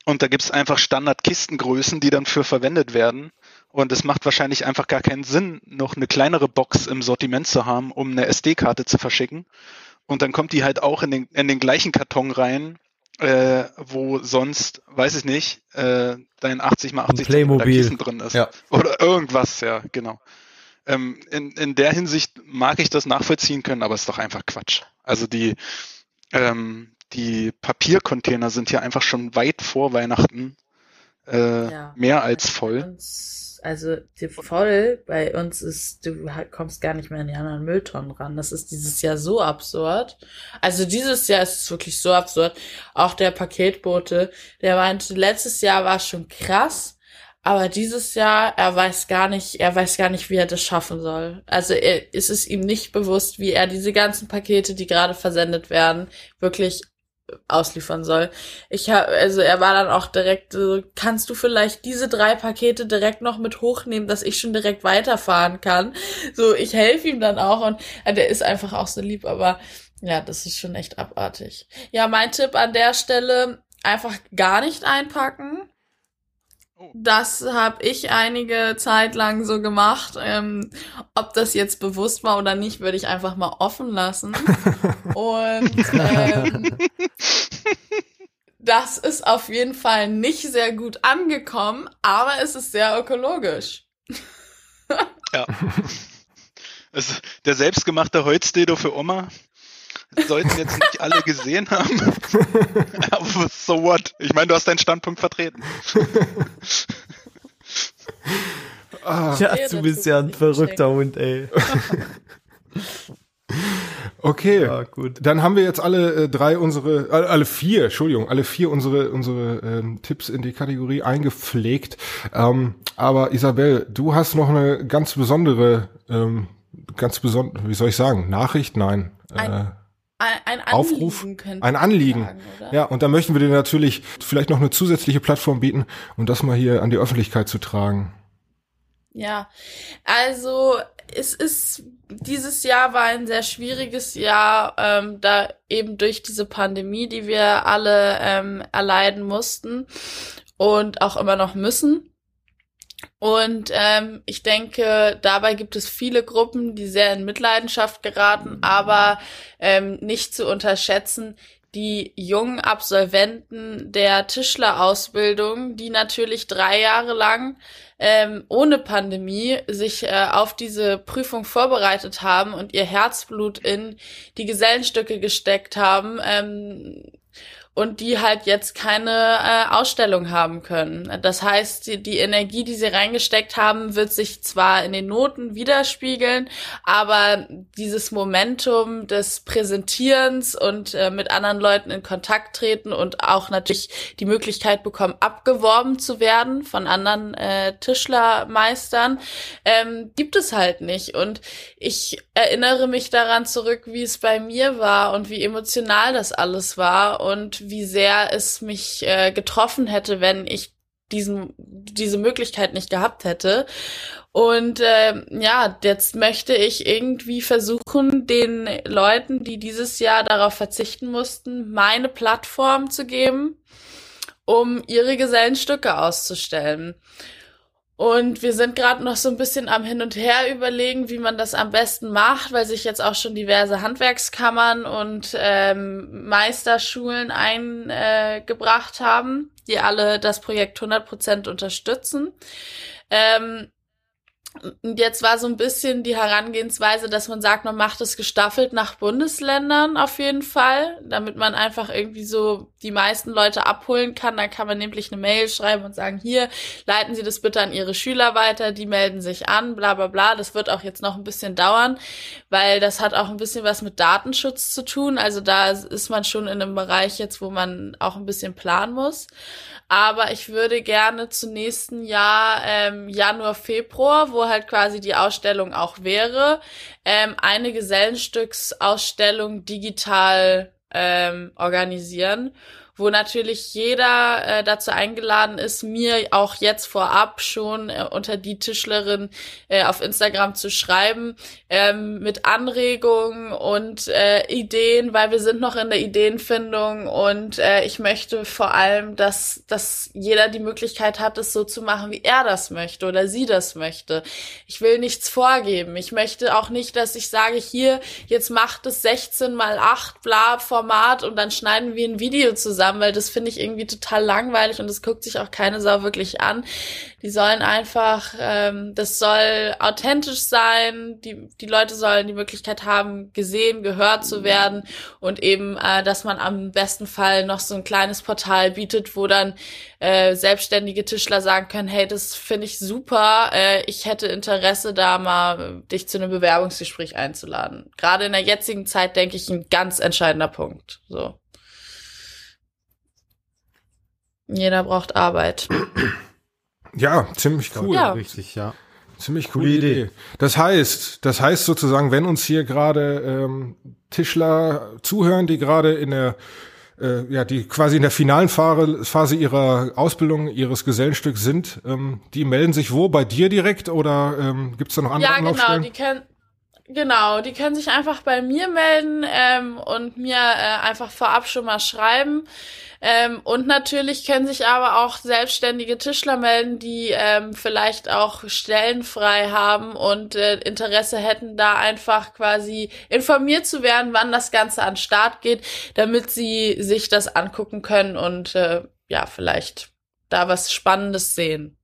Und da gibt es einfach Standardkistengrößen, die dann für verwendet werden. Und es macht wahrscheinlich einfach gar keinen Sinn, noch eine kleinere Box im Sortiment zu haben, um eine SD-Karte zu verschicken. Und dann kommt die halt auch in den, in den gleichen Karton rein, äh, wo sonst, weiß ich nicht, äh, dein 80 mal 80 Zentimeter Playmobil. Kissen drin ist. Ja. Oder irgendwas, ja, genau. ähm, in, in der Hinsicht mag ich das nachvollziehen können, aber es ist doch einfach Quatsch. Also die, ähm, die Papiercontainer sind ja einfach schon weit vor Weihnachten äh, Ja. mehr als voll. uns, also voll bei uns ist, du halt kommst gar nicht mehr an die anderen Mülltonnen ran. Das ist dieses Jahr so absurd. Also dieses Jahr ist es wirklich so absurd. Auch der Paketbote, der meinte, letztes Jahr war schon krass, aber dieses Jahr, er weiß gar nicht, er weiß gar nicht, wie er das schaffen soll. Also er, es ist ihm nicht bewusst, wie er diese ganzen Pakete, die gerade versendet werden, wirklich ausliefern soll. Ich habe, also er war dann auch direkt so, kannst du vielleicht diese drei Pakete direkt noch mit hochnehmen, dass ich schon direkt weiterfahren kann? So, ich helfe ihm dann auch und äh, der ist einfach auch so lieb, aber ja, das ist schon echt abartig. Ja, mein Tipp an der Stelle, einfach gar nicht einpacken. Oh. Das habe ich einige Zeit lang so gemacht. Ähm, ob das jetzt bewusst war oder nicht, würde ich einfach mal offen lassen. Und ähm, das ist auf jeden Fall nicht sehr gut angekommen, aber es ist sehr ökologisch. Ja. Also, der selbstgemachte Holzdildo für Oma sollten jetzt nicht alle gesehen haben. Aber so what? Ich meine, du hast deinen Standpunkt vertreten. Ah, Ja, du bist ja ein verrückter Hund, ey. okay. Ja, gut. Dann haben wir jetzt alle äh, drei unsere, alle, alle vier, Entschuldigung, alle vier unsere unsere ähm, Tipps in die Kategorie eingepflegt. Ähm, aber Isabel, du hast noch eine ganz besondere, ähm, ganz besondere, wie soll ich sagen, Nachricht? Nein. Ein- äh, Ein, Anliegen Aufruf, ein Anliegen. sagen? Ja, und da möchten wir dir natürlich vielleicht noch eine zusätzliche Plattform bieten, um das mal hier an die Öffentlichkeit zu tragen. Ja, also es ist, dieses Jahr war ein sehr schwieriges Jahr, ähm, da eben durch diese Pandemie, die wir alle ähm, erleiden mussten und auch immer noch müssen. Und ähm, ich denke, dabei gibt es viele Gruppen, die sehr in Mitleidenschaft geraten, aber ähm, nicht zu unterschätzen, die jungen Absolventen der Tischlerausbildung, die natürlich drei Jahre lang ähm, ohne Pandemie sich äh, auf diese Prüfung vorbereitet haben und ihr Herzblut in die Gesellenstücke gesteckt haben ähm, und die halt jetzt keine äh, Ausstellung haben können. Das heißt, die, die Energie, die sie reingesteckt haben, wird sich zwar in den Noten widerspiegeln, aber dieses Momentum des Präsentierens und äh, mit anderen Leuten in Kontakt treten und auch natürlich die Möglichkeit bekommen, abgeworben zu werden von anderen äh, Tischlermeistern, ähm, gibt es halt nicht. Und ich erinnere mich daran zurück, wie es bei mir war und wie emotional das alles war und wie sehr es mich äh, getroffen hätte, wenn ich diesen, diese Möglichkeit nicht gehabt hätte. Und äh, ja, jetzt möchte ich irgendwie versuchen, den Leuten, die dieses Jahr darauf verzichten mussten, meine Plattform zu geben, um ihre Gesellenstücke auszustellen. Und wir sind gerade noch so ein bisschen am Hin und Her überlegen, wie man das am besten macht, weil sich jetzt auch schon diverse Handwerkskammern und ähm, Meisterschulen eingebracht haben, die alle das Projekt 100% unterstützen. Ähm, jetzt war so ein bisschen die Herangehensweise, dass man sagt, man macht es gestaffelt nach Bundesländern auf jeden Fall, damit man einfach irgendwie so die meisten Leute abholen kann. Dann kann man nämlich eine Mail schreiben und sagen, hier, leiten Sie das bitte an Ihre Schüler weiter, die melden sich an, bla bla bla. Das wird auch jetzt noch ein bisschen dauern, weil das hat auch ein bisschen was mit Datenschutz zu tun. Also da ist man schon in einem Bereich jetzt, wo man auch ein bisschen planen muss. Aber ich würde gerne zum nächsten Jahr, ähm, Januar, Februar, wo halt quasi die Ausstellung auch wäre, ähm, eine Gesellenstücksausstellung digital ähm, organisieren, wo natürlich jeder äh, dazu eingeladen ist, mir auch jetzt vorab schon äh, unter die Tischlerin äh, auf Instagram zu schreiben, ähm, mit Anregungen und äh, Ideen, weil wir sind noch in der Ideenfindung und äh, ich möchte vor allem, dass, dass jeder die Möglichkeit hat, es so zu machen, wie er das möchte oder sie das möchte. Ich will nichts vorgeben. Ich möchte auch nicht, dass ich sage, hier, jetzt macht es 16 mal 8 bla Format und dann schneiden wir ein Video zusammen zusammen, weil das finde ich irgendwie total langweilig und das guckt sich auch keine Sau wirklich an. Die sollen einfach, ähm, das soll authentisch sein, die, die Leute sollen die Möglichkeit haben, gesehen, gehört zu werden und eben, äh, dass man am besten Fall noch so ein kleines Portal bietet, wo dann äh, selbstständige Tischler sagen können, hey, das finde ich super, äh, ich hätte Interesse da mal dich zu einem Bewerbungsgespräch einzuladen. Gerade in der jetzigen Zeit denke ich ein ganz entscheidender Punkt. So. Jeder braucht Arbeit. Ja, ziemlich cool. Ja. Richtig, ja. Ziemlich coole Idee. Das heißt, das heißt sozusagen, wenn uns hier gerade ähm, Tischler zuhören, die gerade in der äh, ja, die quasi in der finalen Phase, ihrer Ausbildung, ihres Gesellenstücks sind, ähm, die melden sich wo? Bei dir direkt oder ähm, gibt es da noch andere Ja, genau, die können genau, die können sich einfach bei mir melden ähm, und mir äh, einfach vorab schon mal schreiben. Ähm, und natürlich können sich aber auch selbstständige Tischler melden, die ähm, vielleicht auch Stellen frei haben und äh, Interesse hätten, da einfach quasi informiert zu werden, wann das Ganze an Start geht, damit sie sich das angucken können und äh, ja, vielleicht da was Spannendes sehen.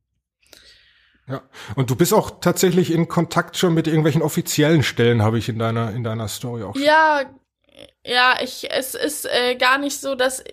Ja. Und du bist auch tatsächlich in Kontakt schon mit irgendwelchen offiziellen Stellen, habe ich in deiner in deiner Story auch. schon. Ja, ja, ich, es ist äh, gar nicht so, dass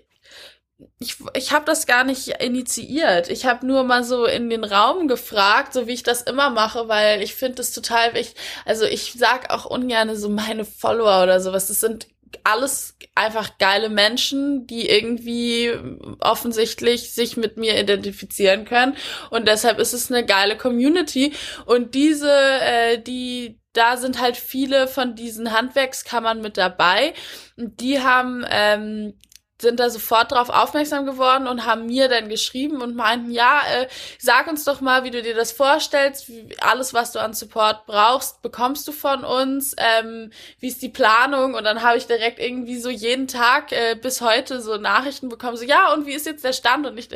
ich, ich habe das gar nicht initiiert. Ich habe nur mal so in den Raum gefragt, so wie ich das immer mache, weil ich finde es total wichtig. Also ich sag auch ungern so meine Follower oder sowas. Das sind alles einfach geile Menschen, die irgendwie offensichtlich sich mit mir identifizieren können. Und deshalb ist es eine geile Community. Und diese, äh, die, da sind halt viele von diesen Handwerkskammern mit dabei. Die haben ähm, sind da sofort drauf aufmerksam geworden und haben mir dann geschrieben und meinten, ja, äh, sag uns doch mal, wie du dir das vorstellst. Wie, alles, was du an Support brauchst, bekommst du von uns. Ähm, wie ist die Planung? Und dann habe ich direkt irgendwie so jeden Tag äh, bis heute so Nachrichten bekommen, so, ja, und wie ist jetzt der Stand? Und ich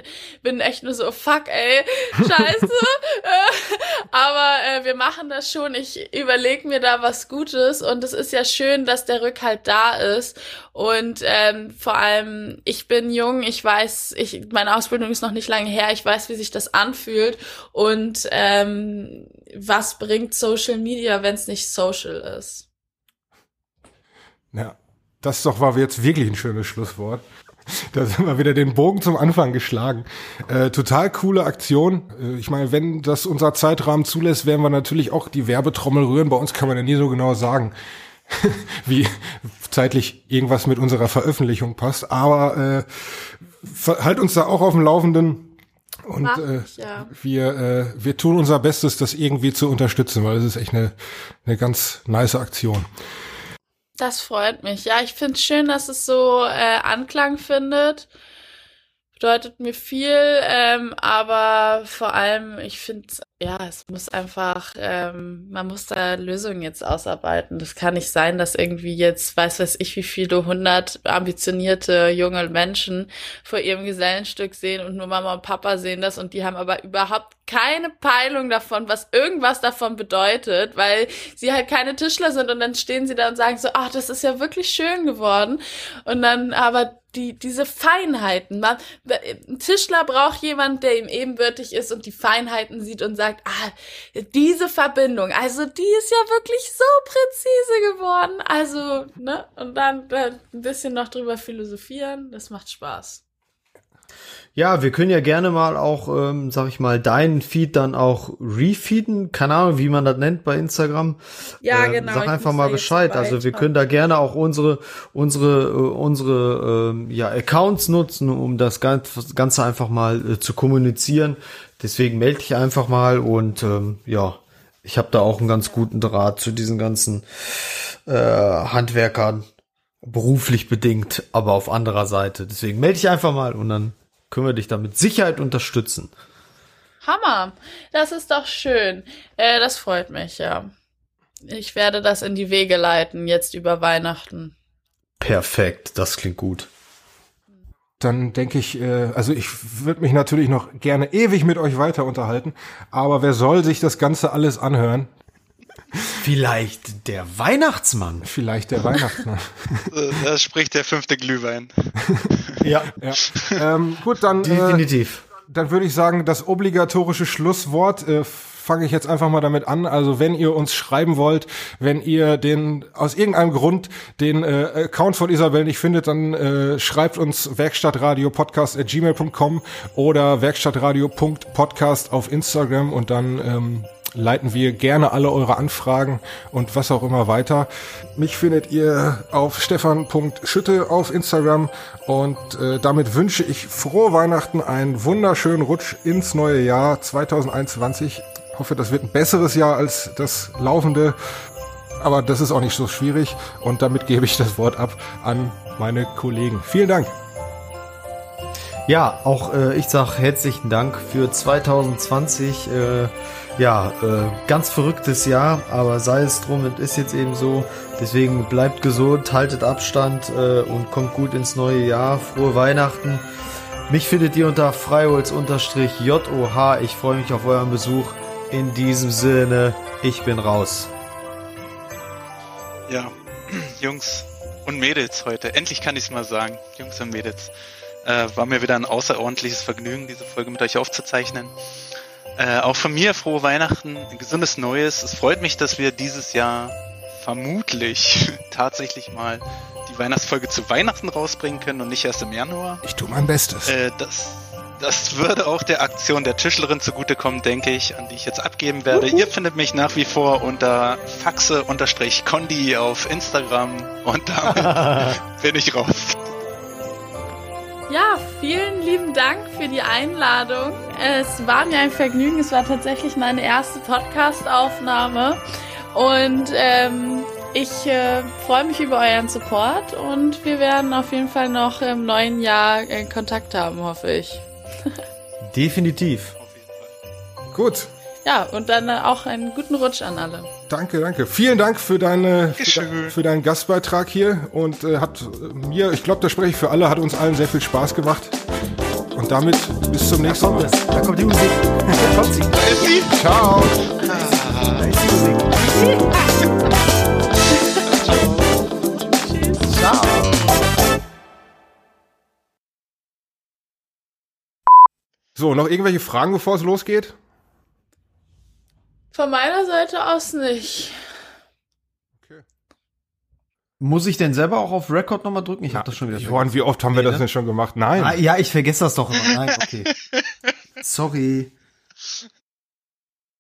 bin echt nur so, fuck, ey, scheiße. äh, aber äh, wir machen das schon. Ich überlege mir da was Gutes und es ist ja schön, dass der Rückhalt da ist. Und ähm, vor allem, ich bin jung, ich weiß, ich, meine Ausbildung ist noch nicht lange her, ich weiß, wie sich das anfühlt. Und ähm, was bringt Social Media, wenn es nicht social ist? Ja, das doch war jetzt wirklich ein schönes Schlusswort. Da sind wir wieder den Bogen zum Anfang geschlagen. Äh, total coole Aktion. Äh, ich meine, wenn das unser Zeitrahmen zulässt, werden wir natürlich auch die Werbetrommel rühren. Bei uns kann man ja nie so genau sagen, wie zeitlich irgendwas mit unserer Veröffentlichung passt. Aber äh, halt uns da auch auf dem Laufenden. Und äh, ich, ja. wir, äh, wir tun unser Bestes, das irgendwie zu unterstützen, weil es ist echt eine, eine ganz nice Aktion. Das freut mich. Ja, ich finde es schön, dass es so äh, Anklang findet. Bedeutet mir viel, ähm, aber vor allem, ich finde, ja, es muss einfach, ähm, man muss da Lösungen jetzt ausarbeiten. Das kann nicht sein, dass irgendwie jetzt, weiß weiß ich, wie viele hundert ambitionierte junge Menschen vor ihrem Gesellenstück sehen und nur Mama und Papa sehen das und die haben aber überhaupt keine Peilung davon, was irgendwas davon bedeutet, weil sie halt keine Tischler sind und dann stehen sie da und sagen so, ach, das ist ja wirklich schön geworden und dann aber die, diese Feinheiten. Man, ein Tischler braucht jemand, der ihm ebenbürtig ist und die Feinheiten sieht und sagt, ah, diese Verbindung, also die ist ja wirklich so präzise geworden. Also, ne? Und dann, dann ein bisschen noch drüber philosophieren, das macht Spaß. Ja, wir können ja gerne mal auch, ähm, sag ich mal, deinen Feed dann auch refeeden. Keine Ahnung, wie man das nennt bei Instagram. Ja, Ähm, genau, Sag einfach mal Bescheid. Also wir können da gerne auch unsere unsere äh, unsere ähm, ja Accounts nutzen, um das Ganze einfach mal äh, zu kommunizieren. Deswegen melde dich einfach mal und ähm, ja, ich habe da auch einen ganz guten Draht zu diesen ganzen äh, Handwerkern beruflich bedingt, aber auf anderer Seite. Deswegen melde dich einfach mal und dann können wir dich da mit Sicherheit unterstützen. Hammer, das ist doch schön. Äh, das freut mich, ja. Ich werde das in die Wege leiten, jetzt über Weihnachten. Perfekt, das klingt gut. Dann denke ich, äh, also ich würde mich natürlich noch gerne ewig mit euch weiter unterhalten, aber wer soll sich das Ganze alles anhören? Vielleicht der Weihnachtsmann. Vielleicht der Weihnachtsmann. Äh, Da spricht der fünfte Glühwein. Ja, Ja. Ähm, gut, dann, äh, definitiv. dann würde ich sagen, das obligatorische Schlusswort äh, fange ich jetzt einfach mal damit an. Also wenn ihr uns schreiben wollt, wenn ihr den aus irgendeinem Grund den äh, Account von Isabel nicht findet, dann äh, schreibt uns werkstattradiopodcast@gmail.com oder werkstattradio.podcast auf Instagram und dann ähm, leiten wir gerne alle eure Anfragen und was auch immer weiter. Mich findet ihr auf stefan.schütte auf Instagram und äh, damit wünsche ich frohe Weihnachten, einen wunderschönen Rutsch ins neue Jahr 2021. Hoffe, das wird ein besseres Jahr als das laufende, aber das ist auch nicht so schwierig und damit gebe ich das Wort ab an meine Kollegen. Vielen Dank. Ja, auch äh, ich sag herzlichen Dank für 2020. Äh, ja, äh, ganz verrücktes Jahr, aber sei es drum, es ist jetzt eben so. Deswegen bleibt gesund, haltet Abstand äh, und kommt gut ins neue Jahr. Frohe Weihnachten. Mich findet ihr unter freiholz-joh. Ich freue mich auf euren Besuch. In diesem Sinne, ich bin raus. Ja, Jungs und Mädels heute. Endlich kann ich es mal sagen. Jungs und Mädels. Äh, war mir wieder ein außerordentliches Vergnügen, diese Folge mit euch aufzuzeichnen. Äh, auch von mir frohe Weihnachten, ein gesundes Neues. Es freut mich, dass wir dieses Jahr vermutlich tatsächlich mal die Weihnachtsfolge zu Weihnachten rausbringen können und nicht erst im Januar. Ich tue mein Bestes. Äh, das, das würde auch der Aktion der Tischlerin zugutekommen, denke ich, an die ich jetzt abgeben werde. Ihr findet mich nach wie vor unter faxe-kondi auf Instagram und damit bin ich raus. Ja, vielen lieben Dank für die Einladung. Es war mir ein Vergnügen. Es war tatsächlich meine erste Podcast-Aufnahme. Und ähm, ich äh, freue mich über euren Support und wir werden auf jeden Fall noch im neuen Jahr äh, Kontakt haben, hoffe ich. Definitiv. Gut. Ja, und dann äh, auch einen guten Rutsch an alle. Danke, danke. Vielen Dank für deine für, deinen Gastbeitrag hier und äh, hat mir, ich glaube, da spreche ich für alle, hat uns allen sehr viel Spaß gemacht. Und damit bis zum nächsten Mal. es. Da kommt die Musik. Da kommt sie. Ciao. Da ist die Musik. Ciao. So, noch irgendwelche Fragen, bevor es losgeht? Von meiner Seite aus nicht. Muss ich denn selber auch auf Record nochmal drücken? Ich habe das schon wieder Johann, wie oft haben wir Nee, das ne? denn schon gemacht? Nein. Ah, ja, ich vergesse das doch immer. Nein, okay. Sorry.